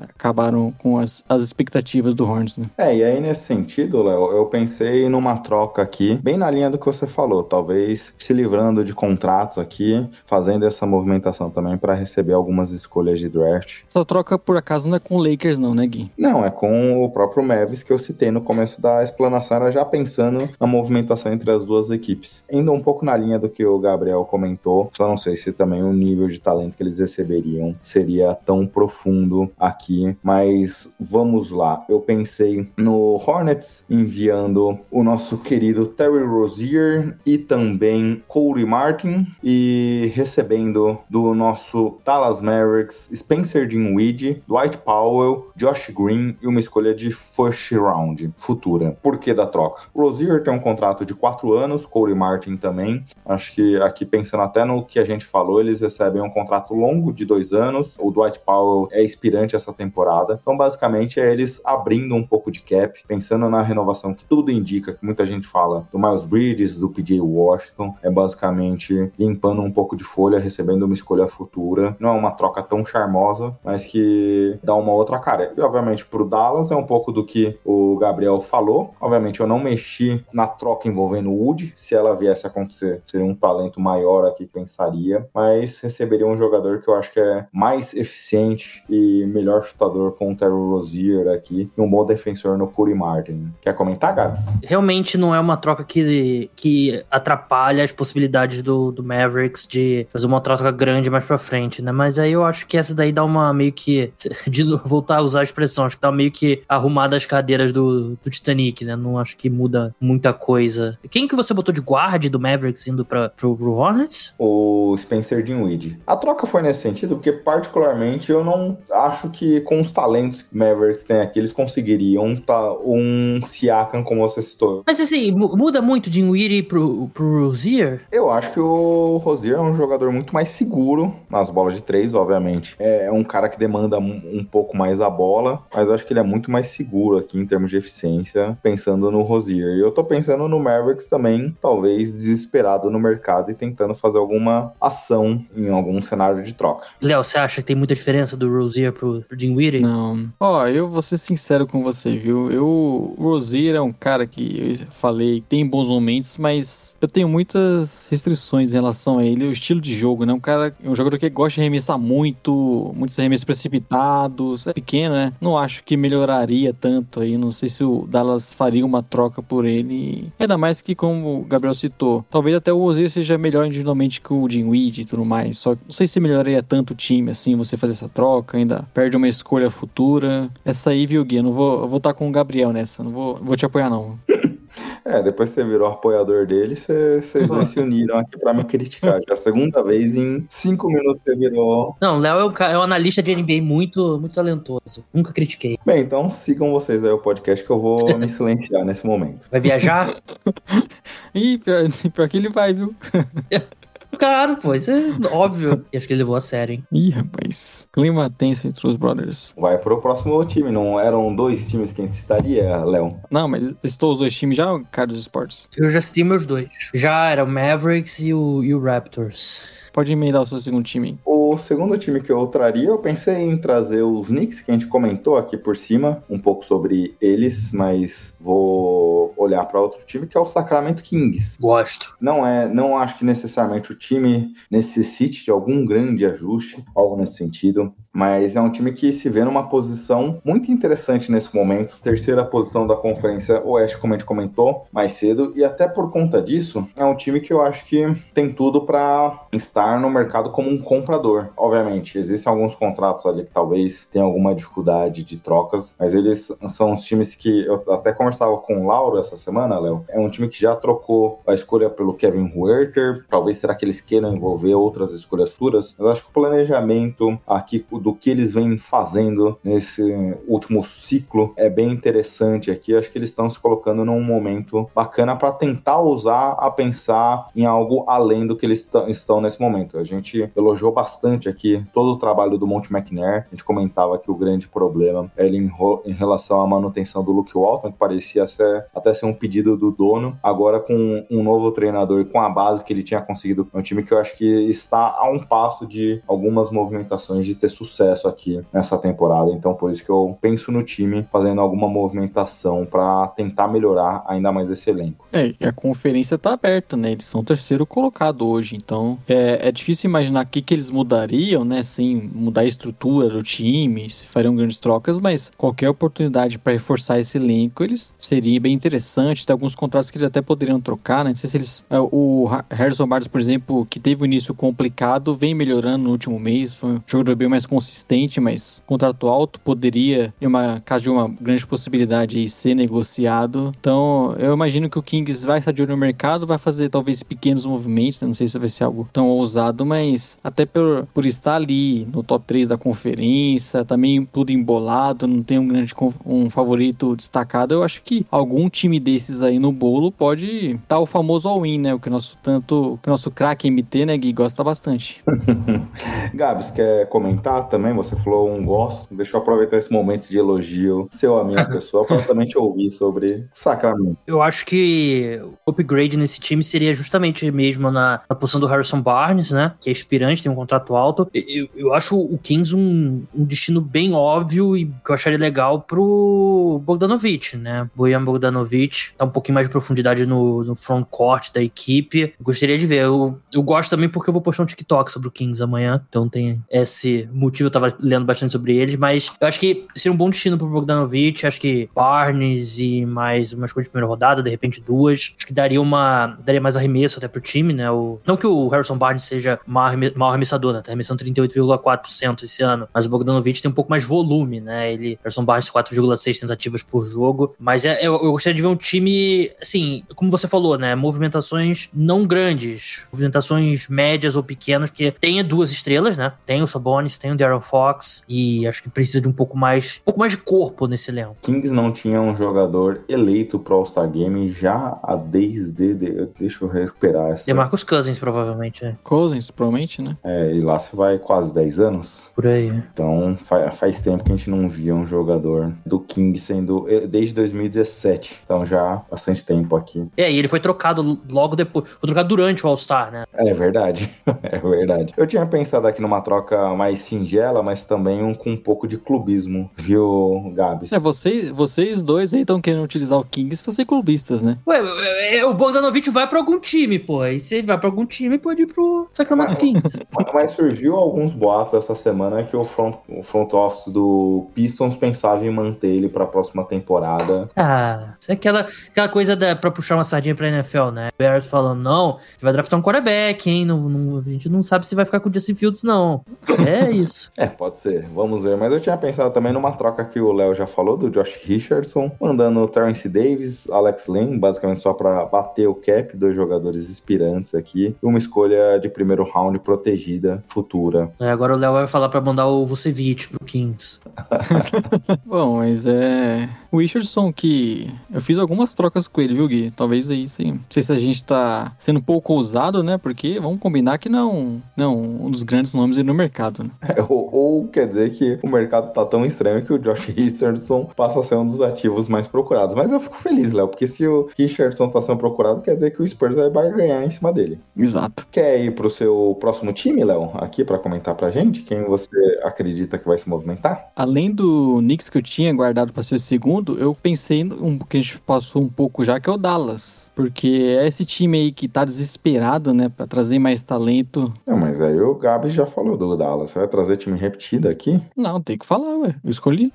acabaram com as, as expectativas do Horns, né? É, e aí nesse sentido, Léo, eu pensei numa troca aqui, bem bem na linha do que você falou, talvez se livrando de contratos aqui, fazendo essa movimentação também para receber algumas escolhas de draft. Essa troca, por acaso, não é com o Lakers, não, né, Gui? Não, é com o próprio Mavis que eu citei no começo da explanação, era já pensando na movimentação entre as duas equipes. Indo um pouco na linha do que o Gabriel comentou, só não sei se também o nível de talento que eles receberiam seria tão profundo aqui, mas vamos lá. Eu pensei no Hornets enviando o nosso querido Terry Rozier e também Corey Martin e recebendo do nosso Dallas Mavericks Spencer Dinwiddie, Dwight Powell, Josh Green e uma escolha de first round futura. Por que da troca? Rozier tem um contrato de quatro anos, Corey Martin também. Acho que aqui pensando até no que a gente falou, eles recebem um contrato longo de dois anos. O Dwight Powell é expirante essa temporada. Então, basicamente, é eles abrindo um pouco de cap, pensando na renovação que tudo indica, que muita gente fala do Miles Bridges, do PJ Washington. É basicamente limpando um pouco de folha, recebendo uma escolha futura. Não é uma troca tão charmosa, mas que dá uma outra cara. E, obviamente, pro Dallas é um pouco do que o Gabriel falou. Obviamente, eu não mexi na troca envolvendo o Wood. Se ela viesse a acontecer, seria um talento maior aqui, pensaria. Mas receberia um jogador que eu acho que é mais eficiente e melhor chutador com o Terry Rozier aqui. E um bom defensor no Curry Martin. Quer comentar, Gabs? Realmente não é uma troca que, que atrapalha as possibilidades do, do Mavericks de fazer uma troca grande mais pra frente, né? Mas aí eu acho que essa daí dá uma meio que. De voltar a usar a expressão, acho que dá meio que arrumada as cadeiras do, do Titanic, né? Não acho que muda muita coisa. Quem que você botou de guarda do Mavericks indo pra, pro, pro Hornets? O Spencer Dinwiddie. A troca foi nesse sentido porque, particularmente, eu não acho que com os talentos que o Mavericks tem aqui, eles conseguiriam tá, um Siakam, como você citou. Mas assim, mu- muda muito de Dinwiddie pro, pro Rozier? Eu acho que o Rozier é um jogador muito mais seguro nas bolas de três, obviamente. É um cara que demanda um, um pouco mais a bola, mas eu acho que ele é muito mais seguro aqui em termos de eficiência, pensando no Rozier. E eu tô pensando no Mavericks também, talvez desesperado no mercado e tentando fazer alguma ação em algum cenário de troca. Léo, você acha que tem muita diferença do Rozier pro, pro Dinwiddie? Não. Ó, eu vou ser sincero com você, viu? Eu, o Rozier é um cara que eu falei, tem bons momentos, mas eu tenho muitas restrições em relação a ele, o estilo de jogo, né? Um cara, um jogador que gosta de arremessar muito, muitos arremessos precipitados, é pequeno, né? Não acho que melhoraria tanto aí, não sei se o Dallas faria uma troca por ele. Ainda mais que, como o Gabriel citou, talvez até o Rozier seja melhor individualmente que o Dinwiddie e tudo mais, só não sei se melhoraria tanto o time, assim, você fazer essa troca, ainda perde uma escolha futura. Essa aí, viu, Gui? Eu não vou, eu vou estar com o Gabriel nessa, não vou, vou te apoiar, não. É, depois que você virou apoiador dele, você- vocês dois se uniram aqui pra me criticar. Já é a segunda vez em cinco minutos você virou. Não, o Léo é um, é um analista de NBA muito, muito talentoso. Nunca critiquei. Bem, então sigam vocês aí o podcast que eu vou me silenciar nesse momento. Vai viajar? Ih, pior, pior que ele vai, viu? claro, pô, isso é óbvio. E acho que ele levou a sério, hein? Ih, rapaz. Clima tenso entre os brothers. Vai pro próximo time, não eram dois times que a gente citaria, Léo? Não, mas estou os dois times já, cara dos esportes. Eu já citei meus dois. Já era o Mavericks e o, e o Raptors. Pode emendar o seu segundo time. O segundo time que eu traria, eu pensei em trazer os Knicks, que a gente comentou aqui por cima, um pouco sobre eles, mas vou olhar para outro time, que é o Sacramento Kings. Gosto. Não é, não acho que necessariamente o time necessite de algum grande ajuste, algo nesse sentido, mas é um time que se vê numa posição muito interessante nesse momento, terceira posição da Conferência Oeste, como a gente comentou mais cedo, e até por conta disso, é um time que eu acho que tem tudo para estar no mercado como um comprador. Obviamente, existem alguns contratos ali que talvez tenham alguma dificuldade de trocas, mas eles são os times que eu até conversava com o Lauro essa semana, Léo. É um time que já trocou a escolha pelo Kevin Huerter. Talvez será que eles queiram envolver outras escolhas futuras, mas acho que o planejamento aqui do que eles vêm fazendo nesse último ciclo é bem interessante aqui. Acho que eles estão se colocando num momento bacana para tentar usar a pensar em algo além do que eles tão- estão nesse momento. A gente elogiou bastante aqui todo o trabalho do Monte McNair. A gente comentava que o grande problema é ele em, em relação à manutenção do Luke Walton, que parecia parecia até ser um pedido do dono. Agora, com um novo treinador e com a base que ele tinha conseguido, é um time que eu acho que está a um passo de algumas movimentações de ter sucesso aqui nessa temporada. Então, por isso que eu penso no time fazendo alguma movimentação para tentar melhorar ainda mais esse elenco. É, e a conferência tá aberta, né? Eles são terceiro colocado hoje, então é, é difícil imaginar o que, que eles mudariam, né? Sem mudar a estrutura do time, se fariam grandes trocas, mas qualquer oportunidade para reforçar esse elenco, eles seria bem interessante. Tem alguns contratos que eles até poderiam trocar, né? Não sei se eles. É, o Harrison Barnes, por exemplo, que teve um início complicado, vem melhorando no último mês, foi um jogador bem mais consistente, mas contrato alto poderia, em uma caso de uma grande possibilidade, aí, ser negociado. Então, eu imagino que o Kings vai estar de olho no mercado, vai fazer talvez pequenos movimentos, né? não sei se vai ser algo tão ousado, mas até por, por estar ali no top 3 da conferência, também tudo embolado, não tem um grande um favorito destacado, eu acho que algum time desses aí no bolo pode dar o famoso all-in, né? O que nosso tanto, que nosso craque MT, né, Gui, gosta bastante. Gabs, quer comentar também? Você falou um gosto. Deixa eu aproveitar esse momento de elogio seu a minha pessoa para também te ouvir sobre Sacramento. Eu acho que o upgrade nesse time seria justamente mesmo na, na posição do Harrison Barnes, né? Que é aspirante, tem um contrato alto. Eu, eu acho o Kings um, um destino bem óbvio e que eu acharia legal pro Bogdanovich, né? Bojan Bogdanovich dá um pouquinho mais de profundidade no, no front court da equipe. Gostaria de ver. Eu, eu gosto também porque eu vou postar um TikTok sobre o Kings amanhã, então tem esse motivo. Eu tava lendo bastante sobre eles, mas eu acho que seria um bom destino pro Bogdanovich. Acho que Barnes e mais umas coisas de primeira rodada, de repente duas. Acho que daria uma. daria mais arremesso até pro time, né? O, não que o Harrison Barnes seja mal, arremessador, né? Tá arremessando 38,4% esse ano, mas o Bogdanovich tem um pouco mais volume, né? Ele, Harrison Barnes, 4,6 tentativas por jogo. Mas é, eu, eu gostaria de ver um time, assim, como você falou, né? Movimentações não grandes, movimentações médias ou pequenas, que tenha duas estrelas, né? Tem o Sabonis, tem o Darren Fox, e acho que precisa de um pouco mais, um pouco mais de corpo nesse elenco. Kings não tinha um jogador eleito pro All-Star Game já a desde. De, deixa eu recuperar essa. Marcos Cousins, provavelmente, né? Cousins, provavelmente, né? É, e lá se vai quase 10 anos. Por aí. Então faz, faz tempo que a gente não via um jogador do King sendo. Desde 2017. Então já há bastante tempo aqui. É, e ele foi trocado logo depois. Foi trocado durante o All-Star, né? É verdade. é verdade. Eu tinha pensado aqui numa troca mais singela, mas também um, com um pouco de clubismo, viu, Gabs? É, vocês, vocês dois aí estão querendo utilizar o Kings pra ser clubistas, né? Ué, o Bogdanovich vai pra algum time, pô. E se ele vai pra algum time, pode ir pro Sacramento Kings. Mas surgiu alguns boatos essa semana que o front, o front office do Pistons pensava em manter ele pra próxima temporada. Ah, isso é aquela, aquela coisa da, pra puxar uma sardinha pra NFL, né? O Bears falando, não, a gente vai draftar um quarterback, hein? Não, não, a gente não sabe se vai ficar com o Justin Fields, não. É isso. é, pode ser. Vamos ver. Mas eu tinha pensado também numa troca que o Léo já falou, do Josh Richardson, mandando o Terence Davis, Alex Lynn, basicamente só pra bater o cap, dois jogadores inspirantes aqui. Uma escolha de primeiro round protegida, futura. É, agora o Léo vai falar pra mandar o Vucevic pro Kings. Bom, mas é. O Richardson, que eu fiz algumas trocas com ele, viu, Gui? Talvez aí sim. Não sei se a gente tá sendo um pouco ousado, né? Porque vamos combinar que não, não um dos grandes nomes aí no mercado, né? É, ou, ou, quer dizer que o mercado tá tão estranho que o Josh Richardson passa a ser um dos ativos mais procurados. Mas eu fico feliz, Léo, porque se o Richardson tá sendo procurado, quer dizer que o Spurs vai ganhar em cima dele. Exato. Quer ir pro seu próximo time, Léo? Aqui para comentar pra gente? Quem você acredita que vai se movimentar? Além do Knicks que eu tinha guardado para ser o segundo, eu pensei um que a gente passou um pouco já, que é o Dallas. Porque é esse time aí que tá desesperado, né, para trazer mais talento. Não, mas aí o Gabi já falou do Dallas. Você vai trazer time repetido aqui? Não, tem que falar, ué. Eu escolhi.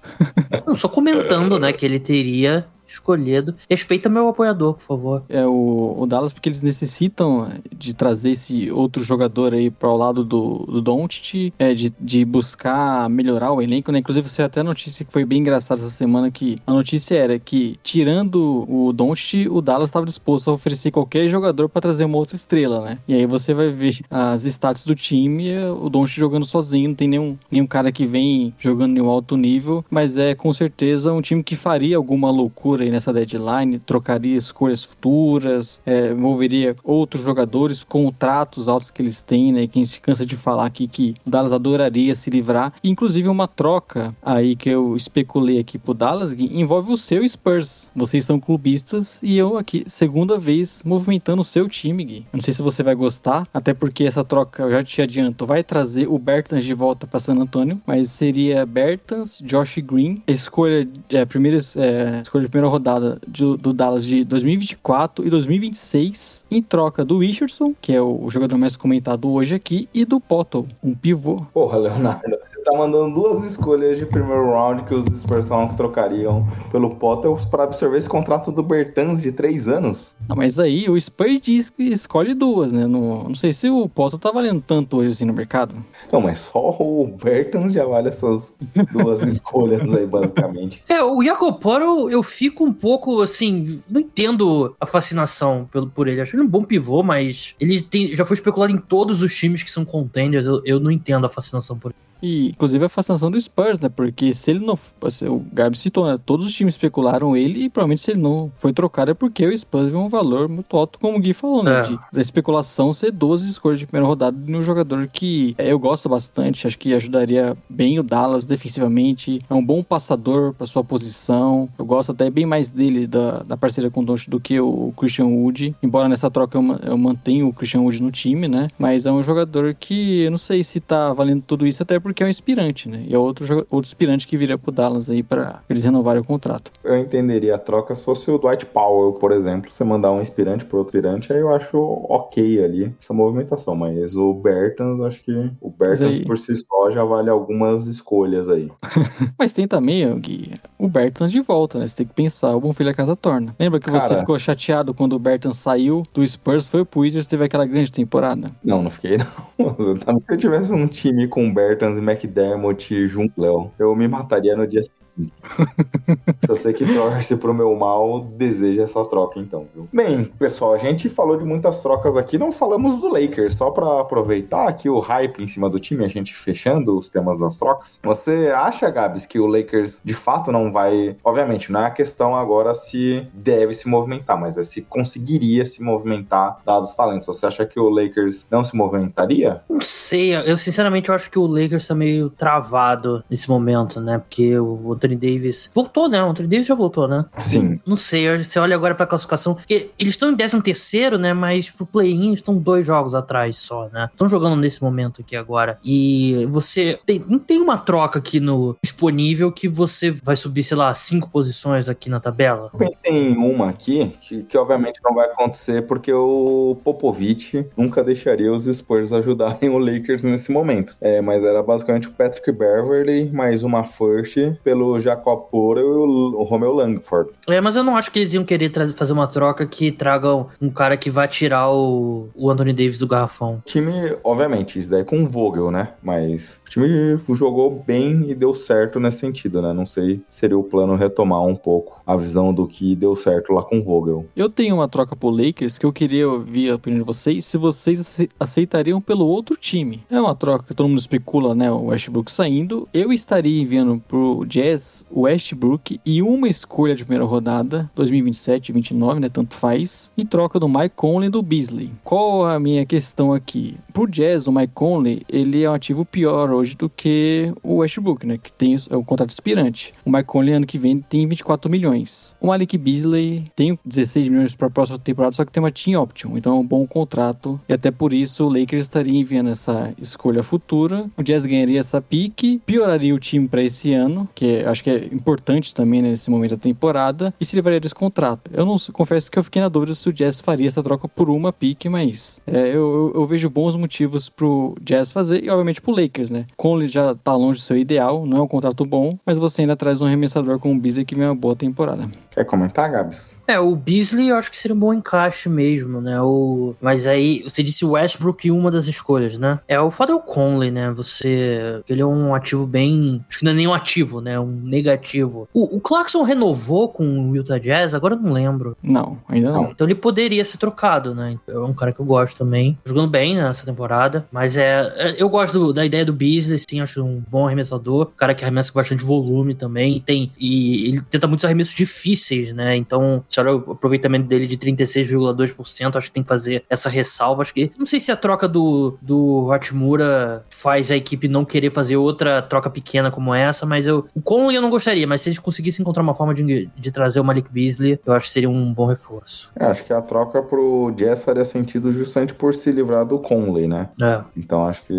Não, só comentando, né, que ele teria escolhido. Respeita meu apoiador, por favor. É o, o Dallas, porque eles necessitam de trazer esse outro jogador aí para o lado do, do Doncic, é, de, de buscar melhorar o elenco, né? Inclusive, você até a notícia que foi bem engraçada essa semana, que a notícia era que, tirando o Doncic, o Dallas estava disposto a oferecer qualquer jogador para trazer uma outra estrela, né? E aí você vai ver as stats do time, o Doncic jogando sozinho, não tem nenhum, nenhum cara que vem jogando em um alto nível, mas é com certeza um time que faria alguma loucura futuro aí nessa deadline, trocaria escolhas futuras, é, envolveria outros jogadores, contratos altos que eles têm, né? Que a gente cansa de falar aqui que o Dallas adoraria se livrar. Inclusive uma troca aí que eu especulei aqui pro Dallas envolve o seu Spurs. Vocês são clubistas e eu aqui, segunda vez, movimentando o seu time, Gui. Não sei se você vai gostar, até porque essa troca, eu já te adianto, vai trazer o Bertans de volta para San Antonio, mas seria Bertans, Josh Green, escolha, é, primeira, é, escolha de primeira rodada de, do Dallas de 2024 e 2026, em troca do Richardson, que é o, o jogador mais comentado hoje aqui, e do Pottle, um pivô. Porra, Leonardo, tá mandando duas escolhas de primeiro round que os Spurs falam que trocariam pelo Potter para absorver esse contrato do Bertans de três anos. Ah, mas aí o Spurs diz que escolhe duas, né? No, não sei se o Potter tá valendo tanto hoje assim no mercado. Não, mas só o Bertans já vale essas duas escolhas aí, basicamente. É, o Jacoporo, eu fico um pouco assim, não entendo a fascinação pelo, por ele. Acho ele um bom pivô, mas ele tem, já foi especulado em todos os times que são contenders. Eu, eu não entendo a fascinação por ele. E, inclusive, a fascinação do Spurs, né? Porque se ele não. Assim, o Gabi citou, né? Todos os times especularam ele e provavelmente se ele não foi trocado é porque o Spurs viu um valor muito alto, como o Gui falou, né? É. De, da especulação ser 12 escolhas de primeira rodada no jogador que é, eu gosto bastante, acho que ajudaria bem o Dallas defensivamente. É um bom passador para sua posição. Eu gosto até bem mais dele, da, da parceria com o Doncic, do que o Christian Wood. Embora nessa troca eu, eu mantenha o Christian Wood no time, né? Mas é um jogador que eu não sei se tá valendo tudo isso, até porque é um inspirante, né? E é outro, outro inspirante que viria pro Dallas aí para eles renovarem o contrato. Eu entenderia a troca se fosse o Dwight Powell, por exemplo. Você mandar um inspirante por outro inspirante, aí eu acho ok ali essa movimentação. Mas o Bertans, acho que o Bertans aí- por si só já vale algumas escolhas aí. Mas tem também, Gui, o Bertans de volta, né? Você tem que pensar, o bom filho a casa torna. Lembra que você Cara. ficou chateado quando o Bertans saiu do Spurs, foi pro Wizards, teve aquela grande temporada? Não, não fiquei não. Se eu tivesse um time com Bertans e McDermott junto, Léo, eu me mataria no dia seguinte. Se você que torce pro meu mal, deseja essa troca então, viu? Bem, pessoal, a gente falou de muitas trocas aqui, não falamos do Lakers, só pra aproveitar aqui o hype em cima do time, a gente fechando os temas das trocas. Você acha, Gabs, que o Lakers de fato não vai... Obviamente, não é a questão agora se deve se movimentar, mas é se conseguiria se movimentar dados os talentos. Você acha que o Lakers não se movimentaria? Não sei, eu sinceramente eu acho que o Lakers tá meio travado nesse momento, né? Porque o Anthony Davis voltou, né? O Anthony Davis já voltou, né? Sim. Não sei, você olha agora pra classificação. porque Eles estão em 13 terceiro, né? Mas pro play-in estão dois jogos atrás só, né? Estão jogando nesse momento aqui agora. E você tem, não tem uma troca aqui no disponível que você vai subir, sei lá, cinco posições aqui na tabela. Eu pensei em uma aqui, que, que obviamente não vai acontecer, porque o Popovich nunca deixaria os Spurs ajudarem o Lakers nesse momento. É, mas era basicamente o Patrick Beverly, mais uma first pelo Jacob Porter e o, o Romeo Langford. É, mas eu não acho que eles iam querer fazer uma troca que tragam um cara que vai tirar o, o Anthony Davis do garrafão. O time, obviamente, isso daí é com o Vogel, né? Mas o time jogou bem e deu certo nesse sentido, né? Não sei se seria o plano retomar um pouco a visão do que deu certo lá com o Vogel. Eu tenho uma troca pro Lakers que eu queria ouvir a opinião de vocês, se vocês ace- aceitariam pelo outro time. É uma troca que todo mundo especula, né? O Westbrook saindo. Eu estaria enviando pro Jazz o Westbrook e uma escolha de primeira rodada, 2027, 29, né? Tanto faz, em troca do Mike Conley e do Beasley. Qual a minha questão aqui? Pro Jazz, o Mike Conley, ele é um ativo pior hoje do que o Westbrook, né? Que tem o- é um contrato expirante. O Mike Conley, ano que vem, tem 24 milhões. O Malik Beasley tem 16 milhões para a próxima temporada, só que tem uma team option, então é um bom contrato. E até por isso o Lakers estaria enviando essa escolha futura. O Jazz ganharia essa pique, pioraria o time para esse ano, que acho que é importante também né, nesse momento da temporada, e se livraria desse contrato. Eu não confesso que eu fiquei na dúvida se o Jazz faria essa troca por uma pique, mas é, eu, eu- eu vejo bons motivos pro Jazz fazer e obviamente pro Lakers, né? Conley já tá longe do seu ideal, não é um contrato bom, mas você ainda traz um arremessador como o Beasley que vem uma boa temporada. Quer comentar, Gabs? É, o Beasley eu acho que seria um bom encaixe mesmo, né? O... Mas aí, você disse Westbrook e uma das escolhas, né? É o foda é Conley, né? Você. Ele é um ativo bem. Acho que não é nem um ativo, né? Um negativo. O, o Clarkson renovou com o Utah Jazz, agora eu não lembro. Não, ainda não. Então ele poderia ser trocado, né? É um cara que eu gosto também. Jogando bem nessa temporada. Mas é. é- Eu gosto do- da ideia do Beasley, sim, acho um bom arremessador. Um cara que arremessa com bastante volume também. E tem. E ele tenta muitos arremessos difíceis difíceis, né? Então, se olha o aproveitamento dele de 36,2%, acho que tem que fazer essa ressalva. Acho que não sei se a troca do, do Hachimura faz a equipe não querer fazer outra troca pequena como essa, mas eu. O Conley eu não gostaria, mas se eles conseguissem encontrar uma forma de, de trazer o Malik Beasley, eu acho que seria um bom reforço. É, acho que a troca pro Jazz faria sentido justamente por se livrar do Conley, né? É. Então acho que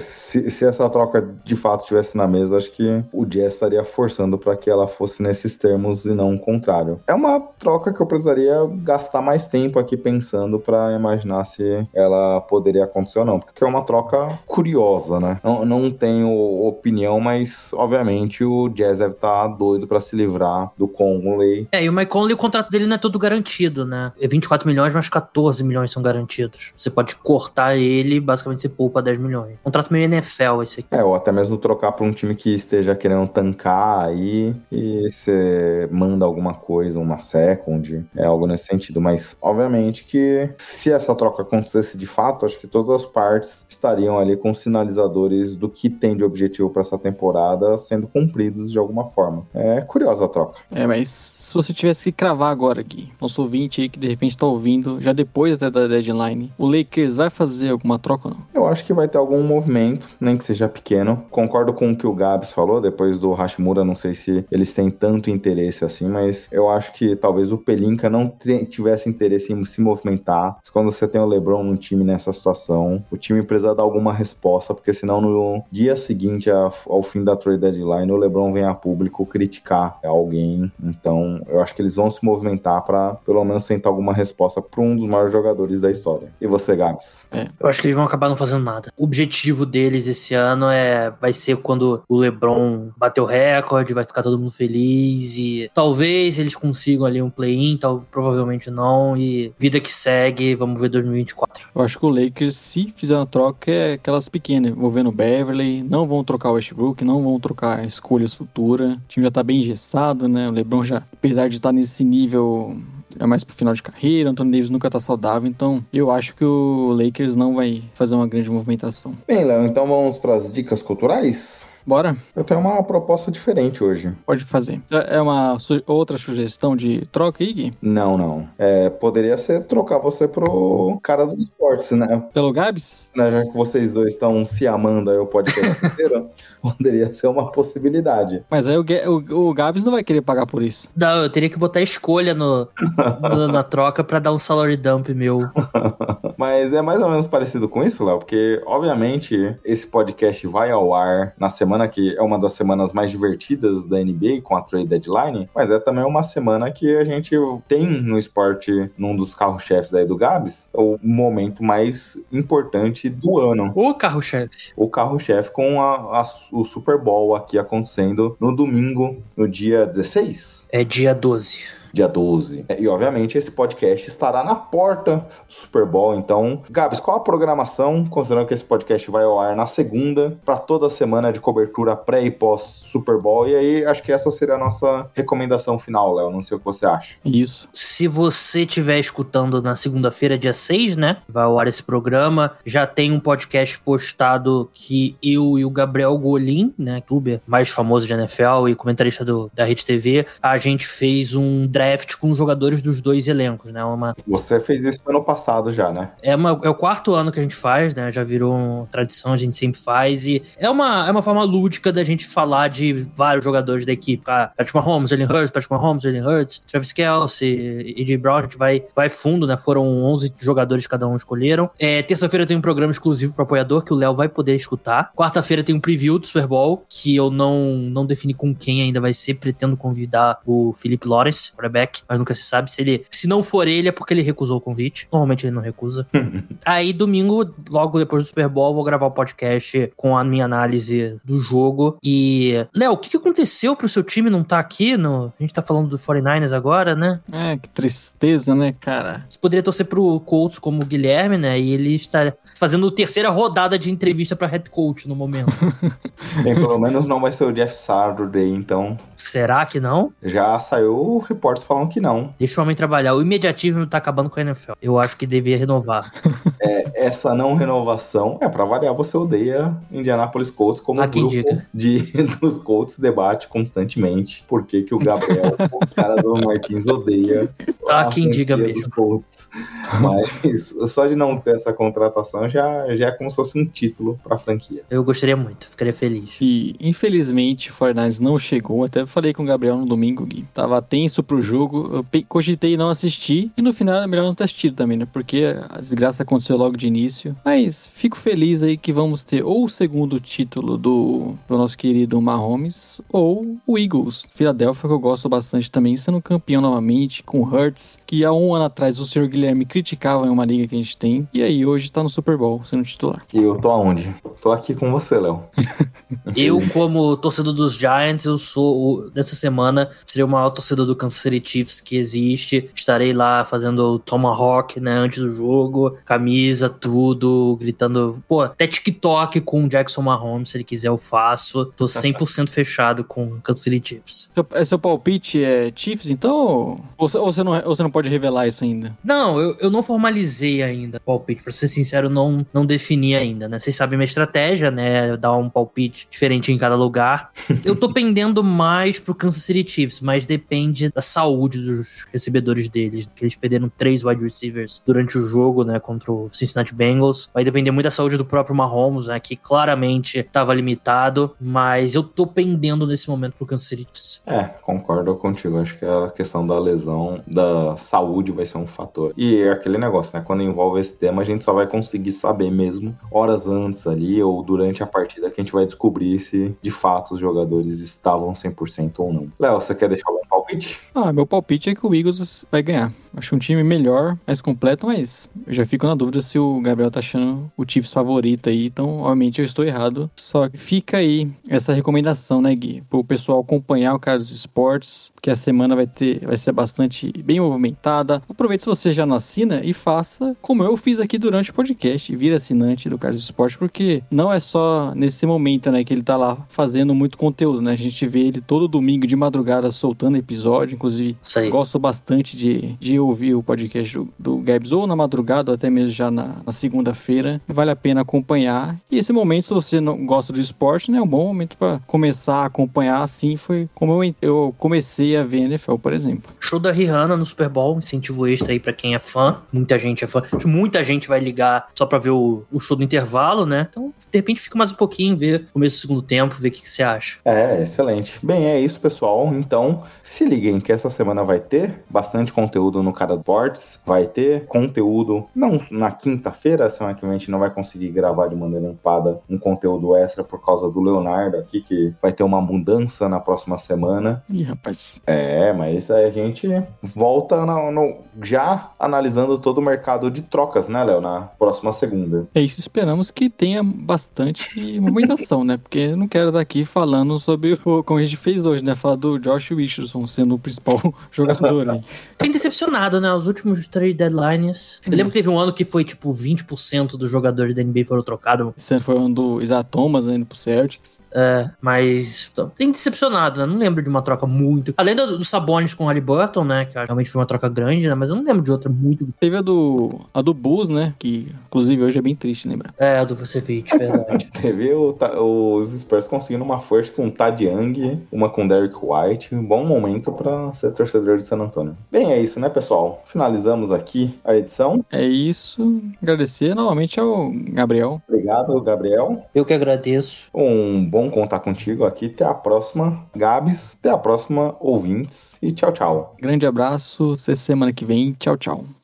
se, se essa troca de fato estivesse na mesa, acho que o Jazz estaria forçando para que ela fosse nesses termos e não o contrário. É uma troca que eu precisaria gastar mais tempo aqui pensando para imaginar se ela poderia acontecer ou não, porque é uma troca curiosa, né? Não, não tenho opinião, mas obviamente o Jazz deve estar tá doido para se livrar do Conley. É, e o Mike Conley, o contrato dele não é todo garantido, né? É 24 milhões, mas 14 milhões são garantidos. Você pode cortar ele, basicamente você poupa 10 milhões. Contrato meio NFL esse aqui. É, ou até mesmo trocar para um time que esteja querendo tancar aí e você manda alguma coisa, uma second, é algo nesse sentido. Mas, obviamente que se essa troca acontecesse de fato, acho que todas as partes estariam ali com sinalizadores do que tem de objetivo para essa temporada sendo cumpridos de alguma forma. É curiosa a troca. É, mas se você tivesse que cravar agora aqui, nosso ouvinte aí que de repente tá ouvindo, já depois até da deadline, o Lakers vai fazer alguma troca ou não? Eu acho que vai ter algum movimento, nem que seja pequeno. Concordo com o que o Gabs falou, depois do Hashimura, não sei se eles têm tanto interesse assim, mas eu acho que talvez o Pelinka não tivesse interesse em se movimentar. Quando você tem o LeBron num time nessa situação, o time precisa dar alguma resposta, porque senão no dia seguinte ao fim da trade deadline, o LeBron vem a público criticar alguém. Então, eu acho que eles vão se movimentar para pelo menos tentar alguma resposta para um dos maiores jogadores da história. E você, Gabs? É. Eu acho que eles vão acabar não fazendo nada. O objetivo deles esse ano é vai ser quando o LeBron bater o recorde, vai ficar todo mundo feliz e talvez eles consigam ali um play-in, tal, provavelmente não e vida que segue, vamos ver 2024. Eu acho que o Lakers se fizer uma troca é aquelas pequenas, envolvendo o Beverly, não vão trocar o Westbrook, não vão trocar escolhas futuras. O time já tá bem engessado, né? O LeBron já apesar de estar nesse nível é mais pro final de carreira, Anthony Davis nunca tá saudável, então eu acho que o Lakers não vai fazer uma grande movimentação. Bem, Léo, então vamos para as dicas culturais? Bora. Eu tenho uma proposta diferente hoje. Pode fazer. É uma su outra sugestão de troca, Ig? Não, não. É, poderia ser trocar você pro cara dos esportes, né? Pelo Gabs? Né, já que vocês dois estão se amando aí o podcast inteiro, poderia ser uma possibilidade. Mas aí o, o, o Gabs não vai querer pagar por isso. Não, eu teria que botar escolha no, no na troca para dar um salary dump meu. Mas é mais ou menos parecido com isso, Léo, porque obviamente esse podcast vai ao ar na semana semana que é uma das semanas mais divertidas da NBA com a trade deadline, mas é também uma semana que a gente tem no esporte, num dos carro-chefes aí do Gabs, o momento mais importante do ano. O carro-chefe. O carro-chefe com a, a, o Super Bowl aqui acontecendo no domingo, no dia 16. É dia 12 dia 12. E, obviamente, esse podcast estará na porta do Super Bowl. Então, Gabs, qual a programação, considerando que esse podcast vai ao ar na segunda, para toda semana de cobertura pré e pós Super Bowl? E aí, acho que essa seria a nossa recomendação final, Léo. Não sei o que você acha. Isso. Se você estiver escutando na segunda-feira, dia 6, né? Vai ao ar esse programa. Já tem um podcast postado que eu e o Gabriel Golim, né? Youtuber mais famoso de NFL e comentarista do, da Rede TV, a gente fez um draft draft com jogadores dos dois elencos, né? Uma... Você fez isso ano passado já, né? É, uma, é o quarto ano que a gente faz, né? Já virou tradição, a gente sempre faz. E é uma, é uma forma lúdica da gente falar de vários jogadores da equipe. Ah, Patrick Mahomes, Jalen Hurts, Patrick Mahomes, Jalen Hurts, Travis Kelsey, E.J. Brown, a gente vai, vai fundo, né? Foram 11 jogadores que cada um escolheram. É, Terça-feira tem um programa exclusivo para apoiador que o Léo vai poder escutar. Quarta-feira tem um preview do Super Bowl, que eu não, não defini com quem ainda vai ser. Pretendo convidar o Felipe Lawrence, quarterback, mas nunca se sabe se ele. Se não for ele, é porque ele recusou o convite. Normalmente ele não recusa. Aí, domingo, logo depois do Super Bowl, vou gravar o podcast com a minha análise do jogo. E. Léo, o que, que aconteceu pro seu time não estar tá aqui? No... A gente tá falando do 49ers agora, né? É, que tristeza, né, cara? Você poderia torcer pro Colts como o Guilherme, né? E ele está fazendo terceira rodada de entrevista pra head coach no momento. Bem, pelo menos não vai ser o Jeff Saturday, então. Será que não? Já saiu reportes falando que não. Deixa o homem trabalhar. O imediatismo tá acabando com a NFL. Eu acho que devia renovar. é, essa não renovação, é para variar, você odeia Indianapolis Colts como quem grupo diga. de, dos Colts debate constantemente por que, que o Gabriel, o cara do Martins, odeia Há a quem diga mesmo. dos Colts. Mas só de não ter essa contratação já, já é como se fosse um título pra franquia. Eu gostaria muito, ficaria feliz. E infelizmente o Fortnite não chegou. Até falei com o Gabriel no domingo, Gui. Tava tenso pro jogo. Eu cogitei não assistir. E no final era melhor não ter assistido também, né? Porque a desgraça aconteceu logo de início. Mas fico feliz aí que vamos ter ou o segundo título do, do nosso querido Mahomes ou o Eagles. Philadelphia, que eu gosto bastante também, sendo campeão novamente com o Hurts, que há um ano atrás o senhor Guilherme criticava em uma liga que a gente tem. E aí hoje tá no Super Bowl, sendo titular. E eu tô aonde? Tô aqui com você, Léo. Eu, como torcedor dos Giants, eu sou, o- dessa semana, seria o maior torcedor do Kansas City Chiefs que existe. Estarei lá fazendo o Tomahawk, né, antes do jogo, camisa, tudo, gritando, pô, até TikTok com o Jackson Mahomes, se ele quiser eu faço. Tô 100% fechado com o Kansas City Chiefs. Seu, é, seu palpite é Chiefs, então? Ou, você- ou você não, ou você não pode revelar isso ainda? Não, eu, eu não formalizei ainda o palpite. Pra ser sincero, não, não defini ainda, né? Vocês sabem minha estratégia, né? Dar um palpite diferente em cada lugar. Eu tô pendendo mais pro Kansas City Chiefs, mas depende da saúde dos recebedores deles. Que eles perderam três wide receivers durante o jogo, né? Contra o Cincinnati Bengals. Vai depender muito da saúde do próprio Mahomes, né? Que claramente tava limitado. Mas eu tô pendendo nesse momento pro Kansas City Chiefs. É, concordo contigo. Acho que a questão da lesão, da saúde vai ser um fator. E é aquele negócio, né? Quando envolve esse tema, a gente só vai conseguir saber mesmo horas antes ali ou durante a partida que a gente vai descobrir se de fato os jogadores estavam 100% ou não. Léo, você quer deixar algum palpite? Ah, meu palpite é que o Eagles vai ganhar. Acho um time melhor, mais completo, mas eu já fico na dúvida se o Gabriel tá achando o Chiefs favorito aí, então obviamente eu estou errado. Só que fica aí essa recomendação, né, Gui? Pro pessoal acompanhar o cara dos esportes, que a semana vai ter, vai ser bastante bem movimentada. Aproveite se você já não assina e faça como eu fiz aqui durante o podcast, vira assinante do Carlos Esporte, porque não é só nesse momento, né, que ele tá lá fazendo muito conteúdo, né? A gente vê ele todo domingo de madrugada soltando episódio, inclusive aí. Gosto bastante de, de ouvir o podcast do, do Gabs ou na madrugada ou até mesmo já na, na segunda-feira. Vale a pena acompanhar. E esse momento, se você não gosta do esporte, né, é um bom momento para começar a acompanhar. Assim foi como eu, eu comecei a ver NFL, por exemplo. Show da Rihanna no Super Bowl, incentivo extra aí pra quem é fã. Muita gente é fã. Muita gente vai ligar só pra ver o, o show do intervalo, né? Então, de repente, fica mais um pouquinho, ver o começo do segundo tempo, ver o que, que você acha. É, excelente. Bem, é isso, pessoal. Então, se liguem que essa semana vai ter bastante conteúdo no Cara Sports. Vai ter conteúdo, não na quinta-feira, semana que vem a gente não vai conseguir gravar de maneira limpada um conteúdo extra por causa do Leonardo aqui, que vai ter uma mudança na próxima semana. Ih, rapaz. É, mas aí a gente volta no- no- já analisando todo o mercado de trocas, né, Léo? Na próxima segunda. É isso, esperamos que tenha bastante movimentação, né? Porque eu não quero estar aqui falando sobre o como a gente fez hoje, né? Falar do Josh Richardson sendo o principal jogador aí. Tem decepcionado, né? Os últimos três deadlines. Eu lembro que teve um ano que foi tipo 20% dos jogadores da NBA foram trocados. Esse ano foi um do Isaiah Thomas né, indo pro Celtics. É, mas então, tem decepcionado, né? Não lembro de uma troca muito. Além do, do Sabonis com o Halliburton, né? Que realmente foi uma troca grande, né? Mas eu não lembro de outra muito. Teve a do, a do Bulls, né? Que inclusive hoje é bem triste lembrar. É, a do Vucevic, verdade. Teve o os Spurs conseguindo uma first com o Tad Young, uma com Derek White. Um bom momento para ser torcedor de San Antonio. Bem, é isso, né, pessoal? Finalizamos aqui a edição. É isso. Agradecer novamente ao Gabriel. Obrigado, Gabriel. Eu que agradeço. Um bom contar contigo aqui. Até a próxima, Gabs. Até a próxima, ouvintes. E tchau, tchau. Grande abraço. Até semana que vem. Tchau, tchau.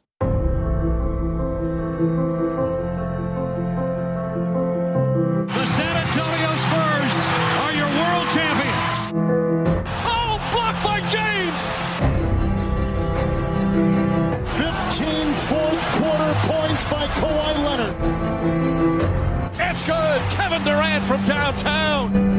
Durant from downtown.